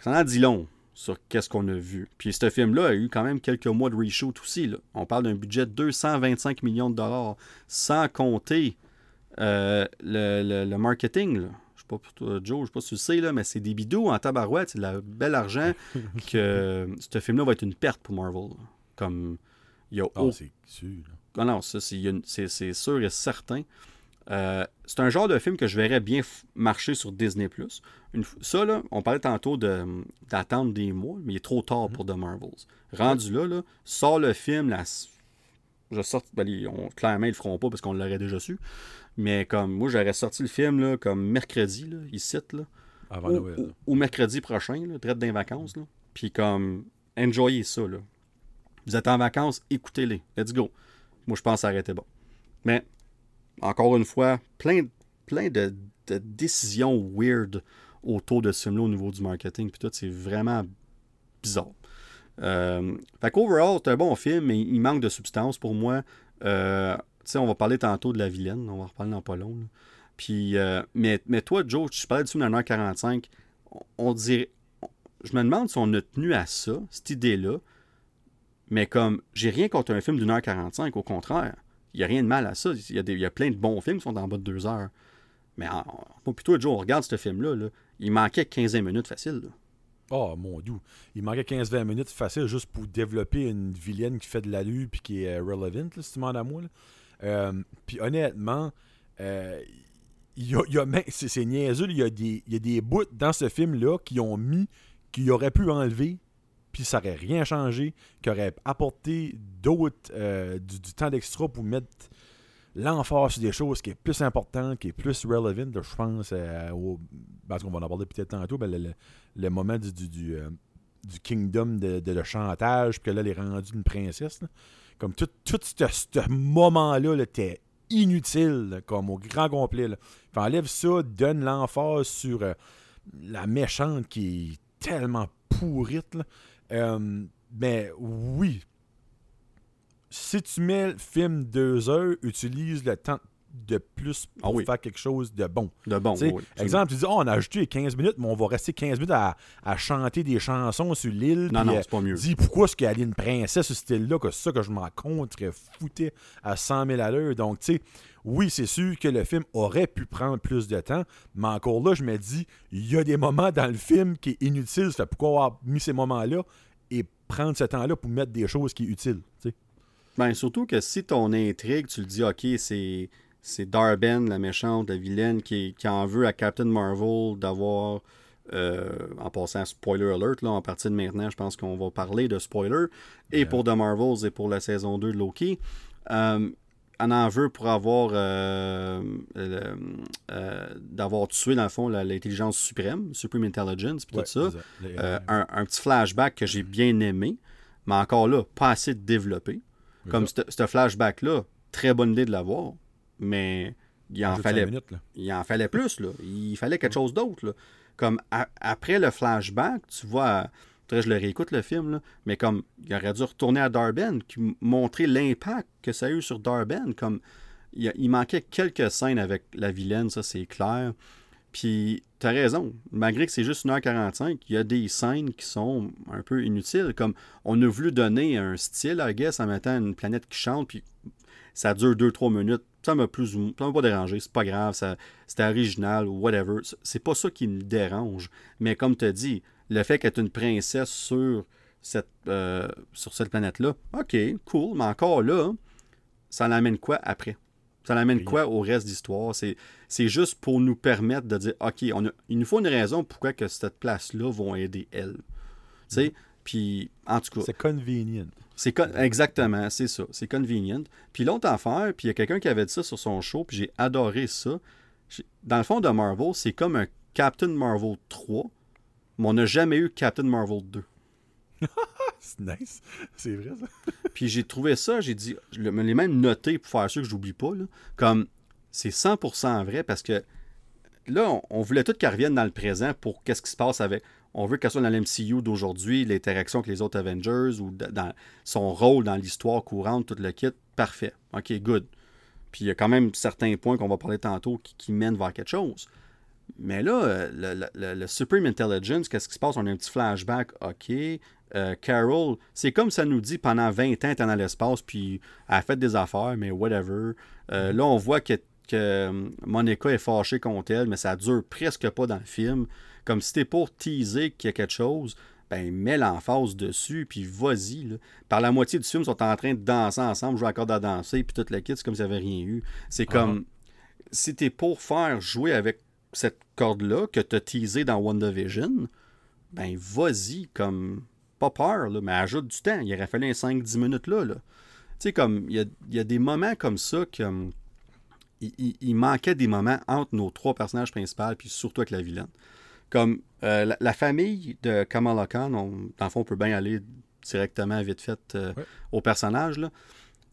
Ça en dit long sur qu'est-ce qu'on a vu. Puis ce film-là a eu quand même quelques mois de reshoot aussi. On parle d'un budget de 225 millions de dollars, sans compter euh, le, marketing. Là. Je sais pas pour toi, Joe, je sais pas si tu sais, là, mais c'est des bidous en tabarouette, c'est de la bel argent que ce film-là va être une perte pour Marvel. Comme il y a ah, c'est sûr. Ah non, ça, c'est sûr et certain. Euh, c'est un genre de film que je verrais bien marcher sur Disney+. Une, ça, là, on parlait tantôt d'attendre des mois, mais il est trop tard pour The Marvels. Rendu là, là, sort le film, la, je sors, ben, on, clairement, ils le feront pas parce qu'on l'aurait déjà su. Mais comme moi, j'aurais sorti le film là, comme mercredi, là, ici, là, Avant ou, Noël. Ou, mercredi prochain, là, traite des vacances. Là. Puis comme, enjoyez ça. Là. Vous êtes en vacances, écoutez-les. Let's go. Moi, je pense que ça aurait été bon. Mais encore une fois, plein, plein de, décisions weird autour de ce film-là au niveau du marketing. Puis tout, c'est vraiment bizarre. Euh, fait qu'overall, c'est un bon film, mais il manque de substance pour moi. Euh, on va parler tantôt de la vilaine, on va en reparler dans pas long. Puis, euh, mais, mais toi, Joe, tu parlais du film dans 1h45. On, dirait. je me demande si on a tenu à ça, cette idée-là. Mais comme, j'ai rien contre un film d'une heure 45, au contraire. Il n'y a rien de mal à ça. Il y, a il y, a plein de bons films qui sont en bas de deux heures. Mais en, plutôt, Joe, on regarde ce film-là. il manquait 15 minutes facile. Oh mon dieu. Il manquait 15-20 minutes facile juste pour développer une vilaine qui fait de l'allure puis qui est relevant, si tu demandes à moi. Euh, puis honnêtement, euh, y a, c'est niaiseux, il y, a des, y a des bouts dans ce film-là qui ont mis, qui auraient pu enlever puis ça n'aurait rien changé, qui aurait apporté d'autres, euh, du, temps d'extra pour mettre l'emphase des choses qui est plus importantes, qui est plus relevant, je pense, euh, parce qu'on va en aborder peut-être tantôt, ben, le, moment du, du, euh, kingdom de, le chantage, puis que là, elle est rendue une princesse. Comme tout, tout ce, moment-là était inutile, comme au grand complet. Enlève ça, donne l'emphase sur euh, la méchante qui est tellement pourrite. Mais oui, si tu mets le film deux heures, utilise le temps de plus pour Ah faire quelque chose de bon. De bon, oui, exemple, tu dis, oh, on a ajouté 15 minutes, mais on va rester 15 minutes à, à chanter des chansons sur l'île. Non, non, euh, c'est pas mieux. Dis, pourquoi est-ce qu'il y a une princesse ce style-là, que c'est ça que je m'en contre foutais à 100 000 à l'heure? Donc, tu sais, oui, c'est sûr que le film aurait pu prendre plus de temps, mais encore là, je me dis, il y a des moments dans le film qui est inutile. Ça fait pourquoi avoir mis ces moments-là et prendre ce temps-là pour mettre des choses qui sont utiles. tu sais. Ben, surtout que si ton intrigue, tu le dis, ok, c'est. C'est Darben, la méchante, la vilaine, qui, qui en veut à Captain Marvel d'avoir, euh, en passant spoiler alert, là, en partie de maintenant, je pense qu'on va parler de spoiler, et Yeah. pour The Marvels et pour la saison 2 de Loki. Euh, on en veut pour avoir euh, euh, d'avoir tué dans le fond l'intelligence suprême, Supreme Intelligence, puis Ouais, tout ça. un, un petit flashback que j'ai bien aimé, mais encore là, pas assez développé. Comme ce flashback-là, très bonne idée de l'avoir, mais il en, fallait, minutes, là. il en fallait plus. Là. Il fallait quelque chose d'autre. Comme a- après le flashback, tu vois, je le réécoute le film, là, mais comme il aurait dû retourner à Darben, qui montrer l'impact que ça a eu sur Darben. Comme il, y a- il manquait quelques scènes avec la vilaine, ça c'est clair. Puis, t'as raison, malgré que c'est juste 1h45, il y a des scènes qui sont un peu inutiles. Comme on a voulu donner un style, I guess, en mettant une planète qui chante, puis ça dure 2-3 minutes. Ça m'a plus ça m'a pas dérangé, c'est pas grave, c'était original ou whatever. C'est- pas ça qui me dérange. Mais comme tu dit, le fait est une princesse sur cette, euh, sur cette planète-là, ok, cool, mais encore là, ça l'amène quoi après? Ça l'amène quoi au reste de l'histoire? C'est, c'est juste pour nous permettre de dire, OK, on a, il nous faut une raison pourquoi que cette place-là vont aider elle. Tu sais, puis en tout cas, C'est convenient. c'est con- exactement, c'est ça, c'est convenient. Puis l'autre affaire, puis il y a quelqu'un qui avait dit ça sur son show, puis j'ai adoré ça. Dans le fond de Marvel, c'est comme un Captain Marvel 3, mais on n'a jamais eu Captain Marvel 2. C'est nice. C'est vrai, ça. Puis j'ai trouvé ça, j'ai dit, je me l'ai même noté pour faire sûr que j'oublie pas, là, comme c'est 100% vrai parce que là, on, voulait tout qu'elle revienne dans le présent pour qu'est-ce qui se passe avec. On veut qu'elle soit dans l'MCU d'aujourd'hui, l'interaction avec les autres Avengers ou dans son rôle dans l'histoire courante, tout le kit. Parfait. OK, good. Puis il y a quand même certains points qu'on va parler tantôt qui, mènent vers quelque chose. Mais là, euh, le- le- le Supreme Intelligence, qu'est-ce qui se passe? On a un petit flashback, OK. Euh, Carol, c'est comme ça nous dit pendant 20 ans, était dans l'espace, puis elle a fait des affaires, mais whatever. Euh, Là, on voit que, que euh, Monica est fâchée contre elle, mais ça dure presque pas dans le film. Comme si c'était pour teaser qu'il y a quelque chose, ben mets l'emphase dessus, puis vas-y. Par la moitié du film, ils sont en train de danser ensemble, jouer corde à danser, puis toute la kit, c'est comme s'il n'y avait rien eu. C'est comme si t'es pour faire jouer avec cette corde-là que t'as teasé dans WandaVision, ben vas-y, comme pas peur, là, mais ajoute du temps. Il aurait fallu un 5-10 minutes là. là. Tu sais, comme il y a, il y a des moments comme ça que hum, il, il- il manquait des moments entre nos trois personnages principaux, puis surtout avec la vilaine. Comme euh, la, la famille de Kamala Khan, on, dans le fond, on peut bien aller directement, vite fait, euh, Ouais. au personnage. Là.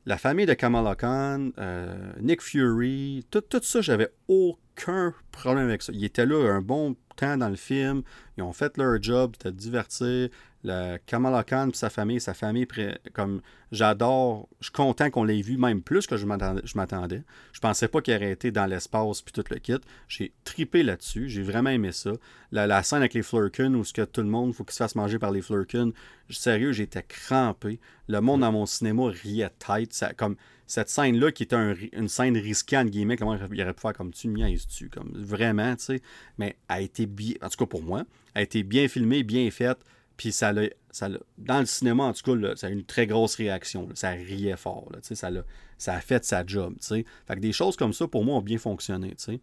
La famille de Kamala Khan, euh, Nick Fury, tout, tout ça, j'avais aucun problème avec ça. Ils étaient là un bon temps dans le film. Ils ont fait leur job, c'était divertir. Le Kamala Khan et sa famille, sa famille, comme j'adore, je suis content qu'on l'ait vu même plus que je m'attendais. Je, pensais pas qu'il aurait été dans l'espace puis tout le kit. J'ai tripé là-dessus, j'ai vraiment aimé ça. La, scène avec les Flurkins où ce que tout le monde faut qu'il se fasse manger par les Flurkins, sérieux, j'étais crampé. Le monde dans mon cinéma riait tête. Comme cette scène-là qui était une scène risquée, entre guillemets, comment il aurait pu faire comme tu niaises-tu, comme vraiment, tu sais. Mais a été bien, en tout cas pour moi, a été bien filmée, bien faite. Puis ça l'a, ça l'a- dans le cinéma, en tout cas, là, ça a eu une très grosse réaction. là. Ça riait fort. là, ça, l'a- ça a fait sa job. tu sais. Fait que des choses comme ça, pour moi, ont bien fonctionné. tu.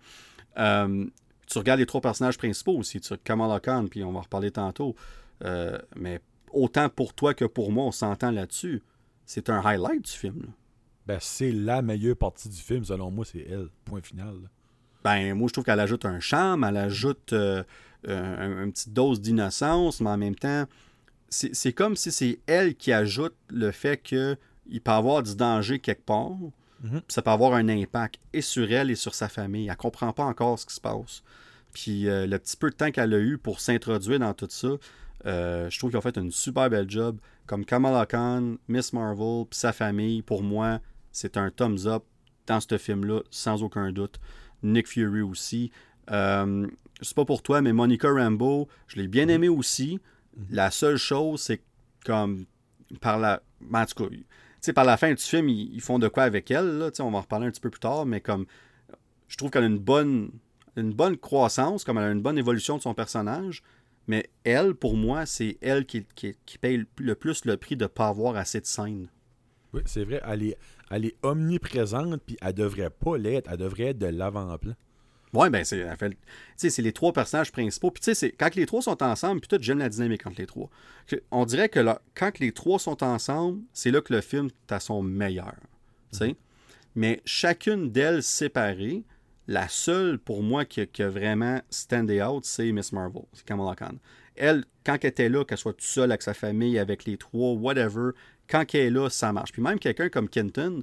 Euh, tu regardes les trois personnages principaux aussi. Tu as Kamala Khan, puis on va en reparler tantôt. Euh, mais autant pour toi que pour moi, on s'entend là-dessus. C'est un highlight du film. là. Ben, c'est la meilleure partie du film, selon moi, c'est elle. Point final. là. Ben, moi, je trouve qu'elle ajoute un charme, elle ajoute euh, un- une petite dose d'innocence, mais en même temps, c'est comme si c'est elle qui ajoute le fait qu'il peut y avoir du danger quelque part. Mhm. ça peut avoir un impact et sur elle et sur sa famille. Elle comprend pas encore ce qui se passe. Puis euh, le petit peu de temps qu'elle a eu pour s'introduire dans tout ça, euh, je trouve qu'ils ont fait une super belle job. Comme Kamala Khan, Miss Marvel, puis sa famille, pour moi, c'est un thumbs up dans ce film-là, sans aucun doute. Nick Fury aussi. Euh, je sais pas pour toi, mais Monica Rambeau, je l'ai bien aimé aussi. La seule chose, c'est comme par la. ben, en tout cas, par la fin du film, ils, ils font de quoi avec elle, là, on va en reparler un petit peu plus tard, mais comme je trouve qu'elle a une bonne, une bonne croissance, comme elle a une bonne évolution de son personnage, mais elle, pour moi, c'est elle qui, qui, qui paye le plus le prix de ne pas avoir assez de scènes. Oui, c'est vrai. Elle est, elle est omniprésente, puis elle devrait pas l'être. Elle devrait être de l'avant-plan. Ouais, ben c'est c'est les trois personnages principaux. Puis tu sais, quand les trois sont ensemble, puis tout, j'aime la dynamique entre les trois. Que- On dirait que là, quand les trois sont ensemble, c'est là que le film est son meilleur. Mais chacune d'elles séparées, la seule pour moi qui, a- vraiment standé out, c'est Miss Marvel, c'est Kamala Khan. Elle, quand elle était là, qu'elle soit toute seule avec sa famille, avec les trois, whatever, quand elle est là, ça marche. Puis même quelqu'un comme Kenton,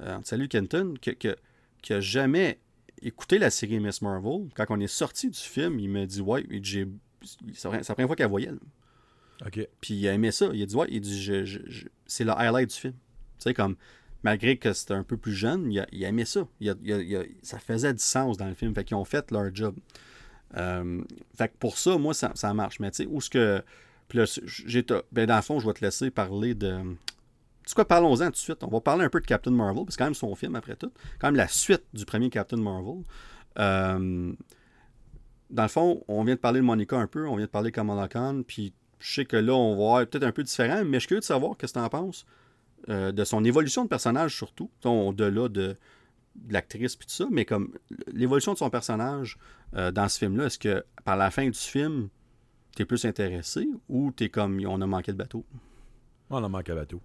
euh, salut Kenton, que, que, qui a jamais écouté la série Miss Marvel, quand on est sorti du film, il m'a dit Ouais, j'ai- c'est la première fois qu'elle voyait. Puis il a aimé ça. Il a dit Ouais, il dit je- je- je- c'est le highlight du film. Tu sais, comme malgré que c'était un peu plus jeune, il a, il a aimé ça. Il a- il a- il a- ça faisait du sens dans le film. Fait qu'ils ont fait leur job. Euh, fait que pour ça, moi, ça, ça marche. Mais tu sais, où ce que. Puis là, j'ai, ben, dans le fond, je vais te laisser parler de. Sais quoi, parlons-en tout de suite. On va parler un peu de Captain Marvel, parce que c'est quand même son film après tout. Quand même la suite du premier Captain Marvel. Euh, dans le fond, on vient de parler de Monica un peu, on vient de parler de Kamala Khan, puis je sais que là, on va voir peut-être un peu différent, mais je suis curieux de savoir qu'est-ce que tu en penses euh, de son évolution de personnage surtout, au-delà de, de l'actrice puis tout ça, mais comme l'évolution de son personnage euh, dans ce film-là, est-ce que par la fin du film, t'es plus intéressé ou t'es comme on a manqué de bateau? On en manque à bateau.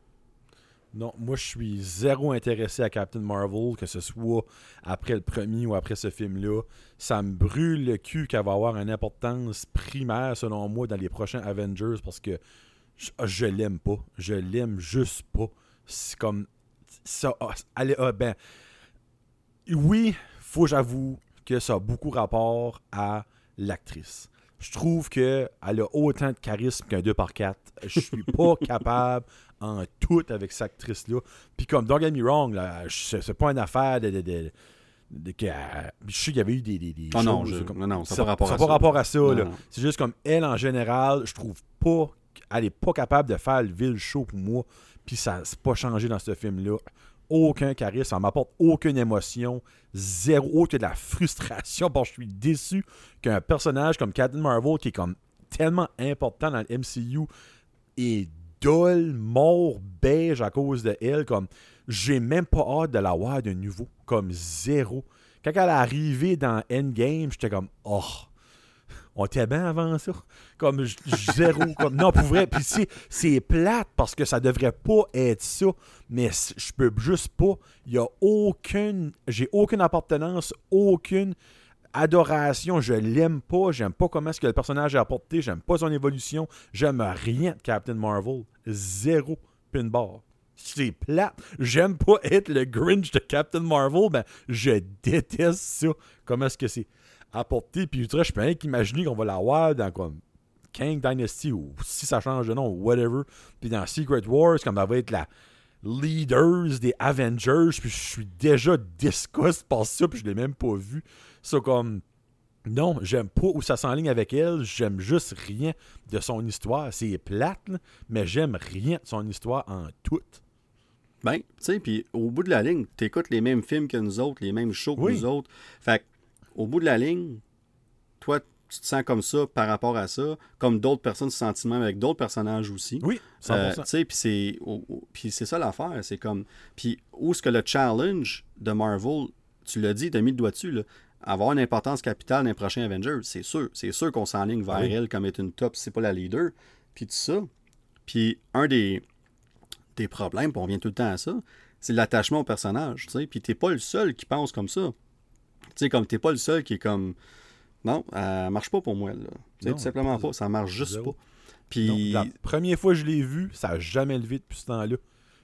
Non, moi je suis zéro intéressé à Captain Marvel, que ce soit après le premier ou après ce film-là. Ça me brûle le cul qu'elle va avoir une importance primaire, selon moi, dans les prochains Avengers parce que je, je l'aime pas. Je l'aime juste pas. C'est comme. Ça, ah, elle est- ah, ben, oui, faut j'avoue que ça a beaucoup rapport à l'actrice. Je trouve qu'elle a autant de charisme qu'un 2x4. Je suis pas capable en tout avec cette actrice-là. Puis comme, don't get me wrong, c'est pas une affaire de... de, de- euh, je sais qu'il y avait eu des, des, des non, choses je- comme- non, non, ça n'a pas rapport ça à a ça. pas rapport à ça. Non, non. C'est juste comme elle, en général, je trouve pas qu'elle est pas capable de faire le ville show pour moi. Puis ça c'est pas changé dans ce film-là. Aucun charisme, ça m'apporte aucune émotion, zéro, que de la frustration, parce je suis déçu qu'un personnage comme Captain Marvel, qui est comme tellement important dans le MCU, est dol, mort, beige à cause de elle. Comme, j'ai même pas hâte de la voir de nouveau. Comme zéro. Quand elle est arrivée dans Endgame, j'étais comme, oh, on était bien avant ça. Comme j- zéro. comme, non, pour vrai. Puis c'est, c'est plate parce que ça devrait pas être ça. Mais je peux juste pas. Il y a aucune. J'ai aucune appartenance, aucune adoration. Je l'aime pas. J'aime pas comment est-ce que le personnage est apporté. J'aime pas son évolution. J'aime rien de Captain Marvel. Zéro pin bar. C'est plate. J'aime pas être le Grinch de Captain Marvel. Ben, je déteste ça. Comment est-ce que c'est apporté. Puis je peux rien qu'imaginer qu'on va l'avoir dans comme Kang Dynasty ou si ça change de nom ou whatever. Puis dans Secret Wars, comme elle va être la leaders des Avengers. Puis je suis déjà disgusté par ça. Puis je l'ai même pas vu. Ça comme. Non, j'aime pas où ça s'enligne avec elle. J'aime juste rien de son histoire. C'est plate, là, mais j'aime rien de son histoire en tout. Ben, tu sais, puis au bout de la ligne, tu écoutes les mêmes films que nous autres, les mêmes shows que Oui. nous autres. Fait que, au bout de la ligne, toi, tu te sens comme ça par rapport à ça, comme d'autres personnes se sentent avec d'autres personnages aussi. Oui, 100%. Euh, puis c'est ça l'affaire, c'est comme puis où est-ce que le challenge de Marvel, tu l'as dit, t'as mis le doigt dessus là, avoir une importance capitale dans les prochains Avengers, c'est sûr, c'est sûr qu'on s'enligne vers Oui. elle comme être une top, si c'est pas la leader, puis tout ça. Puis un des des problèmes, puis on revient tout le temps à ça, c'est l'attachement au personnage, puis t'es pas le seul qui pense comme ça. Tu sais comme t'es pas le seul qui est comme non, elle marche pas pour moi là. Non, tout simplement pas, ça marche juste zéro. pas. Puis la première fois que je l'ai vu, ça a jamais levé depuis ce temps-là.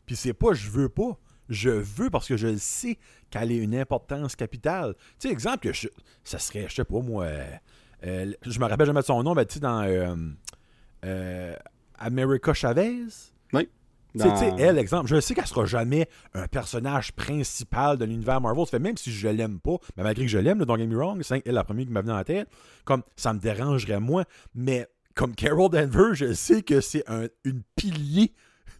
Puis c'est pas je veux pas. Je veux parce que je le sais qu'elle a une importance capitale. Tu sais, exemple, que je, ça serait, je sais pas moi, euh, euh, je me rappelle jamais de son nom, mais tu sais, dans euh, euh, America Chavez? Tu sais, Dans- tu sais, elle, exemple, je sais qu'elle sera jamais un personnage principal de l'univers Marvel. Ça fait même si je l'aime pas, mais malgré que je l'aime, don't get me wrong, c'est la première qui m'a venu en tête, comme ça me dérangerait moins. Mais comme Carol Danvers, je sais que c'est un, une pilier.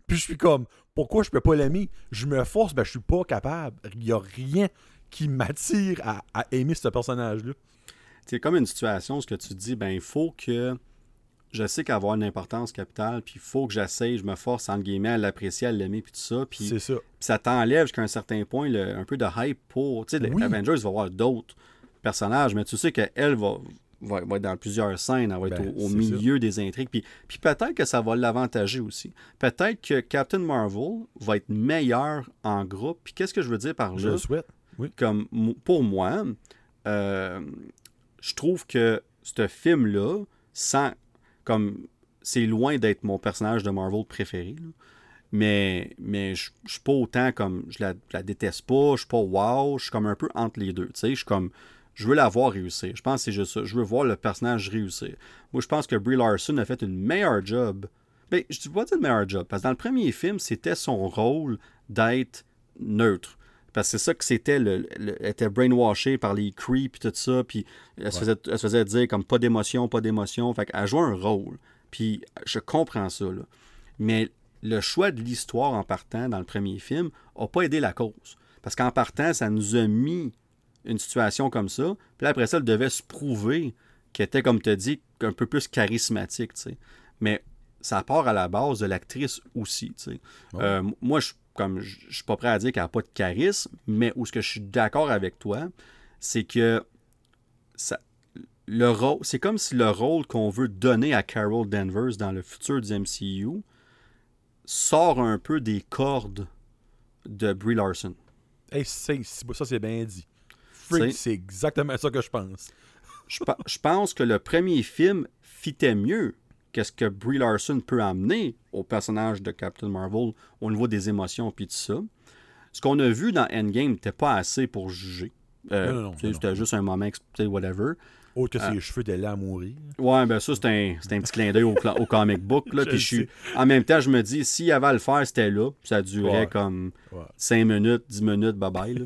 Puis je suis comme, pourquoi je peux pas l'aimer? Je me force, ben je suis pas capable. Il y a rien qui m'attire à, à aimer ce personnage-là. C'est comme une situation ce que tu dis, ben il faut que je sais qu'elle va avoir une importance capitale, puis il faut que j'essaye, je me force entre guillemets à l'apprécier, à l'aimer, puis tout ça, puis, C'est ça. puis ça t'enlève jusqu'à un certain point le- un peu de hype pour, tu sais, Oui. Avengers va avoir d'autres personnages, mais tu sais qu'elle va, va, va être dans plusieurs scènes, elle va être Ben, au, milieu des intrigues, puis, puis peut-être que ça va l'avantager aussi. Peut-être que Captain Marvel va être meilleur en groupe, puis qu'est-ce que je veux dire par Je là? le souhaite. comme m- pour moi, euh, je trouve que ce film-là, sans comme c'est loin d'être mon personnage de Marvel préféré, mais mais je suis pas autant comme je la, la déteste pas, je suis pas wow, je suis comme un peu entre les deux, je suis comme je veux la voir réussir. Je pense que c'est juste. Je veux voir le personnage réussir. Moi, je pense que Brie Larson a fait une meilleure job. Ben, je ne pas dire une meilleure job, parce que dans le premier film, c'était son rôle d'être neutre. Parce que c'est ça que c'était, le, le- elle était brainwashée par les Kree puis tout ça, puis elle, se faisait, elle se faisait dire comme pas d'émotion, pas d'émotion. Fait qu'elle jouait un rôle. Puis je comprends ça, là. Mais le choix de l'histoire en partant dans le premier film n'a pas aidé la cause. Parce qu'en partant, ça nous a mis une situation comme ça. Puis là, après ça, elle devait se prouver qu'elle était, comme tu as dit, un peu plus charismatique, tu sais. Mais ça part à la base de l'actrice aussi. Euh, moi, je comme je je suis pas prêt à dire qu'elle n'a pas de charisme, mais où ce que je suis d'accord avec toi, c'est que ça, le rôle, c'est comme si le rôle qu'on veut donner à Carol Danvers dans le futur du MCU sort un peu des cordes de Brie Larson. Hey, ça, c'est bien dit. C'est- exactement ça que je pense. Je, je pense que le premier film fitait mieux qu'est-ce que Brie Larson peut amener au personnage de Captain Marvel au niveau des émotions puis tout ça. Ce qu'on a vu dans Endgame n'était pas assez pour juger. Euh, Non, non, non, C'était juste un moment, whatever. Autre que Ah. ses cheveux étaient là à mourir. Ouais, ben ça, c'est un, c'est un petit clin d'œil au, comic book. Là, Je en même temps, je me dis, s'il y avait à le faire, c'était là. Ça durait Ouais. comme Ouais. 5 minutes, 10 minutes, bye bye. là.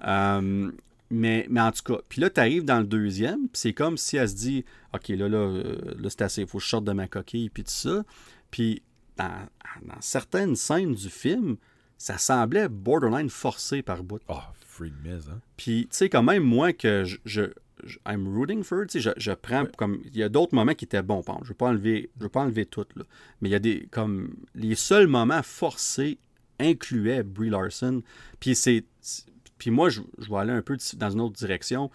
Euh, mais, mais en tout cas, puis là, tu arrives dans le deuxième, puis c'est comme si elle se dit Ok, là, là, euh, là c'est assez, il faut que je sorte de ma coquille, puis tout ça. Puis dans, dans certaines scènes du film, ça semblait borderline forcé par bout. Oh, freak miss, hein. Puis, tu sais, quand même, moi, que je. je je- I'm rooting for, tu sais, je, je prends Ouais. comme. Il y a d'autres moments qui étaient bons, par. Je ne veux pas enlever, je veux pas enlever tout, là. Mais il y a des. Comme. Les seuls moments forcés incluaient Brie Larson. Puis c'est. Puis moi, je, je vais aller un peu dans une autre direction.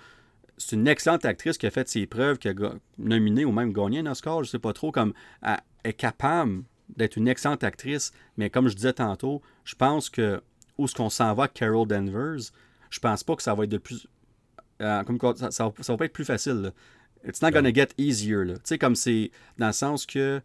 C'est une excellente actrice qui a fait ses preuves, qui a nominé ou même gagné un Oscar, je sais pas trop, comme. Elle est capable d'être une excellente actrice, mais comme je disais tantôt, je pense que où est-ce qu'on s'en va avec Carol Danvers, je pense pas que ça va être de plus. euh, comme quoi, ça, ça, va, ça va pas être plus facile. là. It's not gonna get easier. Tu sais, comme c'est dans le sens que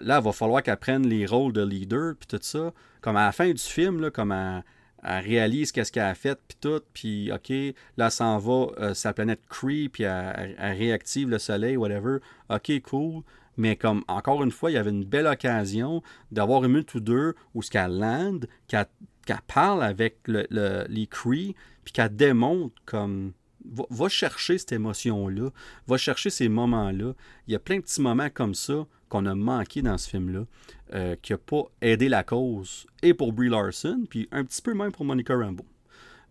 là, il va falloir qu'elle prenne les rôles de leader, puis tout ça. Comme à la fin du film, là, comme elle, elle réalise qu'est-ce qu'elle a fait, puis tout, puis OK, là, elle s'en va, euh, sa planète Kree, puis elle, réactive le soleil, whatever. OK, cool. Mais comme, encore une fois, il y avait une belle occasion d'avoir une minute ou deux où ce qu'elle lande, qu'elle parle avec le- le- les Kree, puis qu'elle démontre comme... Va chercher cette émotion-là, va chercher ces moments-là. Il y a plein de petits moments comme ça qu'on a manqué dans ce film-là, euh, qui n'a pas aidé la cause, et pour Brie Larson, puis un petit peu même pour Monica Rambeau.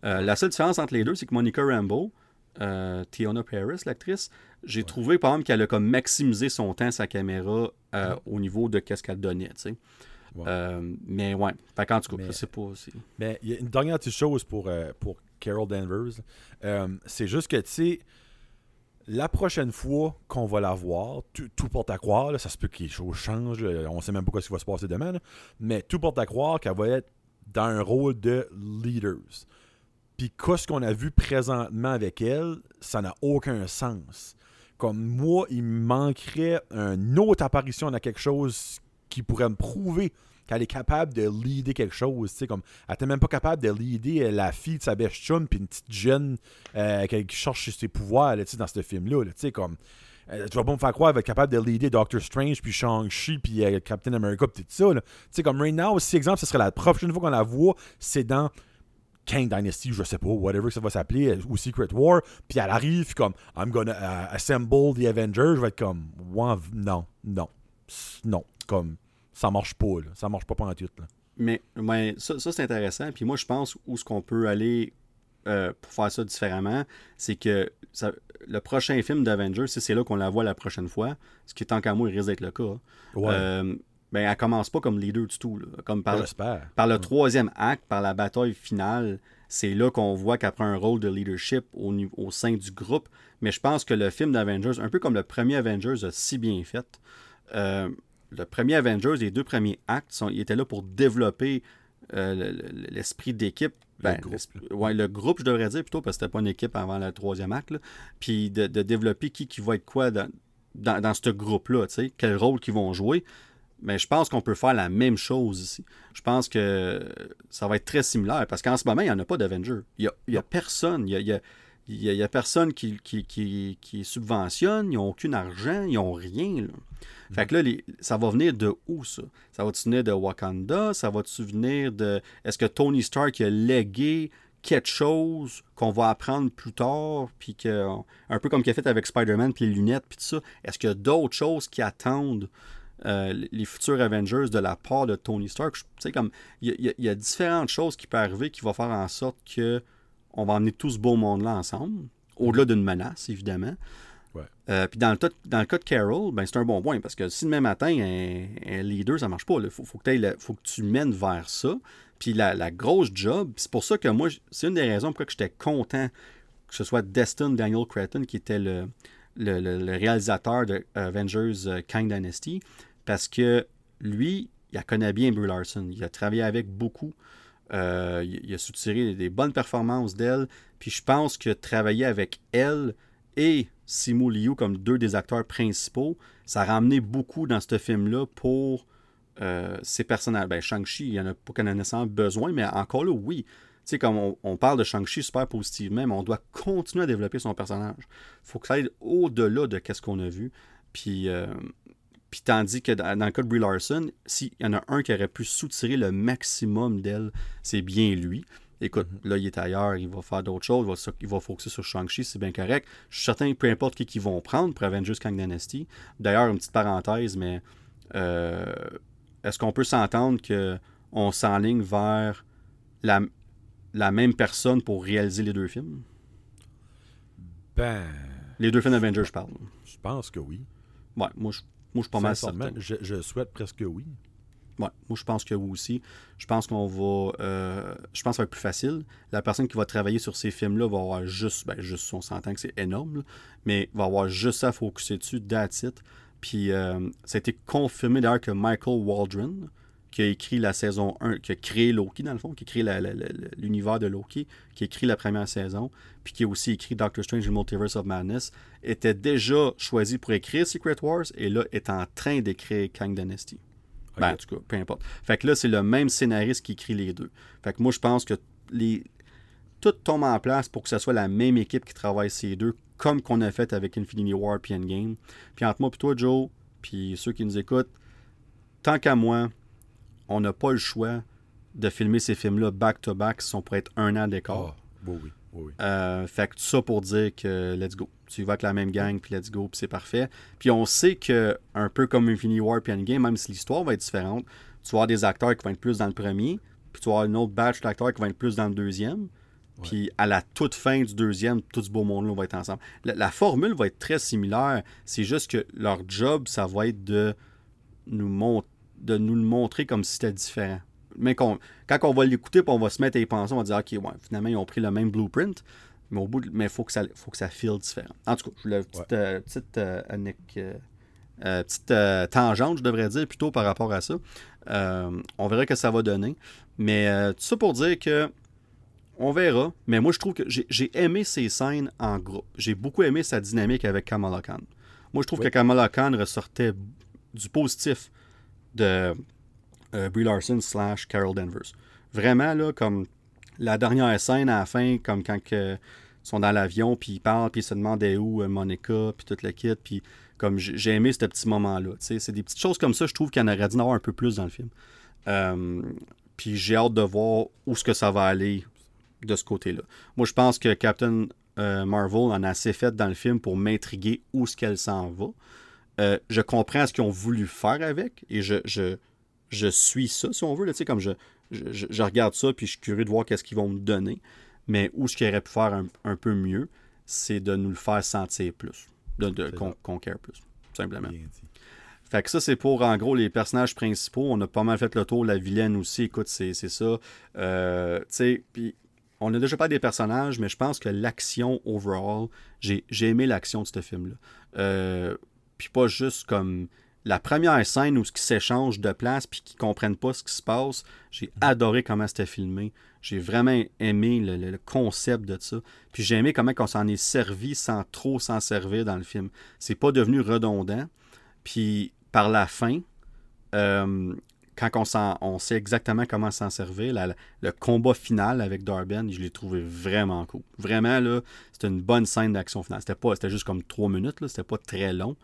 Euh, la seule différence entre les deux, c'est que Monica Rambeau, euh, Tiana Paris, l'actrice, j'ai trouvé, par exemple, qu'elle a comme maximisé son temps, sa caméra, euh, au niveau de qu'est-ce qu'elle donnait, tu sais. Ouais. Euh, mais ouais, fait qu'en tout cas, je sais pas. c'est- Mais il y a une dernière petite chose pour, pour Carol Danvers. C'est juste que, tu sais, la prochaine fois qu'on va la voir, tout, porte à croire, là, ça se peut que les choses changent, euh, on sait même pas ce qui va se passer demain, là, mais tout porte à croire qu'elle va être dans un rôle de leaders. Puis qu'est-ce qu'on a vu présentement avec elle, ça n'a aucun sens. Comme moi, il manquerait une autre apparition dans quelque chose qui pourrait me prouver qu'elle est capable de leader quelque chose. tu sais, Comme, elle était même pas capable de leader la fille de sa best chum puis une petite jeune euh, qui cherche ses pouvoirs tu sais, dans ce film-là. là, tu sais, comme, euh, tu vas pas me faire croire qu'elle va être capable de leader Doctor Strange, puis Shang-Chi, puis euh, Captain America, puis tout ça. Tu sais, comme right now, si exemple, ce serait la prochaine fois qu'on la voit, c'est dans Kang Dynasty, je sais pas, whatever ça va s'appeler, euh, ou Secret War, puis elle arrive, comme, I'm gonna uh, assemble the Avengers, je vais être comme, non, non, non, comme, ça marche pas, là. ça marche pas pendant tout, là. Mais, mais ça, ça, c'est intéressant. Puis moi, je pense où ce qu'on peut aller euh, pour faire ça différemment, c'est que ça- le prochain film d'Avengers, si c'est là qu'on la voit la prochaine fois, ce qui tant qu'à moi, il risque d'être le cas, Ouais, euh, ben, elle commence pas comme leader du tout. là. Comme par, j'espère. par le troisième acte, par la bataille finale, c'est là qu'on voit qu'elle prend un rôle de leadership au, niveau- au sein du groupe. Mais je pense que le film d'Avengers, un peu comme le premier Avengers a si bien fait, euh, le premier Avengers, les deux premiers actes, sont, ils étaient là pour développer euh, le- le- l'esprit d'équipe. Ben, groupe, ouais, le groupe, je devrais dire plutôt, parce que c'était pas une équipe avant le troisième acte. là. Puis de, de développer qui, qui va être quoi dans, dans, dans ce groupe-là, tu sais, quel rôle qu'ils vont jouer. Mais je pense qu'on peut faire la même chose ici. Je pense que ça va être très similaire parce qu'en ce moment, il n'y en a pas d'Avenger. Il n'y a, il y a personne. Il y a, il y a- il y a- personne qui, qui, qui, qui subventionne. Ils n'ont aucun argent. Ils n'ont rien. là. Fait que là, les- ça va venir de où, ça? Ça va-tu venir de Wakanda? Ça va-tu venir de... Est-ce que Tony Stark a légué quelque chose qu'on va apprendre plus tard, puis que... Un peu comme qu'il a fait avec Spider-Man, puis les lunettes, puis tout ça. Est-ce qu'il y a d'autres choses qui attendent euh, les futurs Avengers de la part de Tony Stark? Tu sais, comme... Il y, y a différentes choses qui peuvent arriver qui vont faire en sorte que on va emmener tout ce beau monde-là ensemble, au-delà d'une menace, évidemment. Ouais. Euh, puis dans le, dans le cas de Carol, ben, c'est un bon point parce que si demain matin, un, un leader, ça marche pas. Il faut, faut, que faut tu mènes vers ça. Puis la, la grosse job, c'est pour ça que moi, c'est une des raisons pourquoi que j'étais content que ce soit Destin Daniel Cretton qui était le, le, le- le réalisateur de Avengers euh, Kang Dynasty parce que lui, il connaît bien Brie Larson. Il a travaillé avec beaucoup. Euh, il, a soutiré des bonnes performances d'elle. Puis je pense que travailler avec elle et Simu Liu comme deux des acteurs principaux, ça a ramené beaucoup dans ce film-là pour euh, ces personnages. Ben, Shang-Chi, il n'y en a pas nécessairement besoin, mais encore là, oui. Tu sais, comme on, on parle de Shang-Chi super positivement, mais on doit continuer à développer son personnage. Il faut que ça aille au-delà de ce qu'on a vu. Puis, euh, puis tandis que dans, dans le cas de Brie Larson, s'il y en a un qui aurait pu soutirer le maximum d'elle, c'est bien lui. Écoute, là, il est ailleurs, il va faire d'autres choses, il va, il va focuser sur Shang-Chi, c'est bien correct. Je suis certain que peu importe qui qu'ils vont prendre pour Avengers Kang Dynasty. D'ailleurs, une petite parenthèse, mais euh, est-ce qu'on peut s'entendre qu'on s'enligne vers la, la même personne pour réaliser les deux films? Ben, Les deux films d'Avengers, je parle. je pense que oui. Ouais, moi, je, moi, je suis pas mal Sincèrement, certain. je, je souhaite presque oui. Ouais, moi je pense que oui aussi. Je pense qu'on va. euh, je pense que ça va être plus facile. La personne qui va travailler sur ces films-là va avoir juste. Ben, juste, on s'entend que c'est énorme, là, mais va avoir juste ça à focuser dessus, that's it. Puis euh, ça a été confirmé d'ailleurs que Michael Waldron, qui a écrit la saison 1, qui a créé Loki dans le fond, qui a créé l'univers de Loki, qui a écrit la première saison, puis qui a aussi écrit Doctor Strange et Multiverse of Madness, était déjà choisi pour écrire Secret Wars et là est en train d'écrire Kang Dynasty. Ben, en tout cas, peu importe. Fait que là, c'est le même scénariste qui écrit les deux. Fait que moi, je pense que les... tout tombe en place pour que ce soit la même équipe qui travaille ces deux, comme qu'on a fait avec Infinity War puis Endgame. Puis entre moi et toi, Joe, puis ceux qui nous écoutent, tant qu'à moi, on n'a pas le choix de filmer ces films-là back-to-back si on pourrait être un an d'écart. Ah, oui, oui, oui, oui. Euh, fait que tout ça pour dire que let's go. Tu y vas avec la même gang, puis let's go, puis c'est parfait. Puis on sait que, un peu comme Infinity War puis Endgame, même si l'histoire va être différente, tu vas avoir des acteurs qui vont être plus dans le premier, puis tu vas avoir une autre batch d'acteurs qui vont être plus dans le deuxième. Puis à la toute fin du deuxième, tout ce beau monde-là va être ensemble. La, la formule va être très similaire. C'est juste que leur job, ça va être de nous, mon- de nous le montrer comme si c'était différent. Mais quand on va l'écouter, on va se mettre à y penser, on va dire, OK, ouais, finalement, ils ont pris le même blueprint, mais au bout, de- mais il faut que ça, faut que ça file différent. En tout cas, je voulais une petite, euh, petite, euh, euh, petite tangente, je devrais dire, plutôt par rapport à ça. On verra que ça va donner. Mais tout ça pour dire que on verra. Mais moi, je trouve que j'ai aimé ces scènes en groupe. J'ai beaucoup aimé sa dynamique avec Kamala Khan. Moi, je trouve que Kamala Khan ressortait du positif de euh, Larson slash Carol Danvers. Vraiment, là, comme la dernière scène à la fin, comme quand ils sont dans l'avion, puis ils parlent, puis ils se demandaient où euh, Monica, puis toute la kit, puis comme j'ai aimé ce petit moment-là. C'est des petites choses comme ça, je trouve qu'il y en aurait dû en avoir un peu plus dans le film. Euh, puis j'ai hâte de voir où ce que ça va aller de ce côté-là. Moi, je pense que Captain euh, Marvel en a assez fait dans le film pour m'intriguer où ce qu'elle s'en va. Euh, je comprends ce qu'ils ont voulu faire avec et je, je, je suis ça, si on veut. Là, comme je, je, je, regarde ça puis je suis curieux de voir qu'est-ce qu'ils vont me donner. Mais où ce qu'ils auraient pu faire un, un peu mieux, c'est de nous le faire sentir plus, de, de qu'on care plus, simplement. Fait que ça, c'est pour, en gros, les personnages principaux. On a pas mal fait le tour. La vilaine aussi, écoute, c'est ça. Euh, tu sais, puis on a déjà pas des personnages, mais je pense que l'action overall, j'ai aimé l'action de ce film-là. Euh, puis pas juste comme la première scène où ce qui s'échange de place puis qui comprennent pas ce qui se passe. J'ai mm-hmm. adoré comment c'était filmé. J'ai vraiment aimé le, concept de ça. Puis j'ai aimé comment on s'en est servi sans trop s'en servir dans le film. C'est pas devenu redondant. Puis par la fin, euh, quand on, sait exactement comment s'en servir, le combat final avec Darben, je l'ai trouvé vraiment cool. Vraiment, là, c'était une bonne scène d'action finale. C'était juste comme trois minutes, c'était pas très long,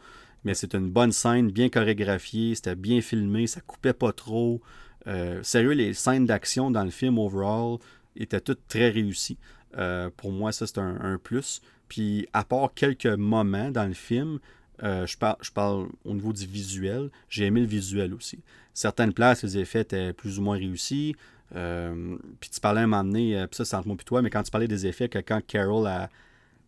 mais c'était une bonne scène, bien chorégraphiée, c'était bien filmé, ça coupait pas trop. Euh, sérieux, les scènes d'action dans le film overall étaient toutes très réussies. Euh, pour moi, ça, c'est un, plus. Puis, à part quelques moments dans le film, euh, je, parle, je parle au niveau du visuel, j'ai aimé le visuel aussi certaines places, les effets étaient plus ou moins réussis. Euh, puis tu parlais à un moment donné, euh, puis ça c'est entre moi et toi, mais quand tu parlais des effets, que quand Carol a,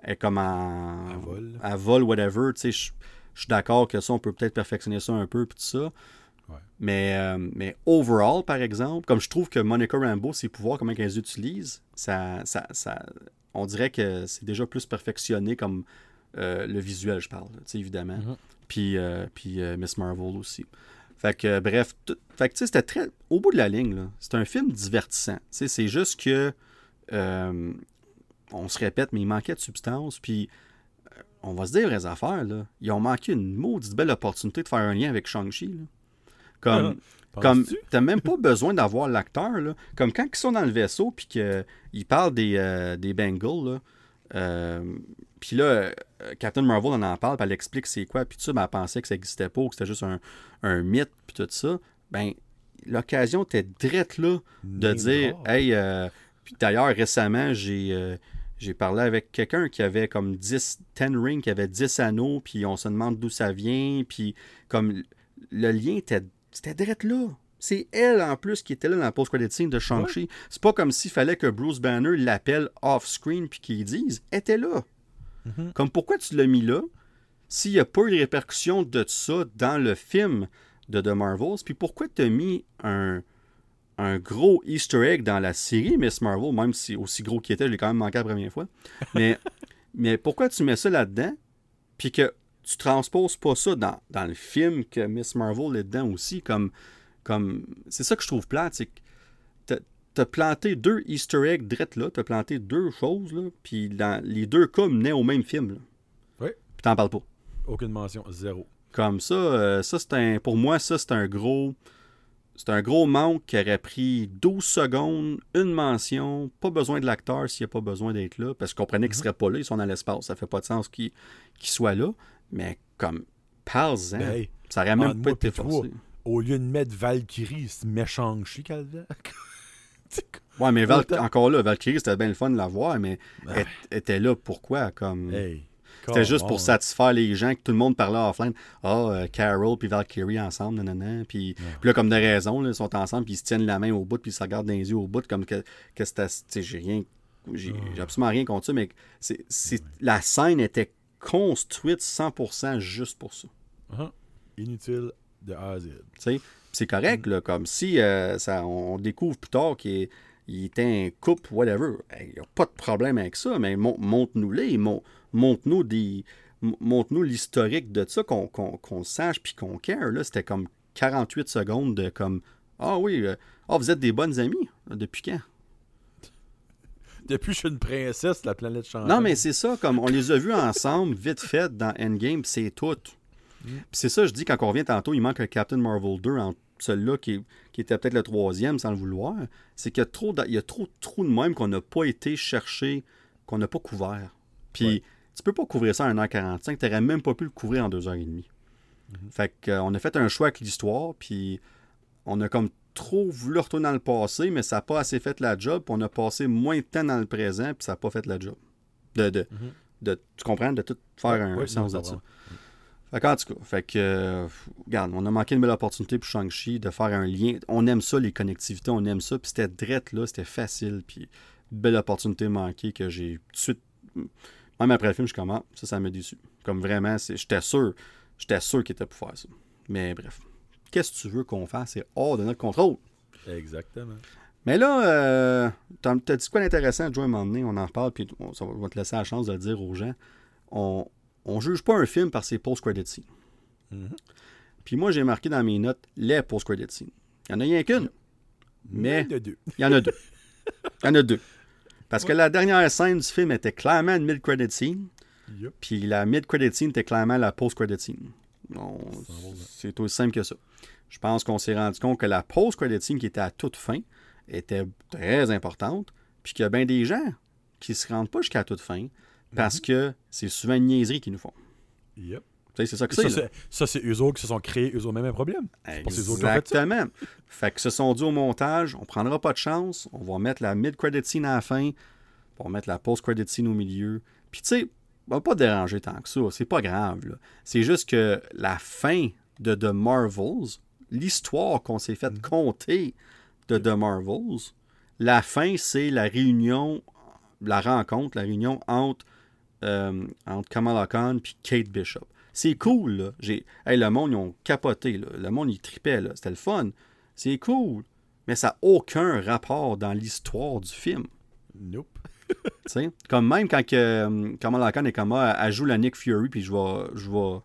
est comme en. À vol. À vol, whatever, tu sais, je, suis d'accord que ça, on peut peut-être perfectionner ça un peu, puis tout ça. Mais, euh, mais overall, par exemple, comme je trouve que Monica Rambeau, ses pouvoirs, comment qu'elle les utilise, ça, ça, ça, on dirait que c'est déjà plus perfectionné comme le visuel, je parle, évidemment. Mm-hmm. Puis, puis Miss Marvel aussi. Fait que, bref, fait que, c'était très. Au bout de la ligne, c'est un film divertissant. C'est juste que. Euh, on se répète, mais il manquait de substance. Puis, euh, on va se dire les affaires, là. Ils ont manqué une maudite belle opportunité de faire un lien avec Shang-Chi. Comme. Ah, comme t'as même pas besoin d'avoir l'acteur là. comme quand ils sont dans le vaisseau puis qu'ils parlent des, euh, des Bengals là, euh, puis là, euh, Captain Marvel en en parle, puis elle explique c'est quoi, puis tout ça, ben, elle pensait que ça n'existait pas, que c'était juste un, mythe, puis tout ça. Ben, l'occasion était drette là de dire, hey, euh, puis d'ailleurs, récemment, j'ai. j'ai parlé avec quelqu'un qui avait comme 10, 10 rings, qui avait 10 anneaux, puis on se demande d'où ça vient, puis comme le lien était, c'était drette là. C'est elle, en plus, qui était là dans la post-credit scene de Shang-Chi. C'est pas comme s'il fallait que Bruce Banner l'appelle off-screen puis qu'il dise « Elle était là. Mhm. Comme pourquoi tu l'as mis là s'il n'y a pas eu de répercussions de ça dans le film de The Marvels? Puis pourquoi tu as mis un, un gros Easter egg dans la série Miss Marvel, même si aussi gros qu'il était, je l'ai quand même manqué la première fois. Mais, mais pourquoi tu mets ça là-dedans? Puis que tu transposes pas ça dans, dans le film que Miss Marvel est dedans aussi, comme comme c'est ça que je trouve plate, c'est que t'as planté deux Easter eggs drettes là, t'as planté deux choses là, puis dans les deux cas menaient au même film. Là. Oui. Puis t'en parles pas. Aucune mention, zéro. Comme ça, euh, ça c'est un, pour moi ça c'est un gros, c'est un gros manque qui aurait pris 12 secondes, une mention, pas besoin de l'acteur s'il n'y a pas besoin d'être là, parce qu'on comprenait qu'il ne mhm. serait pas là, ils sont dans l'espace, ça fait pas de sens qu'il soit là, mais comme parle-en, ben, ça aurait même pas été forcé au lieu de mettre Valkyrie, c'est méchant chi Ouais, mais encore là, Valkyrie, c'était bien le fun de la voir, mais elle, était là pourquoi? Comme... c'était juste pour satisfaire les gens, que tout le monde parlait offline. Ah, oh, Carol puis Valkyrie ensemble, nanana. Puis, puis là, comme de raison, ils sont ensemble, puis ils se tiennent la main au bout, puis ils se regardent dans les yeux au bout, comme que, que c'était. J'ai rien. J'ai absolument rien contre ça, mais c'est, la scène était construite 100% juste pour ça. Uh-huh. Inutile de A à Z. C'est correct, là, comme si euh, ça, on découvre plus tard qu'il était un couple, whatever. Il n'y a pas de problème avec ça, mais montre-nous-les, montre-nous des. Montre-nous l'historique de ça, qu'on sache puis qu'on care. Là, c'était comme 48 secondes de comme Ah oui, euh, ah, vous êtes des bonnes amies. Depuis quand? Depuis que je suis une princesse, la planète change. Non, mais c'est ça, comme on les a vus ensemble, vite fait, dans Endgame, c'est tout. Mm. c'est ça, je dis, quand on revient tantôt, il manque un Captain Marvel 2 en celui-là qui, qui était peut-être le troisième sans le vouloir, c'est qu'il y a trop de, il y a trop de trous de même qu'on n'a pas été chercher, qu'on n'a pas couvert. Puis Ouais. tu peux pas couvrir ça en 1h45, tu n'aurais même pas pu le couvrir en 2h30. Fait qu'on a fait un choix avec l'histoire, puis on a comme trop voulu retourner dans le passé, mais ça n'a pas assez fait la job, puis on a passé moins de temps dans le présent, puis ça n'a pas fait la job. De, de, Mhm. de- tu comprends? De tout faire un Ouais, sens de ça. Fait qu'en tout cas, fait que, euh, regarde, on a manqué une belle opportunité pour Shang-Chi de faire un lien. On aime ça, les connectivités, on aime ça. Puis c'était drette, là, c'était facile. Puis une belle opportunité manquée que j'ai tout de suite. Même après le film, je commence. Ça, ça m'a déçu. Comme vraiment, c'est- j'étais sûr. J'étais sûr qu'il était pour faire ça. Mais bref. Qu'est-ce que tu veux qu'on fasse? C'est hors de notre contrôle. Exactement. Mais là, euh, t'as t'as dit quoi d'intéressant, Joe, à un moment donné, on en parle, puis on, ça va, on va te laisser la chance de le dire aux gens. On, on juge pas un film par ses post-credit scenes. Mhm. Puis moi, j'ai marqué dans mes notes les post-credit scenes. Il n'y en a rien qu'une, mais deux. il y en a deux. Il y en a deux. Parce que la dernière scène du film était clairement une mid-credit scene, puis la mid-credit scene était clairement la post-credit scene. C'est aussi simple que ça. Je pense qu'on s'est rendu compte que la post-credit scene qui était à toute fin était très importante, puis qu'il y a bien des gens qui se rendent pas jusqu'à toute fin parce que c'est souvent une niaiserie qu'ils nous font. Yep. Tu sais, c'est ça que c'est. ça, c'est eux autres qui se sont créés eux autres même un problème. Ont fait ça. Exactement. Fait que ce sont dû au montage. On prendra pas de chance. On va mettre la mid-credit scene à la fin. On va mettre la post-credit scene au milieu. Puis tu sais, on va pas déranger tant que ça. C'est pas grave. C'est juste que la fin de The Marvels, l'histoire qu'on s'est fait compter de The Marvels, la fin, c'est la réunion, la rencontre, la réunion entre, euh, entre Kamala Khan puis Kate Bishop. C'est cool, là. J'ai... Hey, le monde, ils ont capoté, là. Le monde, ils tripaient, là. C'était le fun. C'est cool. Mais ça n'a aucun rapport dans l'histoire du film. Nope. tu sais? Comme même quand que, euh, Kamala Khan est comme ah, elle joue la Nick Fury, puis je vais, je vais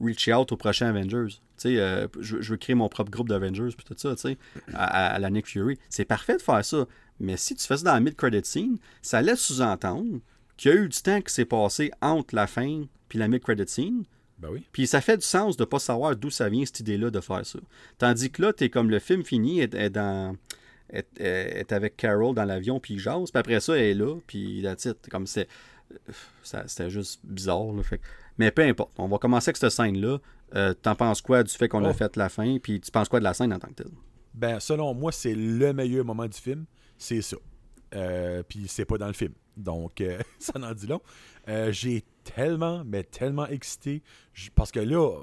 reach out au prochain Avengers. Tu sais, euh, je, je veux créer mon propre groupe d'Avengers, puis tout ça, tu sais, à, à- à la Nick Fury. C'est parfait de faire ça. Mais si tu fais ça dans la mid-credit scene, ça laisse sous-entendre qu'il y a eu du temps qui s'est passé entre la fin puis la mid-credit scene, Ben oui. puis ça fait du sens de ne pas savoir d'où ça vient cette idée-là de faire ça. Tandis que là, tu es comme le film fini, est, est dans, est, est avec Carol dans l'avion, puis il jase, puis après ça, elle est là, puis la titre, comme c'est. C'était juste bizarre. Là, fait Mais peu importe, on va commencer avec cette scène-là. Euh, T'en penses quoi du fait qu'on a Oh. fait la fin, puis tu penses quoi de la scène en tant que telle? Ben, selon moi, c'est le meilleur moment du film. C'est ça. Euh, Puis c'est pas dans le film. Donc, euh, ça en dit long. Euh, J'ai tellement, mais tellement excité. Parce que là,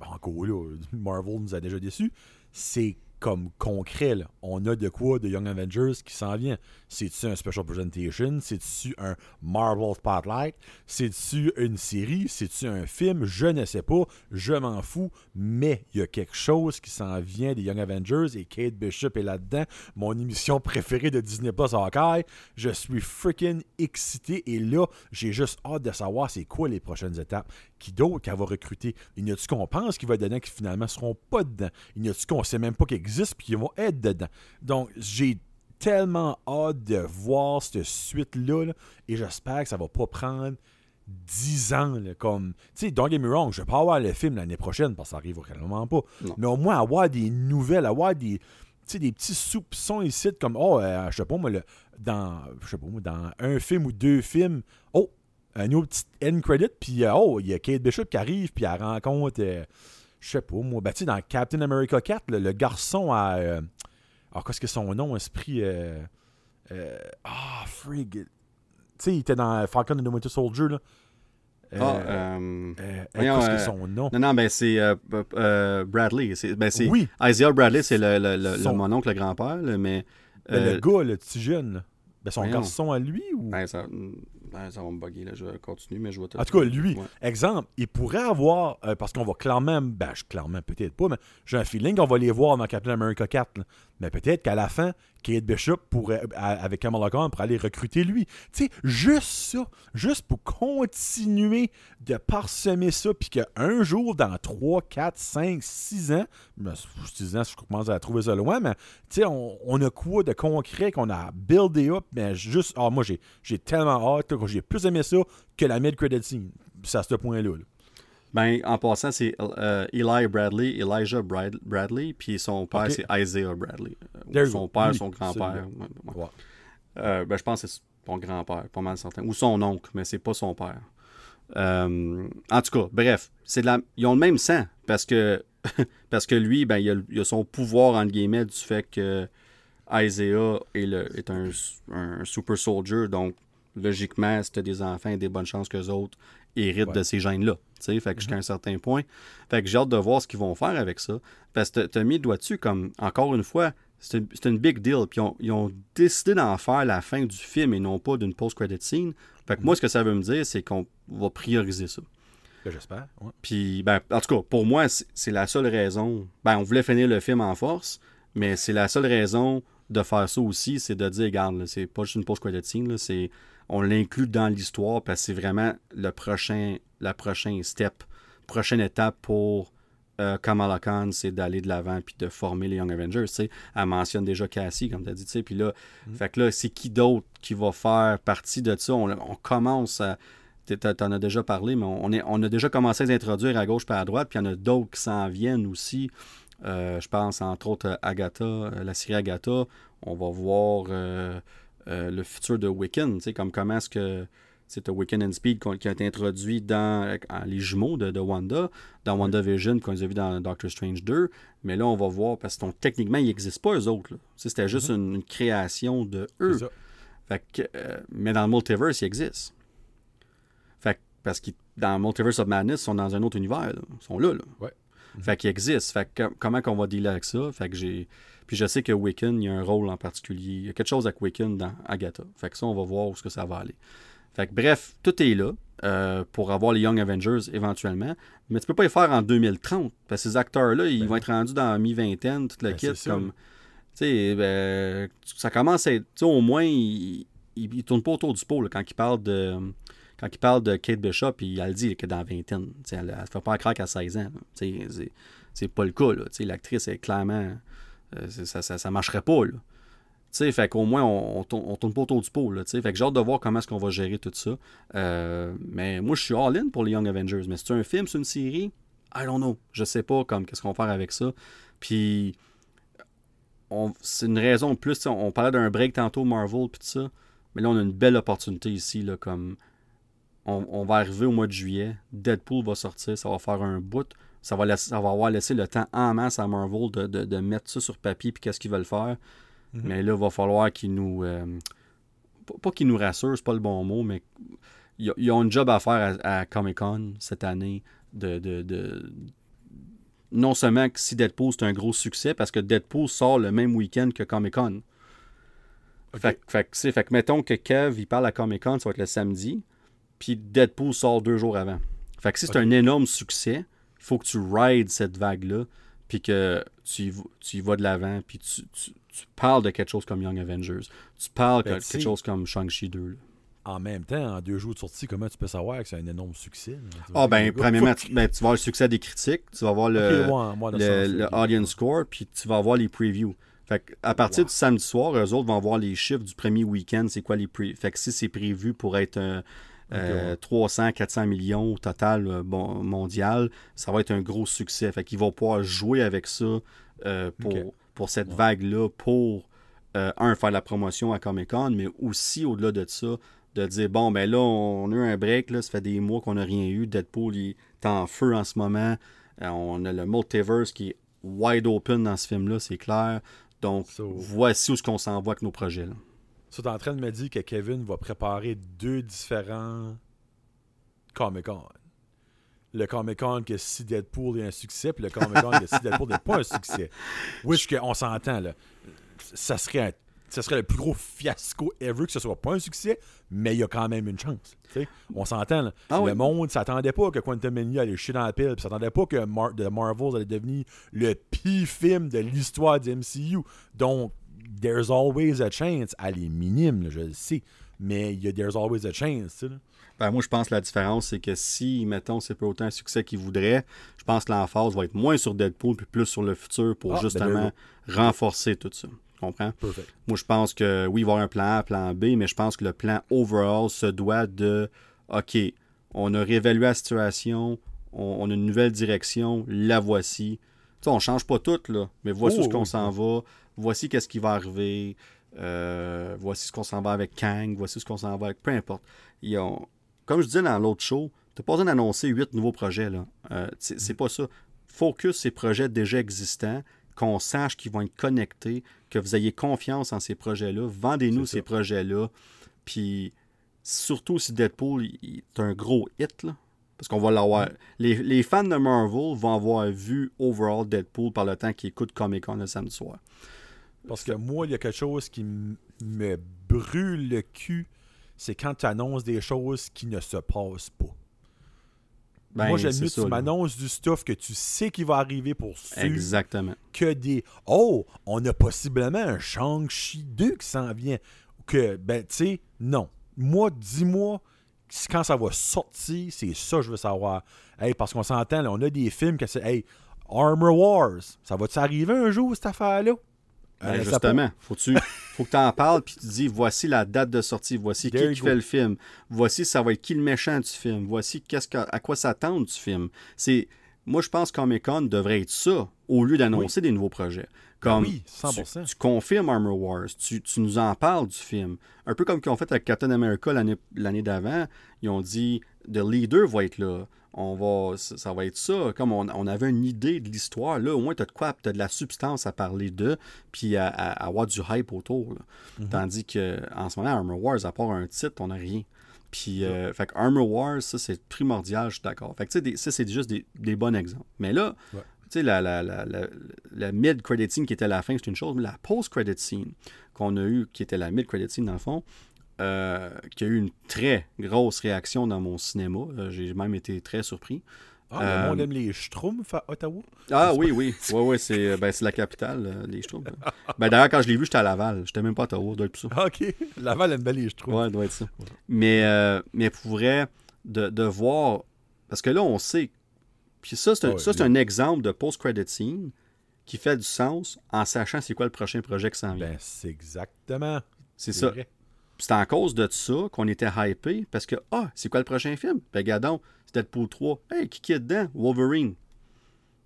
encore là, Marvel nous a déjà déçus. C'est comme concret. On a de quoi de Young Avengers qui s'en vient. C'est-tu un special presentation? C'est-tu un Marvel Spotlight? C'est-tu une série? C'est-tu un film? Je ne sais pas. Je m'en fous. Mais il y a quelque chose qui s'en vient des Young Avengers et Kate Bishop est là-dedans. Mon émission préférée de Disney Plus Hawkeye. Je suis freaking excité et là, j'ai juste hâte de savoir c'est quoi les prochaines étapes. Qui d'autre qu'elle va recruter? Il y en a-tu qu'on pense qu'il va être dedans qui finalement seront pas dedans? Il y en a-tu qu'on sait même pas qu'ils existent puis qu'ils vont être dedans? Donc, j'ai tellement hâte de voir cette suite-là là, et j'espère que ça va pas prendre 10 ans. là, comme, tu sais, don't get me wrong, je vais pas avoir le film l'année prochaine parce que ça arrive réellement pas. Non. Mais au moins avoir des nouvelles, avoir des, tu sais, des petits soupçons ici comme, oh, euh, je sais pas moi, le, dans, je sais pas moi, dans un film ou deux films, oh, un autre petit end credit, puis euh, oh, il y a Kate Bishop qui arrive, puis elle rencontre, euh, je sais pas moi, ben, tu sais, dans Captain America 4, le, le garçon à. euh, ah, qu'est-ce que son nom, esprit. Ah, frig. Tu sais, il était dans Falcon and the Winter Soldier, là. Ah, euh, euh, voyons, qu'est-ce que euh, son nom? Non, non, ben c'est Bradley. C'est, ben, c'est, Oui. Isaiah Bradley, c'est le, le, le, Son- le mononcle, le grand-père, mais. Ben, le gars, le petit jeune. Ben, son voyons. garçon à lui ou? ben, ça, ben, ça va me bugger, là. Je vais continuer, mais je vais te. En tout cas, lui, Ouais. exemple, il pourrait avoir, euh, parce qu'on va clairement, ben, je- clairement, peut-être pas, mais j'ai un feeling qu'on va les voir dans Captain America 4. là. Mais peut-être qu'à la fin, Kate Bishop pourrait, à- avec Kamala Khan, pourrait aller recruter lui. Tu sais, juste ça, juste pour continuer de parsemer ça, puis qu'un jour, dans 3, 4, 5, 6 ans, ben, 6 ans, je commence à trouver ça loin, mais tu sais, on, on a quoi de concret qu'on a buildé up, mais juste, ah, moi, j'ai, j'ai tellement hâte, que j'ai plus aimé ça que la mid-credit scene. C'est à ce point-là. là. Ben, en passant, c'est euh, Eli Bradley, Elijah Brad- Bradley, puis son père, c'est Isaiah Bradley. Son père, son grand-père. ouais, ouais. Euh, ben, je pense que c'est son grand-père, pas mal certain. Ou son oncle, mais c'est pas son père. Euh, en tout cas, bref, c'est de la... ils ont le même sang parce que parce que lui, ben, il, a, il a son pouvoir entre guillemets du fait que Isaiah est, le- est un, un super soldier, donc logiquement, si tu as des enfants, a des bonnes chances que les autres héritent Ouais. de ces gènes-là. Tu sais, fait que jusqu'à un certain point. Fait que j'ai hâte de voir ce qu'ils vont faire avec ça. Parce que tu as mis le doigt dessus comme, encore une fois, c'est une, big deal. Puis ils ont, ils ont décidé d'en faire la fin du film et non pas d'une post-credit scene. Fait que moi, ce que ça veut me dire, c'est qu'on va prioriser ça. Ben, J'espère. ouais. Puis, ben, en tout cas, pour moi, c'est c'est la seule raison. Ben, on voulait finir le film en force, mais c'est la seule raison de faire ça aussi, c'est de dire, regarde, là, c'est pas juste une post-credit scene, là, c'est, on l'inclut dans l'histoire parce que c'est vraiment le prochain, la prochaine step, prochaine étape pour euh, Kamala Khan, c'est d'aller de l'avant puis de former les Young Avengers. Elle mentionne déjà Cassie, comme tu as dit. tu sais. Puis là, fait que là, c'est qui d'autre qui va faire partie de ça? On, on commence à. Tu en as déjà parlé, mais on, est, on a déjà commencé à les introduire à gauche et à droite, puis il y en a d'autres qui s'en viennent aussi. Euh, je pense entre autres à Agatha, euh, la série Agatha. On va voir euh, euh, le futur de Wiccan, tu sais, comme comment est-ce que c'est Wiccan and Speed qui a été introduit dans euh, les jumeaux de, de Wanda, dans WandaVision, qu'on les a vus dans Doctor Strange 2. Mais là, on va voir, parce que techniquement, ils n'existent pas, eux autres. C'était juste une, une création de eux. Ça. Fait que, euh, mais dans le multiverse, ils existent. Fait que, parce que dans Multiverse of Madness, ils sont dans un autre univers. là. Ils sont là. là. Ouais. Fait qu'ils existent. Fait que com- comment qu'on va dealer avec ça? Fait que j'ai. Puis je sais que Wiccan, il y a un rôle en particulier. Il y a quelque chose avec Wiccan dans Agatha. Fait que ça, on va voir où ce que ça va aller. Fait que bref, tout est là euh, pour avoir les Young Avengers éventuellement. Mais tu peux pas les faire en 2030. Parce que ces acteurs-là, ils Ben vont être rendus dans la mi-vingtaine, toute la Ben, kit. Comme, là. tu sais, ben, ça commence à être. Tu sais, au moins, il, il, il tourne pas autour du pot là, quand il parle de. Quand il parle de Kate Bishop, il, elle dit que dans la vingtaine. Elle ne fait pas craque à 16 ans. là. Tu sais, C'est pas le cas. L'actrice est clairement. Euh, ça, ça, marcherait pas. Là. Fait qu'au moins, on, on, tourne, pas autour du pot. Fait que j'ai hâte de voir comment est-ce qu'on va gérer tout ça. Euh, mais moi, je suis all-in pour les Young Avengers. Mais c'est un film, c'est une série? I don't know. Je sais pas comme qu'est-ce qu'on va faire avec ça. Puis, c'est une raison de plus. On, parlait d'un break tantôt, Marvel, puis ça. Mais là, on a une belle opportunité ici. Là, on, on va arriver au mois de juillet. Deadpool va sortir. Ça va faire un bout. Ça va, laisser- ça va avoir laissé le temps en masse à Marvel de, de- de mettre ça sur papier puis qu'est-ce qu'ils veulent faire. Mhm. Mais là, il va falloir qu'ils nous. euh, pas- qu'ils nous rassurent, c'est pas le bon mot, mais ils ont une job à faire à, à Comic Con cette année de, de- de- non seulement que si Deadpool c'est un gros succès, parce que Deadpool sort le même week-end que Comic Con. Fait, que- fait, que, c'est- fait que mettons que Kev il parle à Comic Con, ça va être le samedi, puis Deadpool sort deux jours avant. Fait que si c'est un énorme succès, il faut que tu rides cette vague-là, puis que tu y, tu y vas de l'avant, puis tu, tu- tu parles de quelque chose comme Young Avengers. Tu parles Ben, de sais- quelque chose comme Shang-Chi 2. là. En même temps, en deux jours de sortie, comment tu peux savoir que c'est un énorme succès? Ah ben, premièrement, tu, ben, tu vas avoir le succès des critiques, tu vas avoir le, ouais, moi, le, audience score, puis tu vas avoir les previews. Fait que à partir Wow. du samedi soir, eux autres vont voir les chiffres du premier week-end, c'est quoi les previews. Fait que si c'est prévu pour être euh, ouais. 300, 400 millions au total euh, bon, mondial, ça va être un gros succès. Fait qu'ils vont pouvoir jouer avec ça euh, pour, cette Ouais. vague-là, pour, euh, un, faire la promotion à Comic-Con, mais aussi, au-delà de ça, de dire, bon, ben là, on a eu un break, là, ça fait des mois qu'on n'a rien eu. Deadpool, il est en feu en ce moment. Euh, on a le multiverse qui est wide open dans ce film-là, c'est clair. Donc, So- voici où ce qu'on s'en va avec nos projets. Là. T'es en train de me dire que Kevin va préparer deux différents Comic-Con. Le Comic-Con que si Deadpool est un succès, puis le Comic-Con que si Deadpool n'est pas un succès. Oui, je- on s'entend, là. Ça serait, un- ça serait le plus gros fiasco ever que ce soit pas un succès, mais il y a quand même une chance. tu. On s'entend, là. Ah le monde s'attendait pas que Quantum Mania allait chier dans la pile, puis s'attendait pas que Mar The Marvels allait devenir le pire film de l'histoire du MCU. Donc, there's always a chance. Elle est minime, là, je le sais. Mais il y a there's always a chance, là. Ben, moi, je pense que la différence, c'est que si, mettons, c'est pas autant un succès qu'ils voudraient, je pense que l'emphase va être moins sur Deadpool puis plus sur le futur pour Ah, ben, justement renforcer tout ça. Comprends? Perfect. Moi, je pense que oui, il va y avoir un plan A, un plan B, mais je pense que le plan overall se doit de OK, on a réévalué la situation, on, on a une nouvelle direction, la voici. Sais, on change pas tout, là, mais voici Oh, où ce qu'on s'en va, voici qu'est-ce qui va arriver, euh, voici ce qu'on s'en va avec Kang, voici ce qu'on s'en va avec, peu importe. Ils ont- comme je disais dans l'autre show, t'as pas besoin d'annoncer huit nouveaux projets, là. Euh, c'est c'est pas ça. Focus ces projets déjà existants, qu'on sache qu'ils vont être connectés, que vous ayez confiance en ces projets-là. Vendez-nous ces projets-là. Puis surtout si Deadpool est un gros hit, là, parce qu'on va l'avoir. Les, les fans de Marvel vont avoir vu overall Deadpool par le temps qu'ils écoutent Comic Con le samedi soir. Parce que moi, il y a quelque chose qui me brûle le cul, c'est quand tu annonces des choses qui ne se passent pas. Ben, moi, j'aime mieux que tu m'annonces du stuff que tu sais qui va arriver pour sûr Exactement. que des Oh, on a possiblement un Shang-Chi 2 qui s'en vient. Que, ben, tu sais, non. Moi, dis-moi quand ça va sortir, c'est ça que je veux savoir. Hey, parce qu'on s'entend, là, on a des films que c'est Hey, Armor Wars, ça va-tu arriver un jour, cette affaire-là? Ben, justement, faut, tu, faut que tu en parles puis tu dis voici la date de sortie, voici There qui, fait le film, voici ça va être qui le méchant du film, voici qu'est-ce que- à quoi s'attendre du film. C'est moi je pense que Comic Con devrait être ça au lieu d'annoncer des nouveaux projets. Comme Ben oui, 100%. Tu, tu confirmes Armor Wars, tu, tu nous en parles du film. Un peu comme qu'ils ont fait avec Captain America l'année l'année d'avant, ils ont dit The Leader va être là. On va, ça va être ça. Comme on, on avait une idée de l'histoire, là, au moins, tu as de quoi, tu as de la substance à parler d'eux, puis à, à- à avoir du hype autour. Mhm. Tandis que en ce moment, Armor Wars, à part un titre, on n'a rien. Puis, euh, fait que Armor Wars, ça, c'est primordial, je suis d'accord. Fait que, tu sais, des- ça, c'est juste des, des bons exemples. Mais là, Ouais. tu sais, la, la, la, la, la mid-credit scene qui était la fin, c'est une chose, mais la post-credit scene qu'on a eue, qui était la mid-credit scene dans le fond, euh, qui a eu une très grosse réaction dans mon cinéma. Euh, J'ai même été très surpris. Ah, le Euh, aime les Schtroumpfs à Ottawa? Ah oui, oui. Oui, oui, c'est ben, la capitale, les Schtroumpfs. ben, D'ailleurs, quand je l'ai vu, j'étais à Laval. J'étais même pas à Ottawa, doit être ça. Ah, ok. Laval aime bien les Schtroumpfs. Ouais, doit être ça. Mais, euh, mais pour vrai, de, de voir. Parce que là, on sait. Puis ça, c'est un, Ouais, ça, les- un exemple de post-credit scene qui fait du sens en sachant c'est quoi le prochain projet qui s'en vient. Ben, c'est exactement. c'est c'est ça. vrai. C'est en cause de ça qu'on était hypé parce que, ah, c'est quoi le prochain film? Ben, regardons, c'est Deadpool 3. Hey, qui qui est dedans? Wolverine.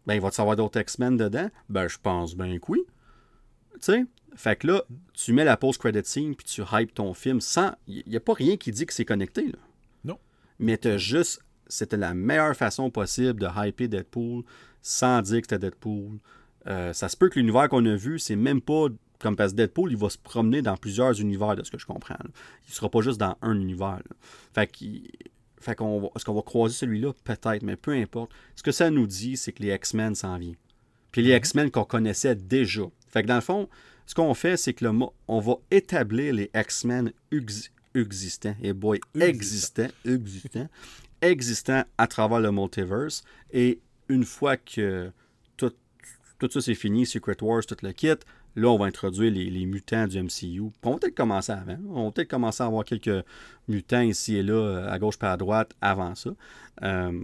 Ben, il va te savoir d'autres X-Men dedans? Ben, je pense bien que oui. Tu sais? Fait que là, tu mets la post-credit scene puis tu hypes ton film sans. Il n'y a pas rien qui dit que c'est connecté, là. Non. Mais t'as juste. C'était la meilleure façon possible de hyper Deadpool sans dire que c'était Deadpool. Euh, ça se peut que l'univers qu'on a vu, c'est même pas comme parce que Deadpool, il va se promener dans plusieurs univers de ce que je comprends. là. Il sera pas juste dans un univers. là. Fait qu'il- fait qu'on va- est-ce qu'on va croiser celui-là? Peut-être, mais peu importe. Ce que ça nous dit, c'est que les X-Men s'en viennent. Puis les X-Men qu'on connaissait déjà. Fait que dans le fond, ce qu'on fait, c'est que le mo- on va établir les X-Men ex- existants. Et boy, existants, existants, existants à travers le multiverse. Et une fois que tout, tout ça c'est fini, Secret Wars, tout le kit, là, on va introduire les, mutants du MCU. On va peut-être commencer avant. On va peut-être à avoir quelques mutants ici et là, à gauche et à droite, avant ça. Euh,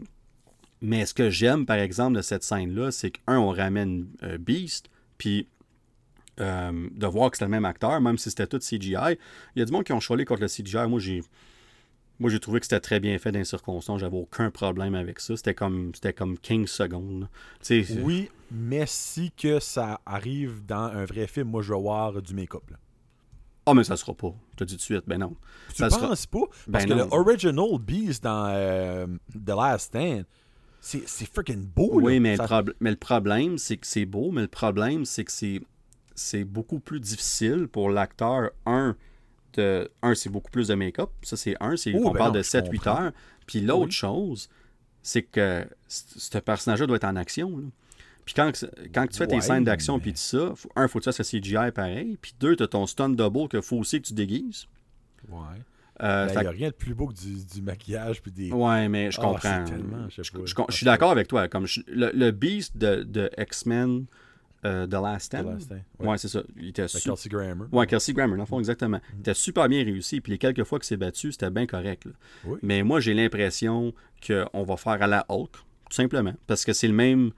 mais ce que j'aime, par exemple, de cette scène-là, c'est qu'un, on ramène euh, Beast, puis euh, de voir que c'était le même acteur, même si c'était tout CGI. Il y a du monde qui ont chialé contre le CGI. Moi, j'ai. Moi, j'ai trouvé que c'était très bien fait dans les circonstances. J'avais aucun problème avec ça. C'était comme, c'était comme 15 secondes. Oui, mais si que ça arrive dans un vrai film, moi, je vais voir du make-up. Ah, mais ça sera pas. Je te dis tout de suite. Ben non. Tu Ça penses sera- pas? Parce Ben que non. le original Beast dans euh, The Last Stand, c'est freaking beau. là. Oui, mais, Ça- le prob- mais le problème, c'est que c'est beau, mais le problème, c'est que c'est beaucoup plus difficile pour l'acteur, un, de, un c'est beaucoup plus de make-up. Ça, c'est un, c'est Oh, qu'on ben parle non, de je 7-8 comprends. heures. Puis l'autre Oui. chose, c'est que ce personnage-là doit être en action. là. Puis quand, quand tu fais tes Ouais, scènes d'action, mais- puis tout ça, faut- un, faut que tu fasses le CGI pareil. Puis deux, tu as ton stunt double qu'il faut aussi que tu déguises. Ouais. Euh, Il fait n'y a rien de plus beau que du, du maquillage puis des. Ouais, mais je Ah, comprends. je sais je, pas. je- je suis d'accord avec toi. Comme le, le Beast de, de X-Men euh, The Last The Stand. Last Stand, Ouais, ouais. c'est ça. Il était su- Kelsey Grammer. Ouais, Kelsey Grammer, dans le fond, exactement. Il était super bien réussi. Puis les quelques fois qu'il s'est battu, c'était bien correct. Oui. Mais moi, j'ai l'impression qu'on va faire à la Hulk, tout simplement. Parce que c'est le même.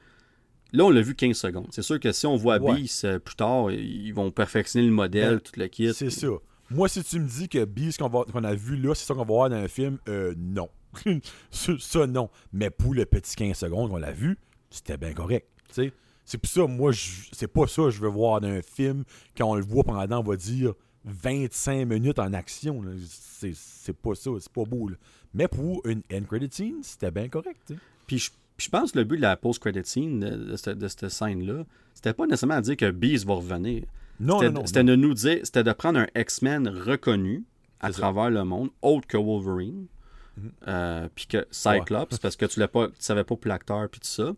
Là, on l'a vu 15 secondes. C'est sûr que si on voit Ouais. Beast euh, plus tard, ils vont perfectionner le modèle, Ben, tout le kit. C'est ça. Moi, si tu me dis que Beast qu'on a vu là, c'est ça qu'on va voir dans un film, euh, non. ça, non. Mais pour le petit 15 secondes qu'on l'a vu, c'était bien correct. C'est pour ça, moi, c'est pas ça que je veux voir d'un film. Quand on le voit pendant, on va dire, 25 minutes en action. C'est pas ça, c'est pas beau. Mais pour une end credit scene, c'était bien correct. Puis je, je, pense que le but de la post-credit scene, de, cette, scène-là, c'était pas nécessairement à dire que Beast va revenir. Non, non, non. C'était de nous dire, c'était de prendre un X-Men reconnu à travers le monde, autre que Wolverine, mhm. euh, puis que Cyclops, parce que tu ne savais pas pour l'acteur, puis tout ça.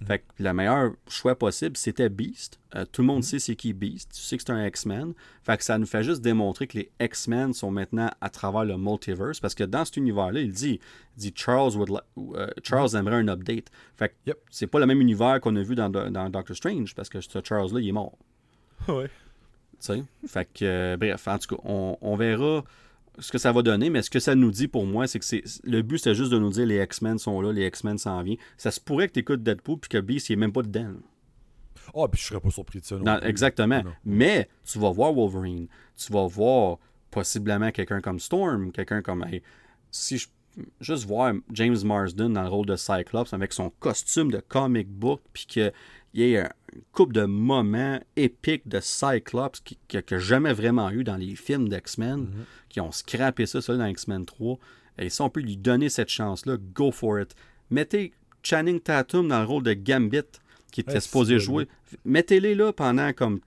Mhm. Fait que le meilleur choix possible, c'était Beast. Euh, tout le monde mhm. sait c'est qui Beast. Tu sais que c'est un X-Men. Fait que ça nous fait juste démontrer que les X-Men sont maintenant à travers le multiverse. Parce que dans cet univers-là, il dit, dit Charles, would euh, Charles aimerait un update. Fait que c'est pas le même univers qu'on a vu dans, dans Doctor Strange. Parce que ce Charles-là, il est mort. Ouais. sais? Fait que, euh, bref, en tout cas, on, on verra ce que ça va donner, mais ce que ça nous dit pour moi, c'est que c'est le but, c'est juste de nous dire les X-Men sont là, les X-Men s'en viennent. Ça se pourrait que tu écoutes Deadpool puis que Beast, il est même pas dedans. Ah, oh, puis je serais pas surpris de ça. Non exactement. Mais tu vas voir Wolverine, tu vas voir possiblement quelqu'un comme Storm, quelqu'un comme. si je juste voir James Marsden dans le rôle de Cyclops avec son costume de comic book, puis qu'il y ait une couple de moments épiques de Cyclops qu'il n'y a jamais vraiment eu dans les films d'X-Men. Mm-hmm qui ont scrappé ça, ça dans X-Men 3. Et si on peut lui donner cette chance-là, go for it. Mettez Channing Tatum dans le rôle de Gambit, qui était supposé jouer. Mettez-les là pendant comme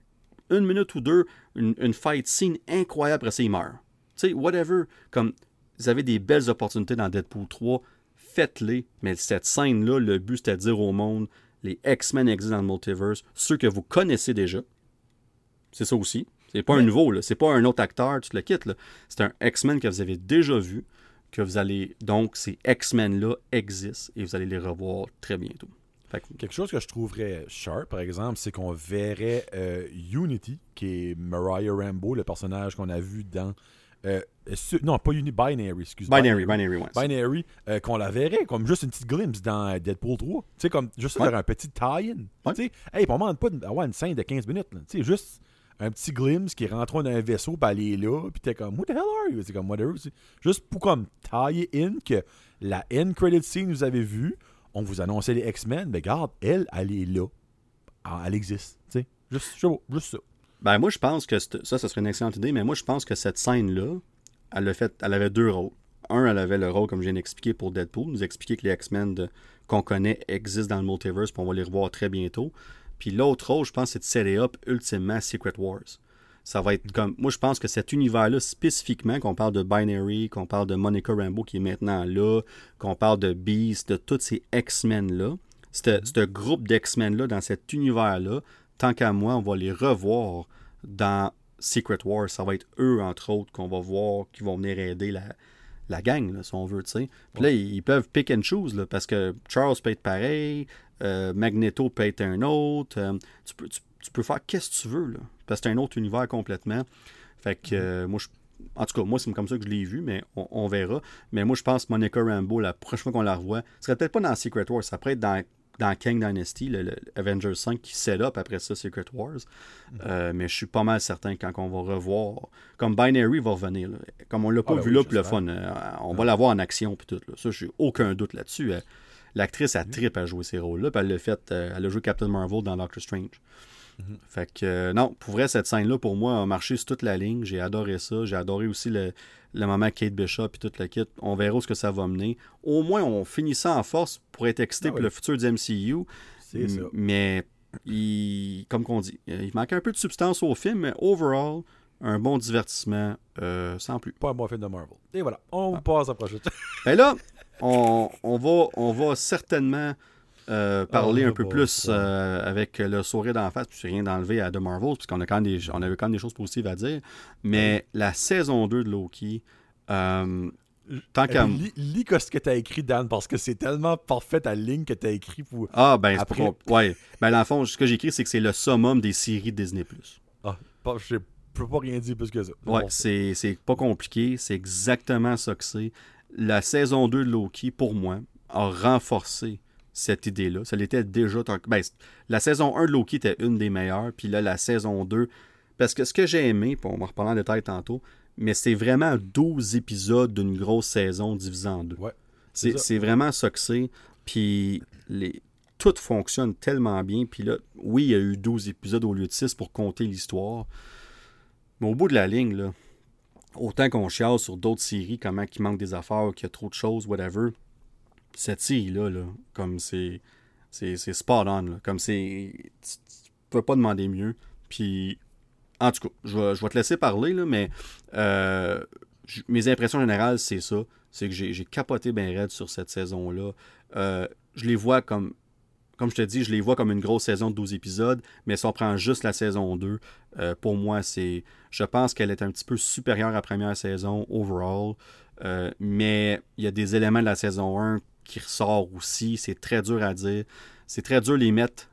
une minute ou deux, une, fight scene incroyable, après ça, il meurt. Tu sais, whatever. Comme vous avez des belles opportunités dans Deadpool 3, faites-les. Mais cette scène-là, le but, c'était de dire au monde les X-Men existent dans le multiverse, ceux que vous connaissez déjà. C'est ça aussi. C'est pas un nouveau, là. C'est pas un autre acteur, tu te le quittes, là. C'est un X-Men que vous avez déjà vu, que vous allez. Donc, ces X-Men-là existent et vous allez les revoir très bientôt. Quelque chose que je trouverais sharp, par exemple, c'est qu'on verrait euh, Unity, qui est Mariah Rambo, le personnage qu'on a vu dans. Euh, non, pas Unity, Binary, excuse-moi. Binary, Binary, ouais. Binary, euh, qu'on la verrait comme juste une petite glimpse dans Deadpool 3. Tu sais, comme juste faire un petit tie-in. Tu sais, hey, on demande pas d'avoir une scène de 15 minutes. Tu sais, juste un petit glimpse qui rentre dans un vaisseau, puis aller là, puis t'es comme, What the hell are you? C'est comme, whatever. Juste pour comme tailler in que la end credit scene vous avez vu, on vous annonçait les X-Men, mais regarde, elle, elle est là. Ah, elle existe. sais Juste, juste ça. Ben, moi, je pense que ça, ça serait une excellente idée, mais moi, je pense que cette scène-là, elle, a fait, elle avait deux rôles. Un, elle avait le rôle, comme je viens d'expliquer pour Deadpool, nous expliquer que les X-Men qu'on connaît existent dans le multiverse, puis on va les revoir très bientôt. Puis l'autre rôle, je pense, c'est de setter up ultimement Secret Wars. Ça va être comme. Moi, je pense que cet univers-là, spécifiquement, qu'on parle de Binary, qu'on parle de Monica Rambeau qui est maintenant là, qu'on parle de Beast, de tous ces X-Men-là, ce groupe d'X-Men-là, dans cet univers-là, tant qu'à moi, on va les revoir dans Secret Wars. Ça va être eux, entre autres, qu'on va voir, qui vont venir aider la, la gang, si on veut, tu sais. Puis là, ils peuvent pick and choose, là, parce que Charles peut être pareil, euh, Magneto peut être un autre. Euh, tu, peux, tu, peux faire qu'est-ce que tu veux, là, parce que c'est un autre univers complètement. Fait que, euh, moi, je, en tout cas, moi, c'est comme ça que je l'ai vu, mais on, verra. Mais moi, je pense que Monica Rambeau, la prochaine fois qu'on la revoit, ce serait peut-être pas dans Secret Wars, ça pourrait être dans, dans King Dynasty, le, Avengers 5 qui set up après ça Secret Wars. Mm-hmm. mais je suis pas mal certain quand on va revoir. Comme Binary va revenir. Comme on l'a pas ah, ben vu là pour le fun. on va la voir en action puis tout. Là. Ça, j'ai aucun doute là-dessus. L'actrice a trip à jouer ces rôles-là. Elle l'a fait, euh, elle a joué Captain Marvel dans Doctor Strange. Mhm. Fait que euh, non, pour vrai, cette scène-là, pour moi, a marché sur toute la ligne. J'ai adoré ça. J'ai adoré aussi le, le moment Kate Bishop et toute la kit. On verra où ce que ça va mener. Au moins, on finit ça en force pour être excité ah pour le futur du MCU. C'est ça. Mais, il, comme qu'on dit, il manque un peu de substance au film, mais overall, un bon divertissement euh, sans plus. Pas un bon film de Marvel. Et voilà, on ah. passe à la prochaine. Et là, on, va, on va certainement euh, parler ah, un peu plus euh, avec le sourire d'en face, puis rien d'enlever à The Marvels, puisqu'on a quand des, on avait quand même des choses positives à dire. Mais la saison 2 de Loki, euh, tant qu'à. Lis, ce que tu as écrit, Dan, parce que c'est tellement parfait ta ligne que tu as écrit pour. Ah, ben, c'est pas. Ouais. Ben, dans le fond, ce que j'ai écrit, c'est que c'est le summum des séries Disney. Ah, je peux pas rien dire plus que ça. Ouais, c'est pas compliqué. C'est exactement ça que c'est la saison 2 de Loki, pour moi, a renforcé cette idée-là. Ça l'était déjà. Ben, la saison 1 de Loki était une des meilleures, puis là, la saison 2. Parce que ce que j'ai aimé, puis on va reparler en détail tantôt, mais c'est vraiment 12 épisodes d'une grosse saison divisée en deux. Ouais. C'est vraiment ça que c'est. Puis les... tout fonctionne tellement bien. Puis là, oui, il y a eu 12 épisodes au lieu de 6 pour compter l'histoire. Mais au bout de la ligne, là, autant qu'on chiale sur d'autres séries, comment il manque des affaires, qu'il y a trop de choses, whatever, cette série-là, là, comme c'est. C'est spot on. là. Comme c'est. Tu, tu peux pas demander mieux. Puis. En tout cas, je vais, je te laisser parler, là, mais euh, mes impressions générales, c'est ça. C'est que j'ai capoté bien raide sur cette saison-là. Euh, je les vois comme. Comme je te dis, je les vois comme une grosse saison de 12 épisodes, mais si on prend juste la saison 2, euh, pour moi, c'est. Je pense qu'elle est un petit peu supérieure à la première saison overall. Mais il y a des éléments de la saison 1 qui ressortent aussi. C'est très dur à dire. C'est très dur les mettre,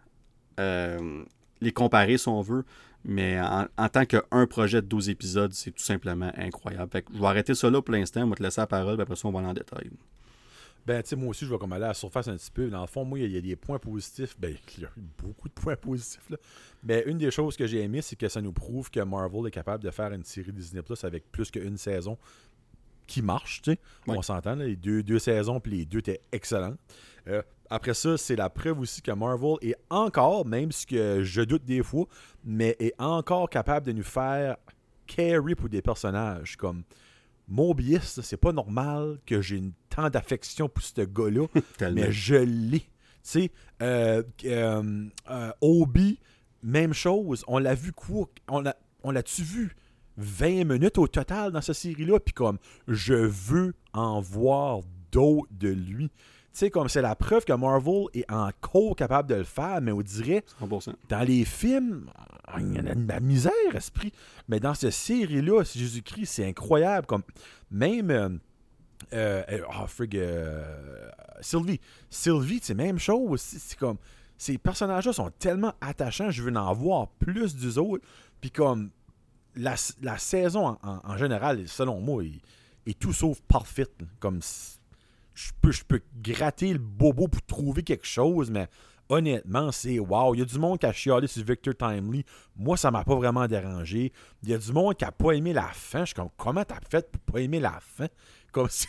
euh, les comparer si on veut. Mais en, tant qu'un projet de 12 épisodes, c'est tout simplement incroyable. Fait que je vais arrêter ça là pour l'instant. On va te laisser la parole, après ça, on va aller en détail. Ben, tu moi aussi, je vais comme aller à la surface un petit peu. Dans le fond, moi, il y, a- des points positifs. Ben, il y a beaucoup de points positifs, là. Mais une des choses que j'ai aimé, c'est que ça nous prouve que Marvel est capable de faire une série Disney Plus avec plus qu'une saison qui marche, tu sais. On s'entend, les deux, deux saisons, puis les deux étaient excellentes. Euh, après ça, c'est la preuve aussi que Marvel est encore, même si que je doute des fois, mais est encore capable de nous faire carry pour des personnages comme Mobius, c'est pas normal que j'ai tant d'affection pour ce gars-là, mais je l'ai. Tu sais, euh, euh, Obi, même chose. On l'a vu quoi? On l'a, on l'a-tu vu? 20 minutes au total dans cette série-là? Puis comme, je veux en voir d'autres de lui. Tu sais, comme c'est la preuve que Marvel est encore capable de le faire, mais on dirait 100%. dans les films, il y en a de la misère, esprit. Mais dans cette série-là, Jésus-Christ, c'est incroyable. Comme même. euh, euh, euh, oh, frig. euh, Sylvie. Sylvie, c'est même chose. C'est c'est comme. Ces personnages-là sont tellement attachants, je veux en voir plus d'eux autres. Puis comme. La, la saison en, en- en général, selon moi, est, est tout sauf parfaite. Comme. Je peux, je peux gratter le bobo pour trouver quelque chose, mais honnêtement, c'est wow. Il y a du monde qui a chialé sur Victor Timely. Moi, ça m'a pas vraiment dérangé. Il y a du monde qui a pas aimé la fin. Je suis comme, comment t'as fait pour pas aimer la fin? Comme, c'est-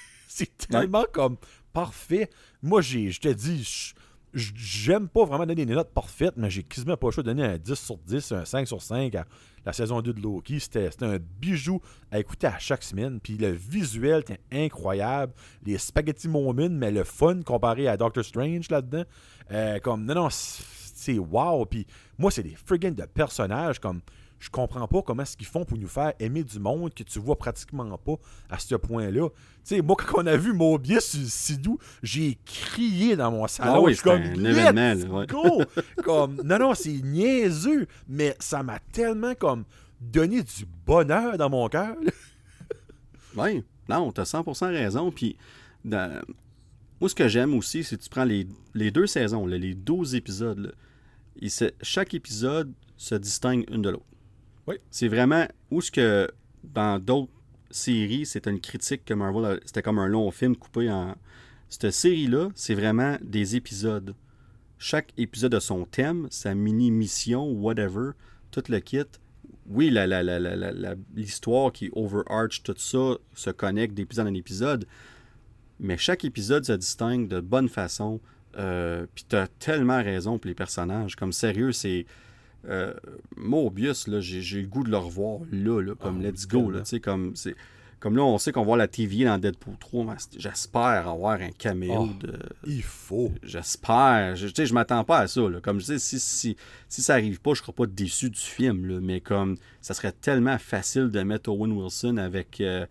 tellement comme parfait. Moi, j'ai, je te dis, j'aime pas vraiment donner des notes parfaites, mais j'ai quasiment pas le choix de donner un 10 sur 10, un 5 sur 5 à la saison 2 de Loki. C'était, un bijou à écouter à chaque semaine. Puis le visuel était incroyable. Les spaghetti moments, mais le fun comparé à Doctor Strange là-dedans. Euh, comme, non, non, c'est wow. Puis moi, c'est des friggin' de personnages comme. Je comprends pas comment est-ce qu'ils font pour nous faire aimer du monde que tu vois pratiquement pas à ce point-là. Tu sais, moi, quand on a vu Mobius sur Sidou, j'ai crié dans mon salon. Ah oui, je comme, un événement, là, ouais. go! comme, non, non, c'est niaiseux, mais ça m'a tellement comme donné du bonheur dans mon cœur. Oui, non, t'as 100% raison. Puis, dans- moi, ce que j'aime aussi, c'est que tu prends les, les deux saisons, là, les 12 épisodes. là, et chaque épisode se distingue une de l'autre. Oui. C'est vraiment où ce que dans d'autres séries, c'était une critique que Marvel, c'était comme un long film coupé en. Cette série-là, c'est vraiment des épisodes. Chaque épisode a son thème, sa mini-mission, whatever, tout le kit. Oui, la- la- la- la- la- l'histoire qui overarch tout ça se connecte d'épisode en épisode, mais chaque épisode se distingue de bonne façon. Euh, Puis t'as tellement raison pour les personnages. Comme sérieux, c'est. Euh, Mobius, là, j'ai le goût de le revoir là, là comme Ah, let's go. Là, comme, c'est- comme là, on sait qu'on va voir la TVA dans Deadpool 3. mais c'est- J'espère avoir un caméo Oh. de. Il faut. J'espère. Je, je m'attends pas à ça. là. Comme je sais, si, si, si ça arrive pas, je serai pas déçu du film. là. Mais comme ça serait tellement facile de mettre Owen Wilson avec euh,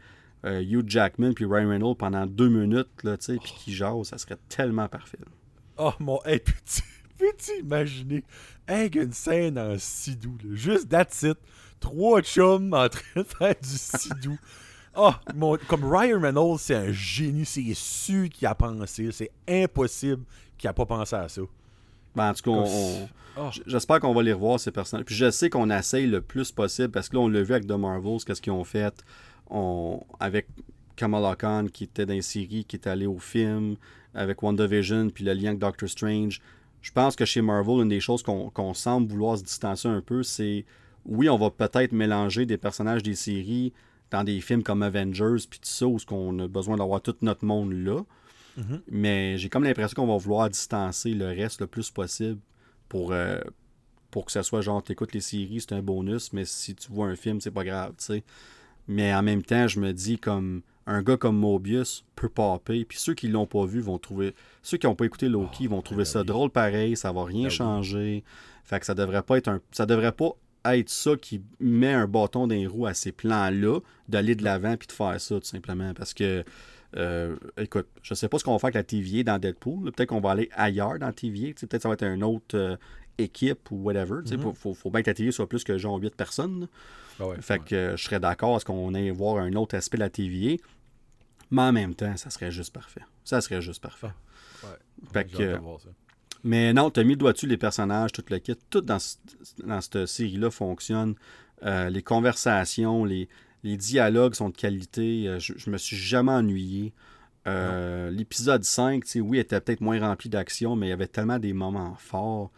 euh, Hugh Jackman puis Ryan Reynolds pendant deux minutes, là, puis qui jase, ça serait tellement parfait. Oh mon. Hey, peux-tu, peux-tu imaginer? Hey, une scène en sidou, là. Juste that's it. Trois chums en train de faire du sidou. Oh, mon, comme Ryan Reynolds, c'est un génie. C'est sûr qu'il a pensé. C'est impossible qu'il a pas pensé à ça. Ben, en tout cas, Oh. j- j'espère qu'on va les revoir, ces personnages. Puis je sais qu'on essaye le plus possible, parce que là, on l'a vu avec The Marvels, qu'est-ce qu'ils ont fait on, avec Kamala Khan, qui était dans les séries, qui est allé au film, avec WandaVision, puis le lien avec Doctor Strange. Je pense que chez Marvel, une des choses qu'on qu'on semble vouloir se distancer un peu, c'est oui, on va peut-être mélanger des personnages des séries dans des films comme Avengers, puis tout ça, où on a besoin d'avoir tout notre monde là. Mhm. Mais j'ai comme l'impression qu'on va vouloir distancer le reste le plus possible pour, euh, pour que ça soit genre, t'écoutes les séries, c'est un bonus, mais si tu vois un film, c'est pas grave, tu sais. Mais en même temps, je me dis comme un gars comme Mobius peut popper, puis ceux qui l'ont pas vu vont trouver. Ceux qui n'ont pas écouté Loki Oh, vont trouver ben ça oui. drôle pareil, ça va rien Ben oui. changer. Fait que ça devrait pas être un. Ça devrait pas être ça qui met un bâton dans les roues à ces plans-là, d'aller de l'avant puis de faire ça, tout simplement. Parce que euh, écoute, je sais pas ce qu'on va faire avec la TVA dans Deadpool. Peut-être qu'on va aller ailleurs dans TVA. Peut-être que ça va être une autre euh, équipe ou whatever. Il Mhm. faut, faut bien que la TVA soit plus que genre 8 personnes. Ah ouais, Fait ouais. que euh, je serais d'accord à ce qu'on aille voir un autre aspect de la TVA. Mais en même temps, ça serait juste parfait. Ça serait juste parfait. Ouais. Fait que- voir ça. Mais non, t'as mis le doigt dessus, les personnages, tout le kit. Tout dans, dans cette série-là fonctionne. Euh, les conversations, les, les dialogues sont de qualité. Euh, je, je me suis jamais ennuyé. Euh, L'épisode 5, tu sais, oui, était peut-être moins rempli d'action, mais il y avait tellement des moments forts.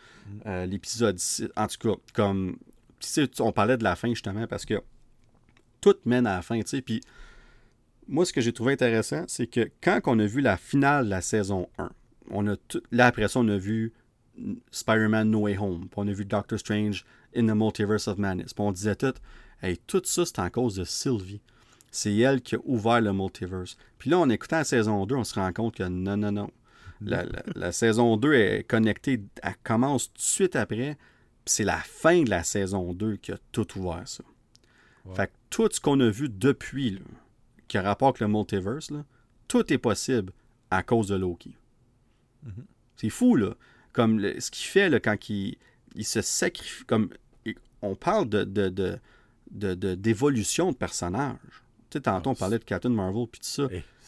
Euh, L'épisode 6, en tout cas, comme. tu sais, on parlait de la fin justement parce que tout mène à la fin, tu sais. Puis moi, ce que j'ai trouvé intéressant, c'est que quand on a vu la finale de la saison 1, on a tout, là après ça, on a vu Spider-Man No Way Home, puis on a vu Doctor Strange in the Multiverse of Madness. Puis on disait tout, hey, tout ça, c'est en cause de Sylvie. C'est elle qui a ouvert le multiverse. Puis là, en écoutant la saison 2, on se rend compte que non, non, non. La, la- la saison 2 est connectée, elle commence tout de suite après, puis c'est la fin de la saison 2 qui a tout ouvert ça. Fait que tout ce qu'on a vu depuis, là, qui a rapport avec le multiverse, là, tout est possible à cause de Loki. Mhm. C'est fou, là. Comme le- ce qu'il fait là, quand il, il se sacrifie. Comme on parle de, de, de, de- de- d'évolution de personnage. Tu sais, tantôt, on parlait de Captain Marvel puis tout ça.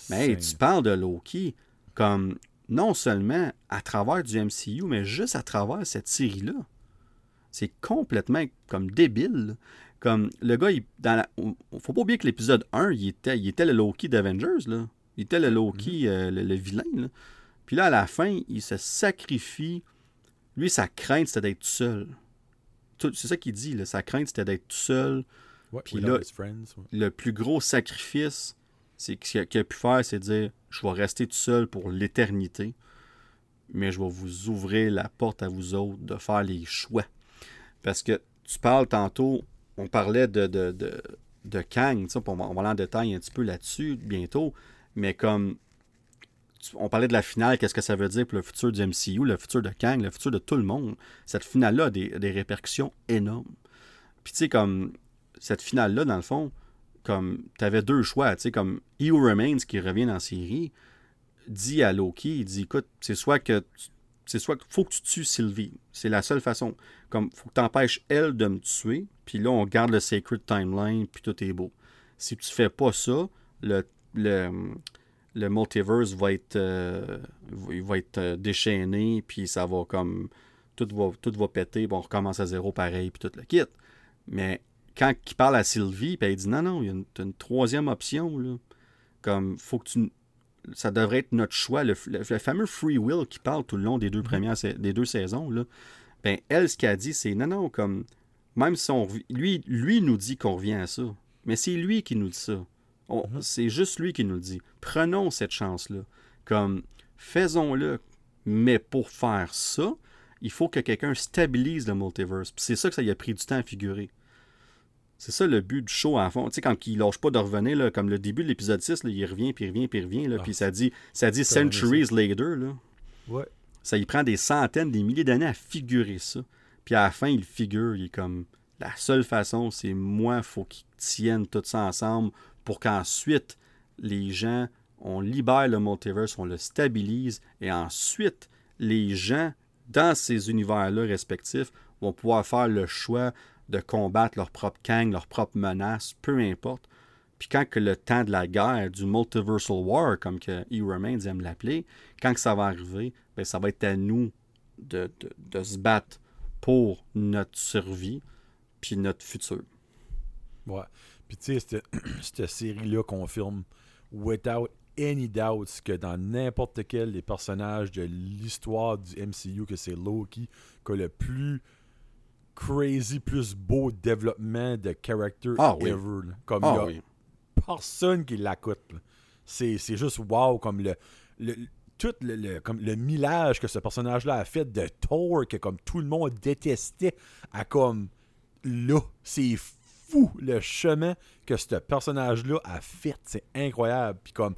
Mais hey, tu parles de Loki comme non seulement à travers du MCU, mais juste à travers cette série-là. C'est complètement comme débile. Comme le gars, il, dans la, faut pas oublier que l'épisode 1, il était, il était le Loki d'Avengers. Là. Il était le Loki, euh, le, le vilain. là. Puis là, à la fin, il se sacrifie. Lui, sa crainte, c'était d'être tout seul. C'est ça qu'il dit. Là. Sa crainte, c'était d'être tout seul Ouais, Puis là- his friends, ouais. le plus gros sacrifice c'est qu'il a, qu'il a pu faire, c'est dire je vais rester tout seul pour l'éternité, mais je vais vous ouvrir la porte à vous autres de faire les choix. Parce que tu parles tantôt, on parlait de, de, de, de Kang, on va, aller en détail un petit peu là-dessus bientôt, mais comme on parlait de la finale, qu'est-ce que ça veut dire pour le futur du MCU, le futur de Kang, le futur de tout le monde. Cette finale-là a des, répercussions énormes. Puis tu sais, comme cette finale-là, dans le fond, comme tu avais deux choix, tu sais, comme He Remains qui revient la série, dit à Loki, il dit écoute, c'est soit que c'est soit faut que tu tues Sylvie. C'est la seule façon. Comme faut que tu empêches elle de me tuer, puis là on garde le Sacred Timeline, puis tout est beau. Si tu fais pas ça, le, le, le multiverse va être, euh, il va être euh, déchaîné, puis ça va comme. Tout va, tout va péter, puis on recommence à zéro pareil, puis tout le kit. Mais quand il parle à Sylvie, puis elle dit non, non, il y a une troisième option, là. Comme, faut que tu. Ça devrait être notre choix. Le, le- le fameux free will qui parle tout le long des deux premières sa- des deux saisons, là. Ben, elle, ce qu'elle dit, c'est non, non, comme. Même si on. Lui, lui nous dit qu'on revient à ça. Mais c'est lui qui nous dit ça. On- C'est juste lui qui nous le dit. Prenons cette chance-là. Comme, faisons-le. Mais pour faire ça, il faut que quelqu'un stabilise le multiverse. C'est ça que ça y a pris du temps à figurer. C'est ça le but du show en fond. Tu sais, quand il lâche pas de revenir, là, comme le début de l'épisode 6, là, il revient, puis il revient, puis il revient, là, Ah, puis ça dit, ça dit centuries later. Là. Ouais. Ça y prend des centaines, des milliers d'années à figurer ça. Puis à la fin, il figure, il est comme la seule façon, c'est moi, faut qu'ils tiennent tout ça ensemble pour qu'ensuite les gens, on libère le multiverse, on le stabilise et ensuite les gens dans ces univers-là respectifs vont pouvoir faire le choix de combattre leur propre Kang, leur propre menace, peu importe. Puis quand que le temps de la guerre, du multiversal war, comme que E. Remains aime l'appeler, quand que ça va arriver, ben, ça va être à nous de, de- de se battre pour notre survie puis notre futur. Ouais. Puis tu sais, cette, cette série-là confirme, without any doubt, que dans n'importe quel des personnages de l'histoire du MCU, que c'est Loki, qui a le plus crazy, plus beau développement de character Ah oui. ever. là. Comme il Ah y a oui. personne qui l'accoute. là. C'est c'est juste wow, comme le, le- tout le, le- comme le millage que ce personnage-là a fait de Thor, que comme tout le monde détestait, à comme là, c'est fou le chemin que ce personnage-là a fait. C'est incroyable. Puis comme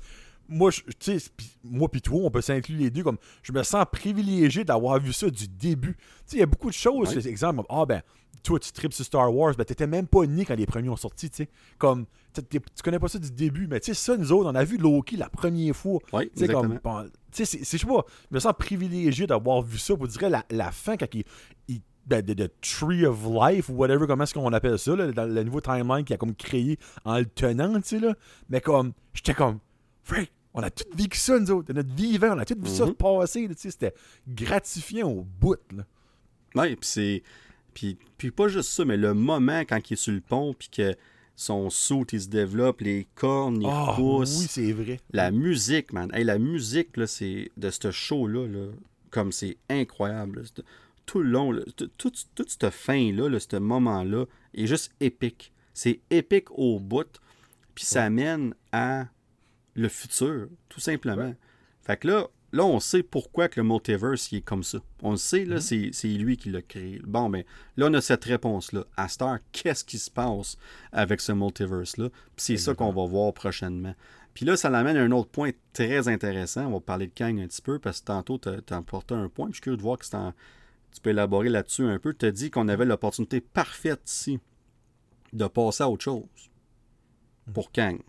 moi, tu sais, pis- moi puis toi, on peut s'inclure les deux. Comme je me sens privilégié d'avoir vu ça du début. Tu sais, il y a beaucoup de choses. Ouais. exemple, ah ben, toi tu tripes sur Star Wars, ben t'étais même pas né quand les premiers ont sorti. Tu sais, comme tu connais pas ça du début, mais tu sais ça, nous autres, on a vu Loki la première fois. Oui, Tu sais, comme, bon, tu sais, je sais pas, je me sens privilégié d'avoir vu ça. Vous dirais la, la fin, quand il, il ben, de, de Tree of Life ou whatever, comment est-ce qu'on appelle ça, là, dans le nouveau timeline qu'il a comme créé en le tenant, tu sais, là. Mais comme, j'étais comme, Frank, on a tout vécu ça, nous autres. De notre vivant, on a tout vu ça Mhm. passer, tu sais, c'était gratifiant au bout, là. Oui, puis c'est. Puis, puis pas juste ça, mais le moment quand il est sur le pont, puis que son saut, il se développe, les cornes, il Ah, pousse. oui, c'est vrai. La musique, man. Hey, la musique là, c'est de ce show-là, là, comme c'est incroyable. là. Tout le long, là, tout- tout- toute cette fin-là, là, ce moment-là, est juste épique. C'est épique au bout. Puis ça mène à le futur, tout simplement. Fait que là, là, on sait pourquoi que le multiverse il est comme ça. On le sait, là, c'est c'est lui qui l'a créé. Bon, ben, là, on a cette réponse-là. À cette heure, qu'est-ce qui se passe avec ce multiverse-là? Puis c'est ça qu'on va voir prochainement. Puis là, ça l'amène à un autre point très intéressant. On va parler de Kang un petit peu, parce que tantôt, tu as emporté un point. Je suis curieux de voir que en- tu peux élaborer là-dessus un peu. Tu as dit qu'on avait l'opportunité parfaite ici de passer à autre chose pour Kang.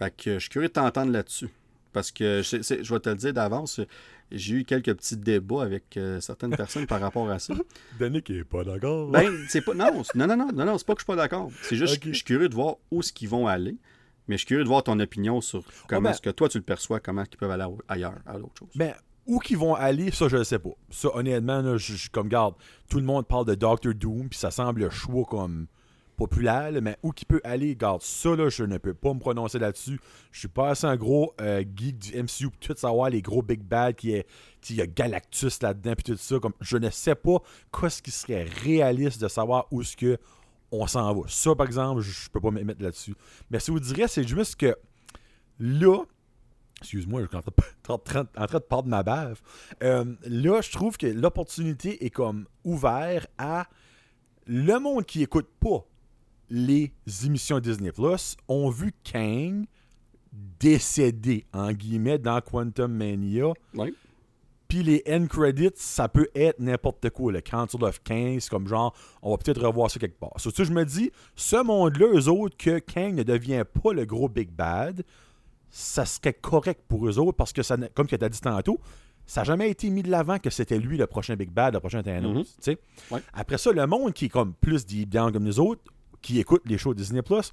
Fait que je suis curieux de t'entendre là-dessus. Parce que je, c'est- je vais te le dire d'avance, j'ai eu quelques petits débats avec euh, certaines personnes par rapport à ça. Danick est pas d'accord. Ben, c'est pas. Non, c'est- non, non, non, non, non, c'est pas que je suis pas d'accord. C'est juste Ok. que je suis curieux de voir où est-ce qu'ils vont aller. Mais je suis curieux de voir ton opinion sur comment ben- est-ce que toi tu le perçois, comment est-ce qu'ils peuvent aller ailleurs, à l'autre chose. Ben, où qu'ils vont aller, ça, je le sais pas. Ça, honnêtement, là, je, je- comme garde, tout le monde parle de Doctor Doom, puis ça semble le choix comme populaire, mais où qu'il peut aller, garde, ça, là, je ne peux pas me prononcer là-dessus. Je suis pas assez un gros euh, geek du MCU pour tout savoir les gros big bad qui est, il y a Galactus là-dedans, puis tout ça. Comme, je ne sais pas qu'est-ce qui serait réaliste de savoir où est-ce que on s'en va. Ça, par exemple, je, je peux pas me mettre là-dessus. Mais si vous direz, c'est juste que là, Excuse-moi, je suis en train, de- de perdre ma bave. Euh, là, je trouve que l'opportunité est comme ouverte à le monde qui écoute pas les émissions Disney Plus ont vu Kang décéder, en guillemets, dans Quantum Mania. Oui. Puis les end credits, ça peut être n'importe quoi. Le Council of Kang, c'est comme genre, on va peut-être revoir ça quelque part. Ça, je me dis, ce monde-là, eux autres, que Kang ne devient pas le gros Big Bad, ça serait correct pour eux autres parce que, ça, comme tu as dit tantôt, ça n'a jamais été mis de l'avant que c'était lui le prochain Big Bad, le prochain Thanos. Mhm. Ouais. Après ça, le monde qui est comme plus deep down comme nous autres, qui écoute les shows Disney Plus,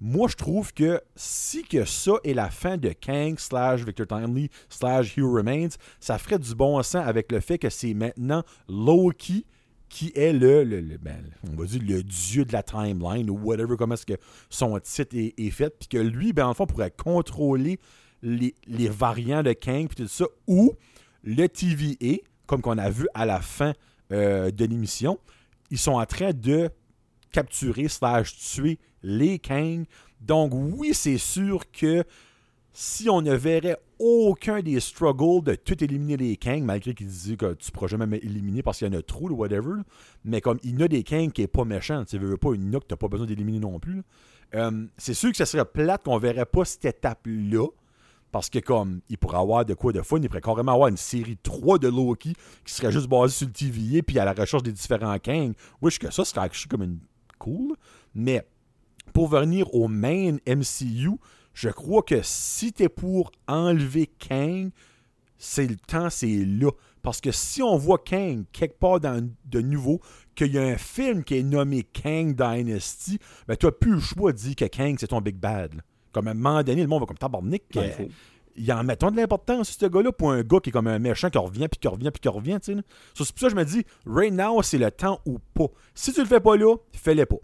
moi je trouve que si que ça est la fin de Kang slash Victor Timely slash Hugh Remains, ça ferait du bon sens avec le fait que c'est maintenant Loki qui est le, le- ben, on va dire le dieu de la timeline ou whatever comment est-ce que son titre est, est fait, puis que lui, ben en fond, pourrait contrôler les, les variants de Kang puis tout ça, ou le TVA, comme qu'on a vu à la fin euh, de l'émission, ils sont en train de capturer slash tuer les Kang. Donc oui, c'est sûr que si on ne verrait aucun des struggles de tout éliminer les Kang, malgré qu'ils disaient que tu ne pourras jamais éliminer parce qu'il y en a trop, ou whatever, mais comme il y a des Kang qui est pas méchant, tu veux pas une que tu n'as pas besoin d'éliminer non plus. Euh, c'est sûr que ça serait plate qu'on verrait pas cette étape-là. Parce que comme il pourrait avoir de quoi de fun, il pourrait carrément avoir une série 3 de Loki qui serait juste basée sur le TVA puis à la recherche des différents Kang. Oui, que ça serait comme une cool. Mais pour venir au main MCU, je crois que si t'es pour enlever Kang, c'est le temps, c'est là. Parce que si on voit Kang quelque part dans de nouveau, qu'il y a un film qui est nommé Kang Dynasty, ben tu n'as plus le choix de dire que Kang c'est ton big bad. là. Comme à un moment donné, le monde va comme tabarnak. Ouais, euh, faut- il en mettons de l'importance, ce gars-là, pour un gars qui est comme un méchant qui revient, puis qui revient, puis qui revient, c'est pour ça que je me dis, right now, c'est le temps ou pas. Si tu le fais pas là, fais-le pas.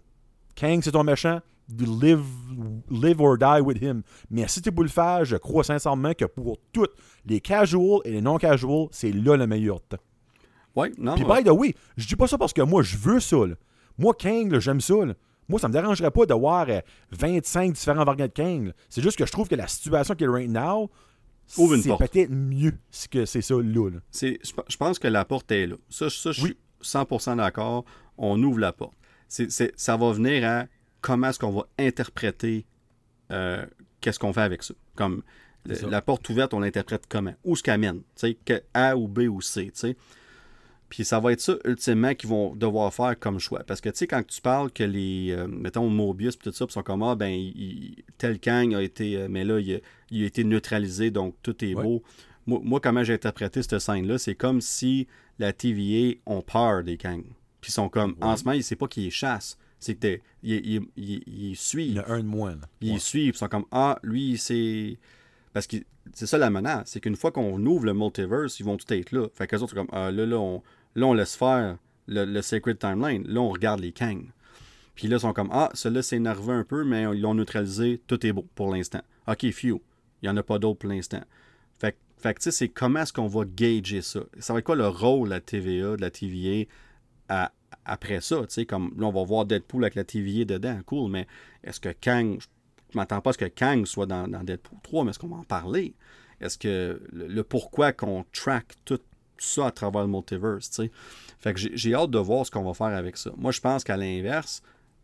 Kang, c'est ton méchant, live, live or die with him. Mais si tu pour le faire, je crois sincèrement que pour tous les casuals et les non-casuals, c'est là le meilleur temps. Ouais, non. Puis by the way, je dis pas ça parce que moi, je veux ça. là. Moi, Kang, j'aime ça. là. Moi, ça me dérangerait pas de voir euh, 25 différents variants de Kang. C'est juste que je trouve que la situation qui est right now, Ouvre une c'est porte. peut-être mieux que c'est ça là. je, pense que la porte est là. Ça, ça je suis 100% d'accord. On ouvre la porte. C'est, c'est- ça va venir à comment est-ce qu'on va interpréter euh, qu'est-ce qu'on fait avec ça. Comme ça. la porte ouverte, on l'interprète comment? Où ce qu'elle mène? Tu sais, que A ou B ou C, tu sais. Puis ça va être ça, ultimement, qu'ils vont devoir faire comme choix. Parce que, tu sais, quand tu parles que les, euh, mettons, Mobius, puis tout ça, puis sont comme, ah, ben, il- tel Kang a été, euh, mais là, il a, il a été neutralisé, donc tout est Ouais. beau. Moi, moi, comment j'ai interprété cette scène-là, c'est comme si la TVA ont peur des Kang. Puis ils sont comme, en ce moment, c'est pas qu'ils les chassent, c'est qu'ils ils, ils, ils- ils Il suivent. y en a un de moins. Ils Ouais. suivent, ils sont comme Ah, lui, c'est. Parce que c'est ça la menace, c'est qu'une fois qu'on ouvre le multiverse, ils vont tout être là. Fait que les autres, sont comme Ah, là, là, on, là, on laisse faire le, le Sacred Timeline. Là, on regarde les Kang. Puis là, ils sont comme Ah, celui-là s'est énervé un peu, mais ils l'ont neutralisé. Tout est beau pour l'instant. Ok, few. Il n'y en a pas d'autres pour l'instant. Fait, fait que, tu sais, c'est comment est-ce qu'on va gager ça? Ça va être quoi le rôle de la TVA, de la TVA après ça? Tu sais, comme là, on va voir Deadpool avec la TVA dedans. Cool, mais est-ce que Kang. M'attends pas à ce que Kang soit dans, Deadpool 3, mais est-ce qu'on va en parler? Est-ce que le, pourquoi qu'on track tout ça à travers le multiverse, tu sais? Fait que j'ai j'ai hâte de voir ce qu'on va faire avec ça. Moi, je pense qu'à l'inverse,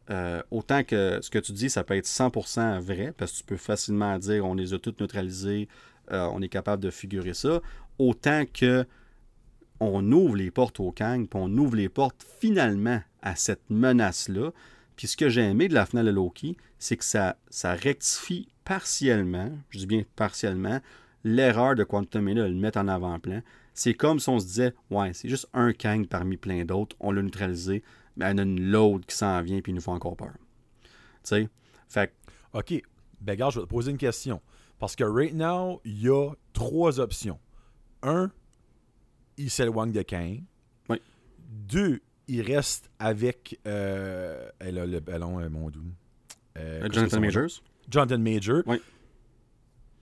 euh, autant que ce que tu dis, ça peut être 100% vrai, parce que tu peux facilement dire on les a toutes neutralisées, euh, on est capable de figurer ça, autant que on ouvre les portes au Kang, puis on ouvre les portes finalement à cette menace-là. Puis ce que j'ai aimé de la finale de Loki, c'est que ça, ça rectifie partiellement, je dis bien partiellement, l'erreur de Quantum Mania de le mettre en avant-plan. C'est comme si on se disait, ouais, c'est juste un Kang parmi plein d'autres, on l'a neutralisé, mais il y en a une load qui s'en vient, puis il nous fait encore peur. Tu sais? Fait que, OK. Ben, regarde, je vais te poser une question. Parce que right now, il y a trois options. Un, il s'éloigne de Kang. Oui. Deux, il reste avec. Euh, elle a le ballon, euh, mon doux. Euh, que Jonathan? Majors, Jonathan Major. Oui.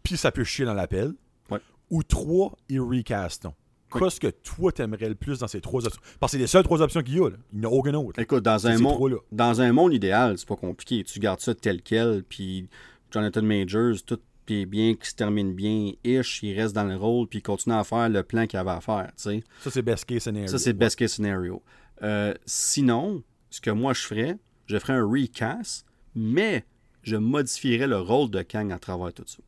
Puis ça peut chier dans l'appel. Oui. Ou trois, il recastons. Oui. Qu'est-ce que toi t'aimerais le plus dans ces trois options? Parce que c'est les seules trois options qu'il y a. Là. Il n'y en a aucune autre. Écoute, dans un, monde, dans un monde idéal, c'est pas compliqué. Tu gardes ça tel quel, puis Jonathan Majors, tout est bien, qui se termine bien, ish, il reste dans le rôle, puis il continue à faire le plan qu'il avait à faire. Ça, c'est best case scenario. Ça, c'est best case scenario. Euh, sinon, ce que moi je ferais, je ferais un recast, mais je modifierais le rôle de Kang à travers tout ça.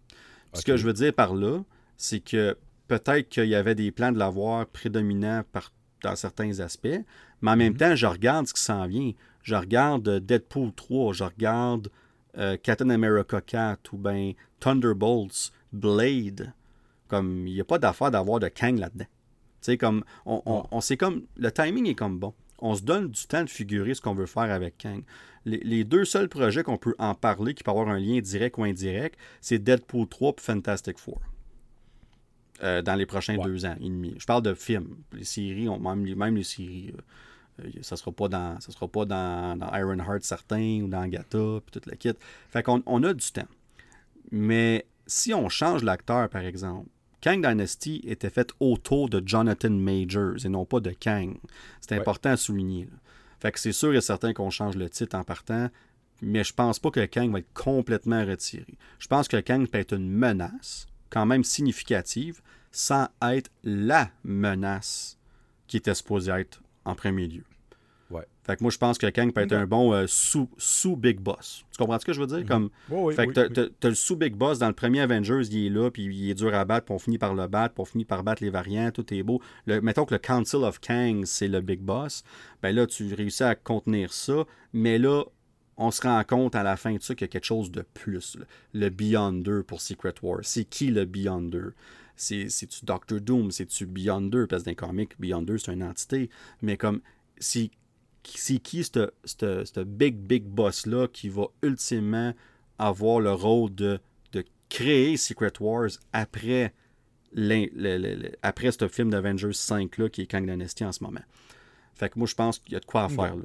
Ce que je veux dire par là, c'est que peut-être qu'il y avait des plans de l'avoir prédominant par, dans certains aspects, mais en même Mhm. temps, je regarde ce qui s'en vient. Je regarde euh, Deadpool 3, je regarde euh, Captain America 4 ou bien Thunderbolts, Blade. Comme il n'y a pas d'affaire d'avoir de Kang là-dedans. Tu sais, comme, on, on, on sait comme, le timing est comme bon. On se donne du temps de figurer ce qu'on veut faire avec Kang. Les, les deux seuls projets qu'on peut en parler, qui peuvent avoir un lien direct ou indirect, c'est Deadpool 3 et Fantastic Four. Euh, dans les prochains Ouais. deux ans et demi. Je parle de films. Les séries, on, même, les- même les séries, euh, euh, ça sera pas dans ça sera pas dans, dans Ironheart certain ou dans Agatha puis toute la kit. Fait qu'on on a du temps. Mais si on change l'acteur, par exemple, Kang Dynasty était fait autour de Jonathan Majors et non pas de Kang. C'est Ouais. important à souligner. là. Fait que c'est sûr et certain qu'on change le titre en partant, mais je pense pas que Kang va être complètement retiré. Je pense que Kang peut être une menace, quand même significative, sans être la menace qui était supposée être en premier lieu. Fait que moi, je pense que Kang peut être Ok. un bon euh, sous, sous Big Boss. Tu comprends ce que je veux dire? Comme, Ouais, ouais, fait que t'as- oui. t'as t'as le sous-Big Boss dans le premier Avengers, il est là, puis il est dur à battre, puis on finit par le battre, puis on finit par battre les variants, tout est beau. Le, mettons que le Council of Kang, c'est le Big Boss. Ben là, tu réussis à contenir ça, mais là, on se rend compte à la fin de ça qu'il y a quelque chose de plus. là. Le Beyonder pour Secret War. C'est qui le Beyonder? C'est- C'est-tu Doctor Doom? C'est-tu Beyonder? Parce que dans les comics, Beyonder, c'est une entité. Mais comme, c'est c'est qui ce big, big boss-là qui va ultimement avoir le rôle de, de créer Secret Wars après, le- le- après ce film d'Avengers 5-là qui est Kang Dynasty en ce moment? Fait que moi, je pense qu'il y a de quoi à faire. Là,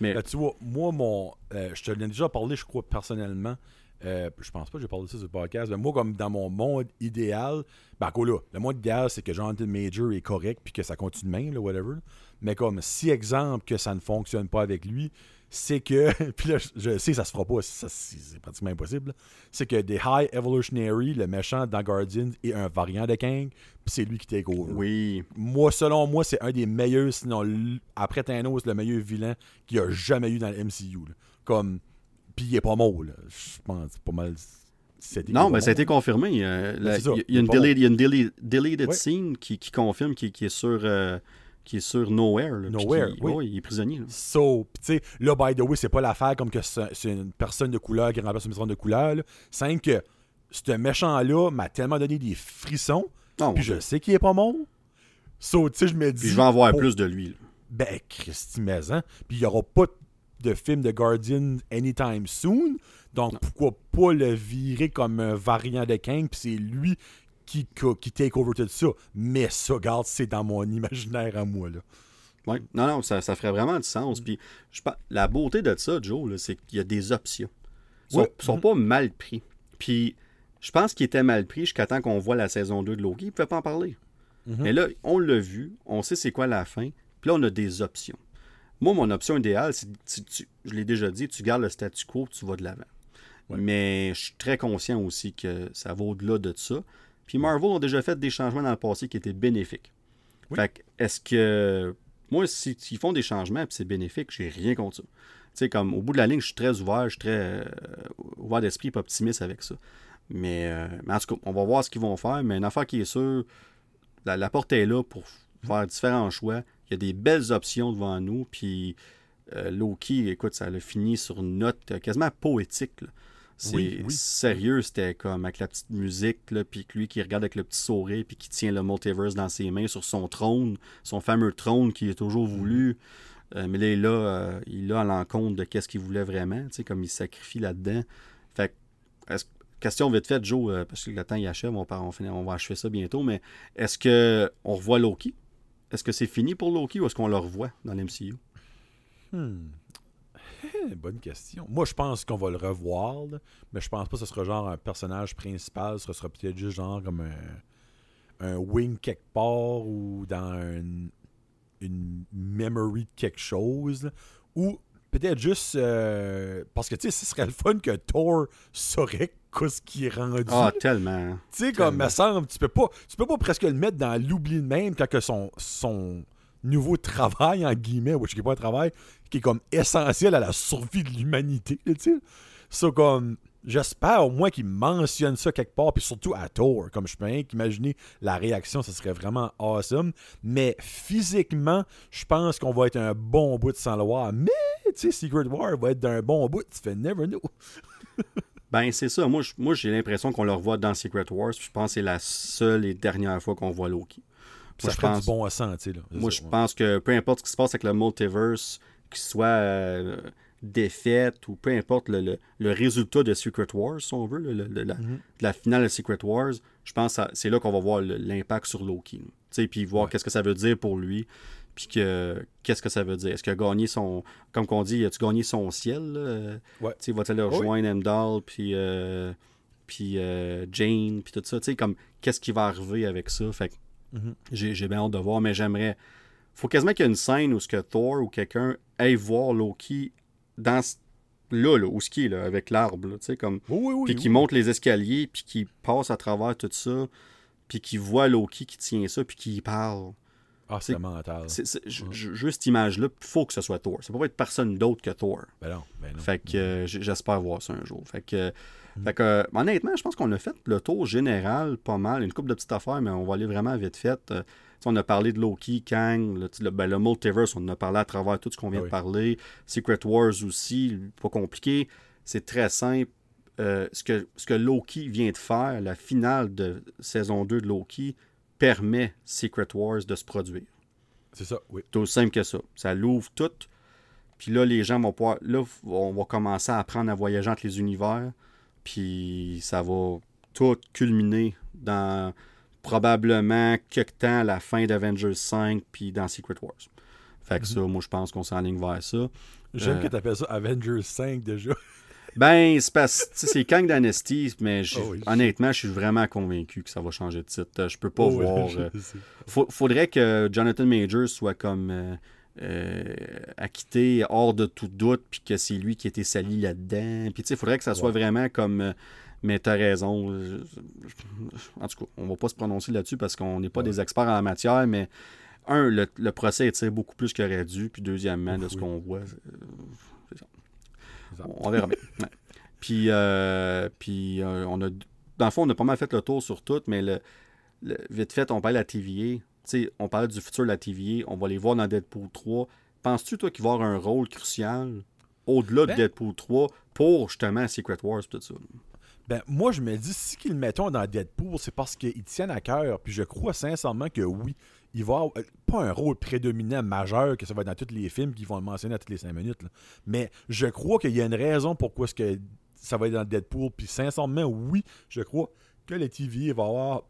mais Ben, tu vois, moi, mon. euh, je te l'ai déjà parlé, je crois, personnellement. Euh, je pense pas que j'ai parlé de ça sur le podcast. Mais moi, comme dans mon monde idéal, ben, encore là, le monde idéal, c'est que Jonathan Major est correct puis que ça continue même, là, whatever. Mais comme si, exemple, que ça ne fonctionne pas avec lui, c'est que, puis là, je sais, ça se fera pas, c'est pratiquement impossible, c'est que des High Evolutionary, le méchant dans Guardians, est un variant de Kang, puis c'est lui qui take over. Oui. Moi, selon moi, c'est un des meilleurs, sinon, après Thanos, le meilleur vilain qu'il y a jamais eu dans le MCU. Comme, puis il est pas mort, là. Je pense, pas mal. Non, mais ça a été confirmé. il, y a, une deleted, scene qui, confirme qu'il est sur. Euh, qui est sur Nowhere. Nowhere, oui. il est prisonnier. So, tu sais, là, by the way, c'est pas l'affaire comme que c'est une personne de couleur qui remplace une personne de couleur. C'est que ce méchant-là m'a tellement donné des frissons. Oh, puis je sais qu'il est pas mort. So, tu sais, je me dis. Puis je vais en voir plus de lui. Ben, Christy Maison. Puis il y aura pas de film de Guardian anytime soon. Donc, pourquoi pas le virer comme un variant de Kang, puis c'est lui qui, qui take over tout ça. Mais ça, regarde, c'est dans mon imaginaire à moi. Là. Oui, non, non, ça, ça, ferait vraiment du sens. Puis je, la beauté de ça, Joe, c'est qu'il y a des options. Ils sont, sont mm-hmm. pas mal pris. Puis je pense qu'ils étaient mal pris jusqu'à temps qu'on voit la saison 2 de Loki. Ils ne pouvaient pas en parler. Mm-hmm. Mais là, on l'a vu, on sait c'est quoi la fin. Puis là, on a des options. Moi, mon option idéale, c'est, je l'ai déjà dit, tu gardes le statu quo, tu vas de l'avant. Mais je suis très conscient aussi que ça va au-delà de ça. Puis Marvel ont déjà fait des changements dans le passé qui étaient bénéfiques. Fait est-ce que. Moi, s'ils font des changements et c'est bénéfique, j'ai rien contre ça. Tu sais, comme au bout de la ligne, je suis très ouvert, je suis très euh, ouvert d'esprit et optimiste avec ça. Mais, euh, mais, en tout cas, on va voir ce qu'ils vont faire. Mais une affaire qui est sûre, la, porte est là pour faire différents choix. Il y a des belles options devant nous. Puis euh, Loki, écoute, ça a fini sur une note quasiment poétique. Là. C'est sérieux, c'était comme avec la petite musique, là, puis lui qui regarde avec le petit sourire, puis qui tient le multiverse dans ses mains sur son trône, son fameux trône qui est toujours mhm. voulu. Euh, mais là, il est là, euh, il à l'encontre de qu'est-ce qu'il voulait vraiment, tu sais, comme il sacrifie là-dedans. Fait question vite faite, Joe, euh, parce que le temps y achève, on, va, on, va achever ça bientôt, mais est-ce que on revoit Loki? Est-ce que c'est fini pour Loki ou est-ce qu'on le revoit dans l'MCU? Hmm. Bonne question. Moi, je pense qu'on va le revoir, mais je pense pas que ce sera genre un personnage principal. Ce sera peut-être juste genre comme un, un wing quelque part ou dans une memory de quelque chose. Ou peut-être juste euh, parce que tu sais, ce serait le fun que Thor saurait ce qui est rendu. Ah, tellement. Tu sais, comme me semble, tu peux pas, tu peux pas presque le mettre dans l'oubli de même quand que son, son nouveau travail, en guillemets, ou je sais pas un travail, qui est comme essentiel à la survie de l'humanité, tu sais. So, comme, j'espère au moins qu'il mentionne ça quelque part, puis surtout à Thor, comme je peux imaginer la réaction, ça serait vraiment awesome. Mais physiquement, je pense qu'on va être un bon bout de sans le voir. Mais, tu sais, Secret War va être d'un bon bout, tu fais never know. ben, c'est ça. Moi, moi j'ai l'impression qu'on le revoit dans Secret Wars, je pense que c'est la seule et dernière fois qu'on voit Loki. Ça je pense, du bon à sentir. Là. Moi, je pense que peu importe ce qui se passe avec le multiverse, qu'il soit euh, défaite ou peu importe le, résultat de Secret Wars, si on veut, le, mhm. la, finale de Secret Wars, je pense que c'est là qu'on va voir l'impact sur Loki. Puis voir qu'est-ce que ça veut dire pour lui. Puis que qu'est-ce que ça veut dire? Est-ce qu'il a gagné son. Comme qu'on dit, a-tu gagné son ciel? Ouais. Va-t-il rejoindre Emdal, puis, euh, puis euh, Jane, puis tout ça? Comme qu'est-ce qui va arriver avec ça? Fait Mhm. J'ai bien hâte de voir, mais j'aimerais. faut quasiment qu'il y ait une scène où ce que Thor ou quelqu'un aille voir Loki dans là, là où ce qui est là, avec l'arbre, tu sais, comme. puis qui monte les escaliers, puis qui passe à travers tout ça, puis qui voit Loki qui tient ça, puis qui parle. Ah, c'est mental. Juste cette image-là, il faut que ce soit Thor. Ça peut pas être personne d'autre que Thor. Ben non, ben non. Fait que euh, j'espère voir ça un jour. Fait que fait que, euh, honnêtement, je pense qu'on a fait le tour général pas mal. Une couple de petites affaires, mais on va aller vraiment vite fait. On a parlé de Loki, Kang, le, ben, le, multiverse, on en a parlé à travers tout ce qu'on vient de parler. Secret Wars aussi, pas compliqué. C'est très simple. Euh, ce, que, ce que Loki vient de faire, la finale de saison 2 de Loki, permet Secret Wars de se produire. C'est ça, oui. C'est aussi simple que ça. Ça l'ouvre tout. Puis là, les gens vont pouvoir. Là, on va commencer à apprendre à voyager entre les univers. Puis ça va tout culminer dans probablement quelque temps à la fin d'Avengers 5 puis dans Secret Wars. Fait que mhm. ça, moi, je pense qu'on s'enligne vers ça. J'aime euh, que tu appelles ça Avengers 5 déjà. ben, c'est parce c'est Kang Dynasty, mais oh honnêtement, je suis vraiment convaincu que ça va changer de titre. Je peux pas oh voir. Euh, faudrait que Jonathan Majors soit comme. Euh, acquitté hors de tout doute, puis que c'est lui qui était sali là-dedans. Puis, tu sais, il faudrait que ça soit vraiment comme. Mais t'as raison. En tout cas, on va pas se prononcer là-dessus parce qu'on n'est pas des experts en la matière, mais un, le, procès est beaucoup plus qu'il aurait dû. Puis deuxièmement, de ce qu'on voit, c'est ça. On, verra bien. Puis, euh, puis euh, on a, dans le fond, on a pas mal fait le tour sur tout, mais le, vite fait, on parle de la TVA. on parle du futur de la TVA. On va les voir dans Deadpool 3. Penses-tu, toi, qu'il va avoir un rôle crucial au-delà de ben Deadpool 3 pour justement Secret Wars tout ça? Ben, moi, je me dis, si qu'ils le mettons dans Deadpool, c'est parce qu'ils tiennent à cœur. Puis je crois sincèrement que oui, il va avoir, euh, pas un rôle prédominant majeur que ça va être dans tous les films qu'ils vont le mentionner à toutes les cinq minutes. Mais je crois qu'il y a une raison pourquoi ce que ça va être dans Deadpool. Puis sincèrement, oui, je crois que le TV va avoir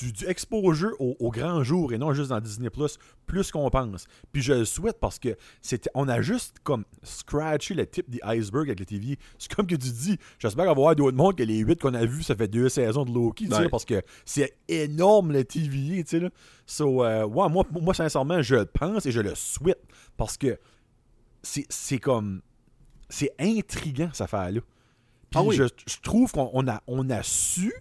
du, du exposure au, grand jour et non juste dans Disney Plus, plus qu'on pense. Puis je le souhaite parce que c'était, on a juste comme scratché le type des iceberg avec le TV. C'est comme que tu dis, j'espère avoir d'autres mondes que les 8 qu'on a vus, ça fait deux saisons de Loki, parce que c'est énorme le TV, tu sais. Là. So, euh, moi, moi, sincèrement, je le pense et je le souhaite parce que c'est comme. C'est intriguant, cette affaire-là. Puis ah je, je, trouve qu'on a, on a su,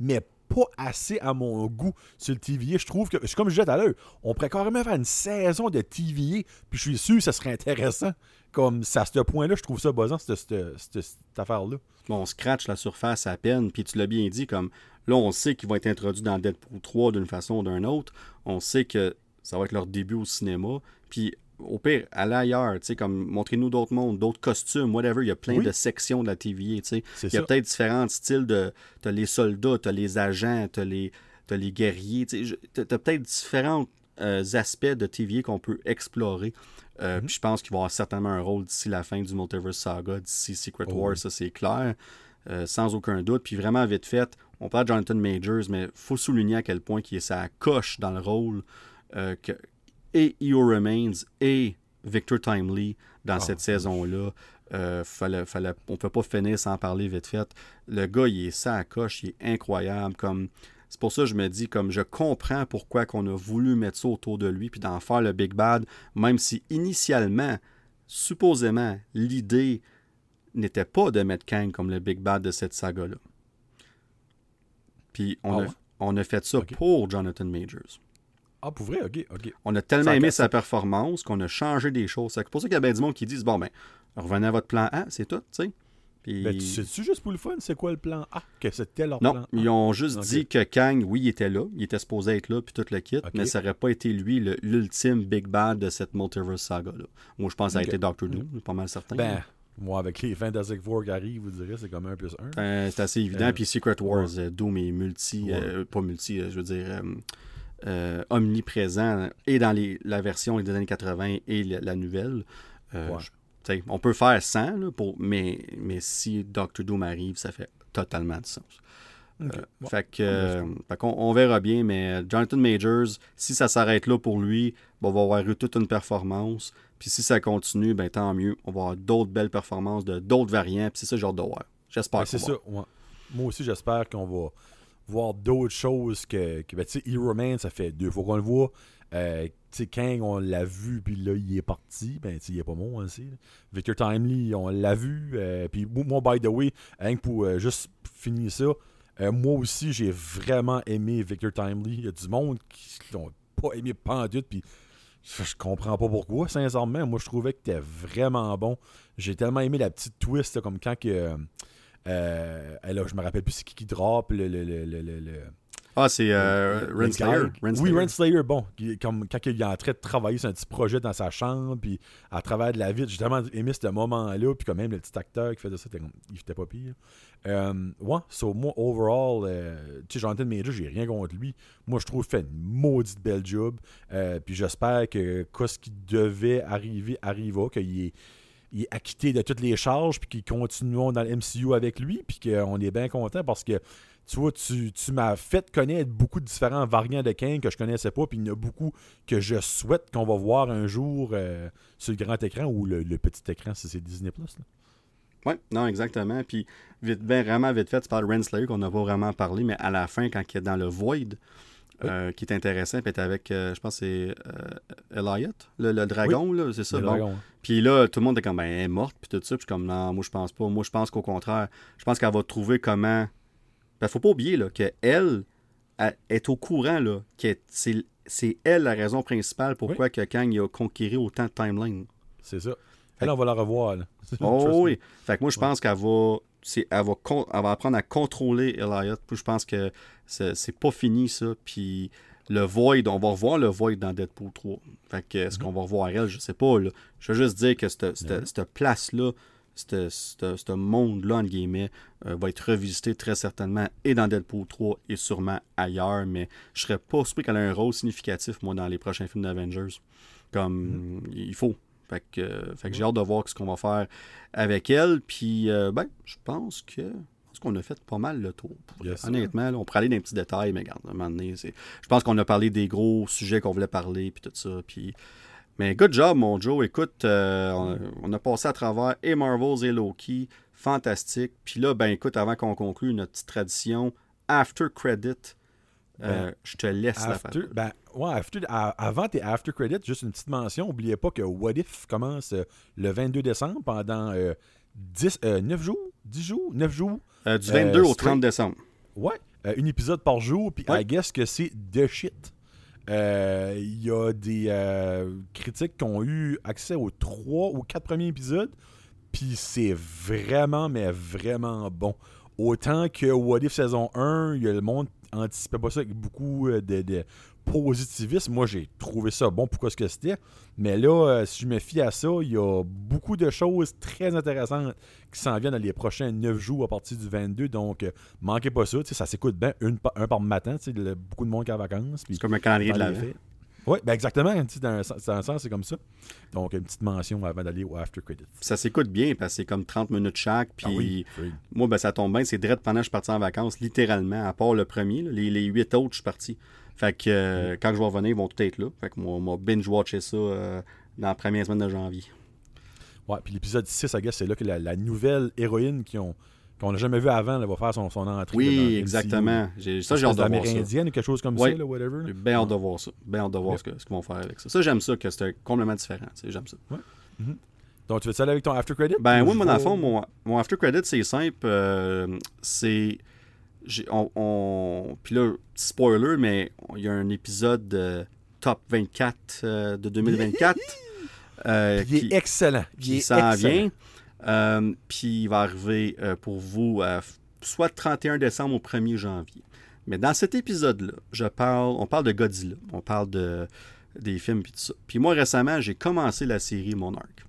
mais pas assez à mon goût sur le TVA. Je trouve que, comme je disais tout à l'heure, on pourrait carrément faire une saison de TVA, puis je suis sûr que ça serait intéressant. Comme ça, à ce point-là, je trouve ça buzzant, cette, cette, affaire-là. on scratch la surface à peine, puis tu l'as bien dit, comme là, on sait qu'ils vont être introduits dans Deadpool 3 d'une façon ou d'une autre. On sait que ça va être leur début au cinéma. Puis au pire, allez ailleurs, tu sais, comme montrez-nous d'autres mondes, d'autres costumes, whatever. Il y a plein de sections de la TVA, tu sais. Il y a peut-être différents styles de. T'as les soldats, t'as les agents, t'as les, as les guerriers, tu sais. T'as peut-être différents euh, aspects de TVA qu'on peut explorer. Euh, mhm. je pense qu'il va avoir certainement un rôle d'ici la fin du Multiverse Saga, d'ici Secret oh War, ça c'est clair. Euh, sans aucun doute. Puis vraiment, vite fait, on parle de Jonathan Majors, mais faut souligner à quel point il est sa coche dans le rôle. que, et EO Remains et Victor Timely dans ah, cette saison-là. Euh, fallait, fallait, on peut pas finir sans parler vite fait. Le gars, il est ça à coche, il est incroyable. Comme, c'est pour ça que je me dis, comme je comprends pourquoi qu'on a voulu mettre ça autour de lui, puis d'en faire le Big Bad, même si initialement, supposément, l'idée n'était pas de mettre Kang comme le Big Bad de cette saga-là. Puis on, ah a, on a fait ça pour Jonathan Majors. Ah, pour vrai? OK, OK. On a tellement aimé sa performance qu'on a changé des choses. C'est pour ça qu'il y a bien du monde qui disent, bon, ben, revenez à votre plan A, c'est tout, tu sais. Puis... Ben, tu sais-tu juste pour le fun, c'est quoi le plan A? Que c'était leur non, plan ils ont juste dit que Kang, oui, il était là, il était supposé être là, puis tout le kit, mais ça n'aurait pas été lui l'ultime Big Bad de cette Multiverse saga-là. Moi, je pense que ça a été Doctor Doom, pas mal certain. Ben, moi, avec les Fantastic Four qui arrivent, vous direz, c'est comme un plus un. Ben, c'est assez évident. Euh, puis Secret Wars, euh, Doom est multi, euh, pas multi, je veux dire euh, omniprésent et dans les, la version des années 80 et la, nouvelle. Euh, on peut faire 100, pour, mais, mais si Doctor Doom arrive, ça fait totalement du sens. Euh, fait que, on, verra bien, mais Jonathan Majors, si ça s'arrête là pour lui, on va avoir eu toute une performance. Puis si ça continue, ben tant mieux. On va avoir d'autres belles performances de d'autres variants. Puis c'est ça genre de voir. J'espère. c'est ça. Moi aussi, j'espère qu'on va voir d'autres choses que, que ben, tu sais, Hero Man, ça fait deux fois qu'on le voit. Euh, tu sais, Kang, on l'a vu, puis là, il est parti. Ben, tu il est pas bon aussi. Victor Timely, on l'a vu. Euh, puis moi, by the way, hein, pour euh, juste finir ça, moi aussi, j'ai vraiment aimé Victor Timely. Il y a du monde qui l'ont pas aimé pendant puis je comprends pas pourquoi, sincèrement. Moi, je trouvais que t'es vraiment bon. J'ai tellement aimé la petite twist, comme quand que euh, je me rappelle plus c'est qui qui drop le. le, le, le ah, c'est euh, Renslayer. Oui, Renslayer, bon, comme quand il est en train de travailler sur un petit projet dans sa chambre, puis à travers de la vie, j'ai tellement aimé ce moment-là, puis quand même le petit acteur qui faisait ça, il était pas pire. Euh, ouais, so, moi, overall, euh, tu sais, Jonathan Major, j'ai rien contre lui. Moi, je trouve qu'il fait une maudite belle job, puis j'espère que ce qui devait arriver arriva, qu'il est il est acquitté de toutes les charges, puis qu'ils continuons dans le MCU avec lui, puis qu'on est bien content parce que tu vois, tu, m'as fait connaître beaucoup de différents variants de Kang que je connaissais pas, puis il y en a beaucoup que je souhaite qu'on va voir un jour euh, sur le grand écran ou le, petit écran si c'est Disney Plus. Oui, non, exactement. Puis, vite, ben, vraiment vite fait, tu parles de Renslayer qu'on n'a pas vraiment parlé, mais à la fin, quand il est dans le Void, euh, qui est intéressant. Puis est avec, euh, je pense, que c'est euh, Elliot, le, le dragon, là, c'est ça. Le bon. dragon. Puis là, tout le monde est comme, ben, elle est morte, puis tout ça. Puis je suis comme, non, moi, je pense pas. Moi, je pense qu'au contraire, je pense qu'elle va trouver comment. Ben, faut pas oublier, là, qu'elle elle, est au courant, là, que c'est, c'est elle la raison principale pourquoi que Kang il a conquéré autant de timelines. C'est ça. Elle, on va la revoir. Là. Oh oui. Fait que moi, je pense qu'elle va. c'est- elle, va elle va apprendre à contrôler Elliot. Puis je pense que c'est, pas fini, ça. Puis le Void, on va revoir le Void dans Deadpool 3. Fait que est-ce qu'on va revoir elle? Je sais pas. Là. Je veux juste dire que cette, cette place-là, ce monde-là, entre guillemets, euh, va être revisité très certainement et dans Deadpool 3 et sûrement ailleurs. Mais je serais pas surpris qu'elle ait un rôle significatif, moi, dans les prochains films d'Avengers. Comme Mhm. il faut. Fait que, euh, fait que j'ai hâte de voir ce qu'on va faire avec elle. Puis, euh, ben, je pense que. Pense qu'on a fait pas mal le tour. Yes. Honnêtement, là, on pourrait aller dans les petits détails, mais regarde, à un moment donné, c'est- je pense qu'on a parlé des gros sujets qu'on voulait parler, puis tout ça. Puis... Mais good job, mon Joe. Écoute, euh, on, on a passé à travers et Marvels et Loki. Fantastique. Puis là, ben écoute, avant qu'on conclue notre petite tradition, After Credit, euh, Ben, je te laisse la parole. ben, ouais, after- avant tes after credits, juste une petite mention, n'oubliez pas que What If commence euh, le 22 décembre pendant euh, 10, euh, 9 jours, 10 jours, 9 jours? Euh, du 22 euh, au straight- 30 décembre. Ouais, euh, un épisode par jour, puis Ouais. I guess que c'est de shit. Euh, Il y a des critiques qui ont eu accès aux 3 ou 4 premiers épisodes, puis c'est vraiment, mais vraiment bon. Autant que What If saison 1, il y a le monde anticipait pas ça avec beaucoup de, de positivisme. Moi, j'ai trouvé ça bon pour ce que c'était. Mais là, euh, si je me fie à ça, il y a beaucoup de choses très intéressantes qui s'en viennent dans les prochains 9 jours à partir du 22. Donc, euh, manquez pas ça. Ça s'écoute bien, une un par matin. le- Beaucoup de monde qui est en vacances. puis C'est comme un calendrier de la fêtes. Oui, ben exactement. Dans un, sens- dans un sens, c'est comme ça. Donc, une petite mention avant d'aller au After Credits. Ça s'écoute bien parce que c'est comme 30 minutes chaque. Puis Ah oui, oui. moi, ben, ça tombe bien. C'est direct pendant que je suis parti en vacances, littéralement, à part le premier. là, les, les huit autres, je suis parti. Fait que euh, quand je vais revenir, ils vont tout être là. Fait que moi, on m'a binge-watché ça euh, dans la première semaine de janvier. Ouais, puis l'épisode 6, I guess, c'est là que la, la nouvelle héroïne qui ont- qu'on n'a jamais vue avant, elle va faire son, son entrée. dans Oui, MCU. exactement. J'ai- Ça, j'ai hâte de voir ça. amérindienne ou quelque chose comme Ouais. ça, là, whatever. J'ai bien hâte de voir ça. Bien hâte de voir Ouais. ce que- ce qu'ils vont faire avec ça. Ça, j'aime ça, que c'est complètement différent. J'aime ça. Donc, tu veux aller avec ton After Credit? Ben Ou oui, moi, dans le vais- fond, mon, mon after credit, c'est simple. euh, c'est. On, on- Puis là, petit spoiler, mais il y a un épisode euh, top 24 euh, de 2024 euh, Il est qui, excellent. Il s'en vient. Euh, puis il va arriver euh, pour vous soit le 31 décembre au 1er janvier. Mais dans cet épisode-là, je parle, on parle de Godzilla, on parle de, des films puis tout ça. Puis moi récemment, j'ai commencé la série Monarch.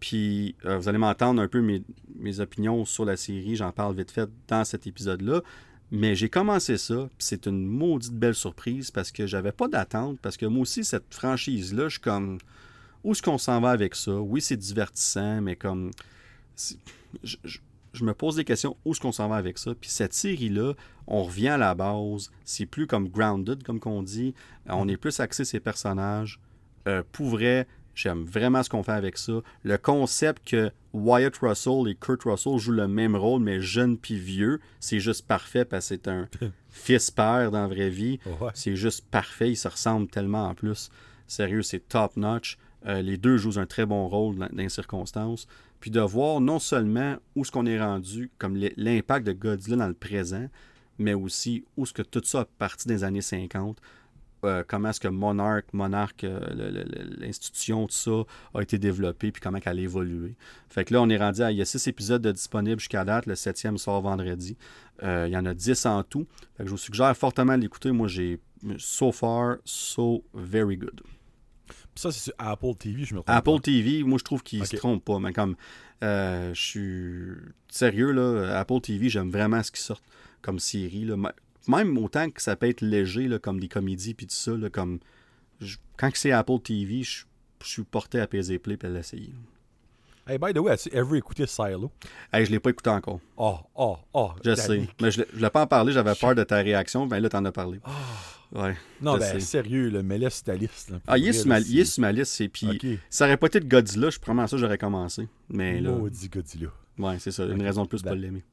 Puis euh, vous allez m'entendre un peu mes, mes opinions sur la série, j'en parle vite fait dans cet épisode-là. Mais j'ai commencé ça, c'est une maudite belle surprise parce que j'avais pas d'attente, parce que moi aussi, cette franchise-là, je suis comme où est-ce qu'on s'en va avec ça? Oui, c'est divertissant, mais comme. Je, me pose des questions, où est-ce qu'on s'en va avec ça? Puis cette série-là, on revient à la base. C'est plus comme grounded, comme qu'on dit. On est plus axé ces personnages. Euh, j'aime vraiment ce qu'on fait avec ça. Le concept que Wyatt Russell et Kurt Russell jouent le même rôle, mais jeune puis vieux, c'est juste parfait parce que c'est un fils-père dans la vraie vie. Ouais. C'est juste parfait. Ils se ressemblent tellement en plus. Sérieux, c'est top notch. Euh, les deux jouent un très bon rôle dans, dans les circonstances. Puis de voir non seulement où ce qu'on est rendu, comme l'im- l'impact de Godzilla dans le présent, mais aussi où ce que tout ça a parti des années 50. Euh, comment est-ce que Monarch, Monarch, euh, l'institution, tout ça, a été développé, puis comment elle a évolué. Fait que là, on est rendu à. Il y a six épisodes de disponibles jusqu'à date. Le septième sort vendredi. Euh, il y en a 10 en tout. Fait que je vous suggère fortement de l'écouter. Moi, j'ai. So far, so very good. Ça, c'est sur Apple TV, je me trompe Apple pas. TV, moi, je trouve qu'il Ok. se trompe pas. Mais comme. je suis. Sérieux, là. Apple TV, j'aime vraiment ce qui sort comme série. Là. Même autant que ça peut être léger, là, comme des comédies, puis tout ça. Là, comme. je- Quand c'est Apple TV, je je suis porté à peser play et à l'essayer. Hey, by the way, as-tu ever écouté Silo? Hey, je l'ai pas écouté encore. Oh, oh, oh. Je sais. Mais je ne voulais pas en parler, j'avais peur de ta réaction. Ben là, t'en as parlé. Ouais. Non, ben, sais. sérieux, là, mais laisse ta liste. là, Ah, il est, sur ma, là, il est sur ma liste. Et puis, ça aurait pas été de Godzilla, je promets ça, j'aurais commencé. Mais là, Maudit Godzilla. Ouais, c'est ça. Une raison de plus pour Ben. l'aimer.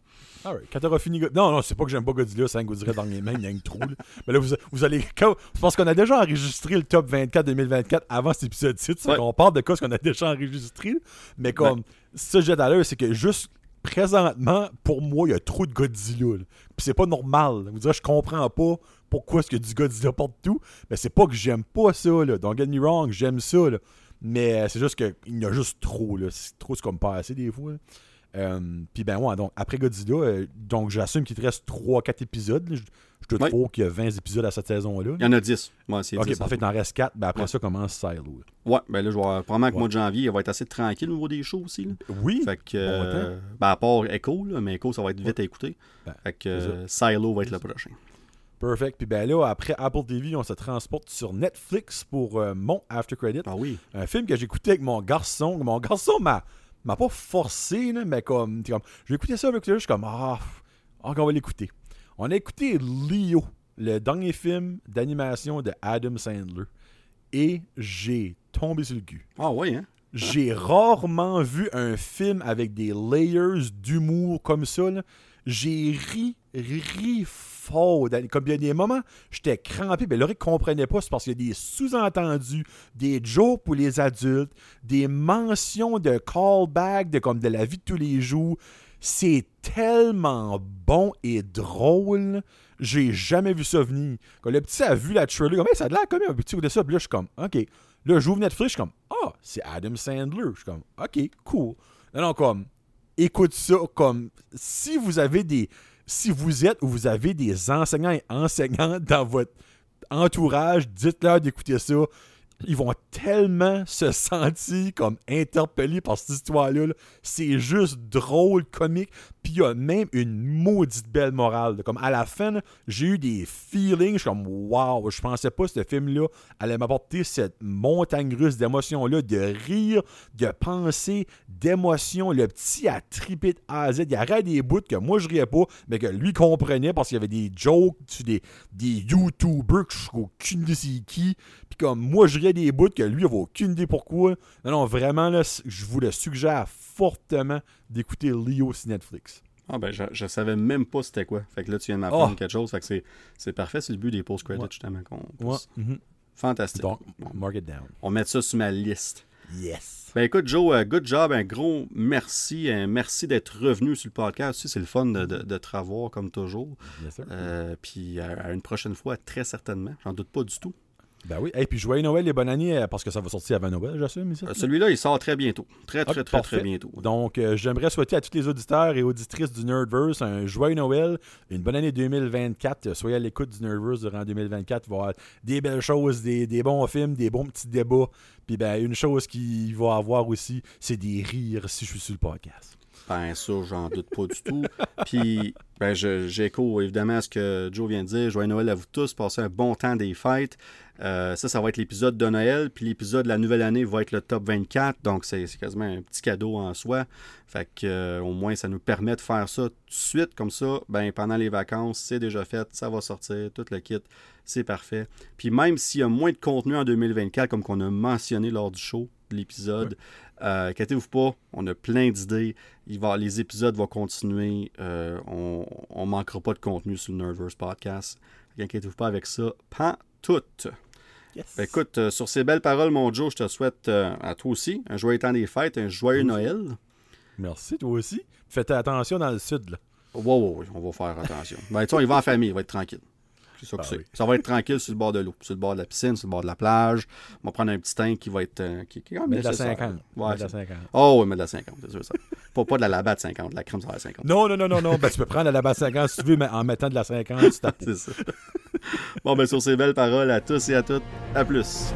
Alright. Quand t'auras fini. Non, non, c'est pas que j'aime pas Godzilla, c'est un Godzilla dans les mains, il y a un trou. là. Mais là, vous, vous allez. Quand... Je pense qu'on a déjà enregistré le top 24 2024 avant cet épisode-ci. Ouais. On parle de quoi ce qu'on a déjà enregistré. Mais comme. Ça, j'ai à l'heure, c'est que juste présentement, pour moi, il y a trop de Godzilla. là. Puis c'est pas normal. Vous direz, je comprends pas pourquoi est-ce a du Godzilla partout. Mais c'est pas que j'aime pas ça, là. Don't get me wrong, j'aime ça, là. Mais euh, c'est juste qu'il y en a juste trop, là. C'est trop, c'est comme pas assez des fois. là. Euh, Puis ben ouais, donc après Godzilla, euh, donc j'assume qu'il te reste 3-4 épisodes. là. Je, je te trouve qu'il y a 20 épisodes à cette saison-là. Il y en a 10. Ouais, c'est Ok, 10. parfait, il en reste 4. Ben après Ouais. ça commence Silo. Ouais, ben là, je avoir- probablement que le mois de janvier, il va être assez tranquille au niveau des shows aussi. Là. Oui. Fait que, Bon, euh, ben à part Echo, là, mais Echo, ça va être vite à écouter. Ben, fait que euh, Silo va être le prochain. Perfect. Puis ben là, après Apple TV, on se transporte sur Netflix pour mon After Credit. Ah oui. Un film que j'ai écouté avec mon garçon. Mon garçon m'a m'a pas forcé, là, mais comme, comme j'ai écouté ça je suis comme ah, ah, on va l'écouter. On a écouté Leo, le dernier film d'animation de Adam Sandler, et j'ai tombé sur le cul. Ah oui, hein? J'ai rarement vu un film avec des layers d'humour comme ça. là. J'ai ri, ri dans- Comme il y a des moments, j'étais crampé. Mais Laurie comprenait pas. C'est parce qu'il y a des sous-entendus, des jokes pour les adultes, des mentions de callback de, comme de la vie de tous les jours. C'est tellement bon et drôle. J'ai jamais vu ça venir. Quand le petit a vu la trailer, comme, ça a l'air comme un petit coup de ça. Puis là, je suis comme, OK. Là, j'ouvre Netflix, je suis comme, ah, c'est Adam Sandler. Je suis comme, OK, cool. Non, non, comme, écoute ça comme, si vous avez des, si vous êtes ou vous avez des enseignants et enseignantes dans votre entourage, dites-leur d'écouter ça. Ils vont tellement se sentir comme interpellés par cette histoire-là. là. C'est juste drôle, comique. Puis il y a même une maudite belle morale. Comme à la fin, j'ai eu des feelings. Je suis comme, waouh, je pensais pas que ce film-là allait m'apporter cette montagne russe d'émotions-là, de rire, de pensée, d'émotions. Le petit a trippé de A à Z. Il y aurait des bouts que moi je riais pas, mais que lui comprenait parce qu'il y avait des jokes des, des YouTubers que je suis aucune c'est qui. Puis comme moi je riais des bouts que lui avait aucune idée pourquoi. Non, non, vraiment, là, je vous le suggère fortement d'écouter Leo sur Netflix. Ah ben, je, je savais même pas c'était quoi. Fait que là, tu viens de m'apprendre Oh. quelque chose. Fait que c'est, parfait. C'est le but des post-credits, Ouais. justement. Qu'on Ouais. mhm. Fantastique. Donc, mark it down. on met ça sur ma liste. Yes. Ben écoute, Joe, euh, good job, un gros merci. Un merci d'être revenu sur le podcast. C'est le fun de, de- de te revoir comme toujours. Yes, sir. Euh, puis à, à une prochaine fois, très certainement. J'en doute pas du tout. Ben oui. Et puis joyeux Noël et bonne année euh, parce que ça va sortir avant Noël, j'assume. Euh, Celui-là, il sort très bientôt. Très, très, Ok, très, très, parfait. bientôt. Donc, euh, j'aimerais souhaiter à tous les auditeurs et auditrices du Nerdverse un joyeux Noël, une bonne année 2024. Euh, Soyez à l'écoute du Nerdverse durant 2024. Il va y avoir des belles choses, des, des bons films, des bons petits débats. Puis, ben, une chose qu'il va avoir aussi, c'est des rires si je suis sur le podcast. Ben ça, j'en doute pas du tout. Puis, ben, je- j'écho évidemment à ce que Joe vient de dire. Joyeux Noël à vous tous. Passez un bon temps des fêtes. Euh, ça, ça va être l'épisode de Noël. Puis l'épisode de la nouvelle année va être le top 24. Donc, c'est quasiment un petit cadeau en soi. Fait que, euh, au moins, ça nous permet de faire ça tout de suite. Comme ça, ben, pendant les vacances, c'est déjà fait. Ça va sortir. Tout le kit. C'est parfait. Puis même s'il y a moins de contenu en 2024, comme qu'on a mentionné lors du show, de l'épisode, euh, inquiétez-vous pas, on a plein d'idées. Il va, les épisodes vont continuer. Euh, on ne manquera pas de contenu sur le Nerdverse Podcast. Inquiétez-vous pas avec ça. Pas tout. Yes. Ben, écoute, euh, sur ces belles paroles, mon Joe, je te souhaite euh, à toi aussi un joyeux temps des fêtes, un joyeux Oui. Noël. Merci, toi aussi. Faites attention dans le sud, là. Wow, wow, oui, on va faire attention. Ben, tu sais, il va en famille, il va être tranquille. C'est ça que Ah c'est. oui. Ça va être tranquille sur le bord de l'eau, sur le bord de la piscine, sur le bord de la plage. On va prendre un petit tank qui va être. euh, qui, qui Mais de la nécessaire. 50. Ouais, Mais de la c'est- 50. Oh, oui, mais de la 50, c'est sûr ça. pas, pas de la labatte 50, de la crème sur la 50. Non, non, non, non, non. Ben, tu peux prendre la base 50 si tu veux, mais en mettant de la 50 sur ta C'est ça. Bon, ben sur ces belles paroles, à tous et à toutes, à plus.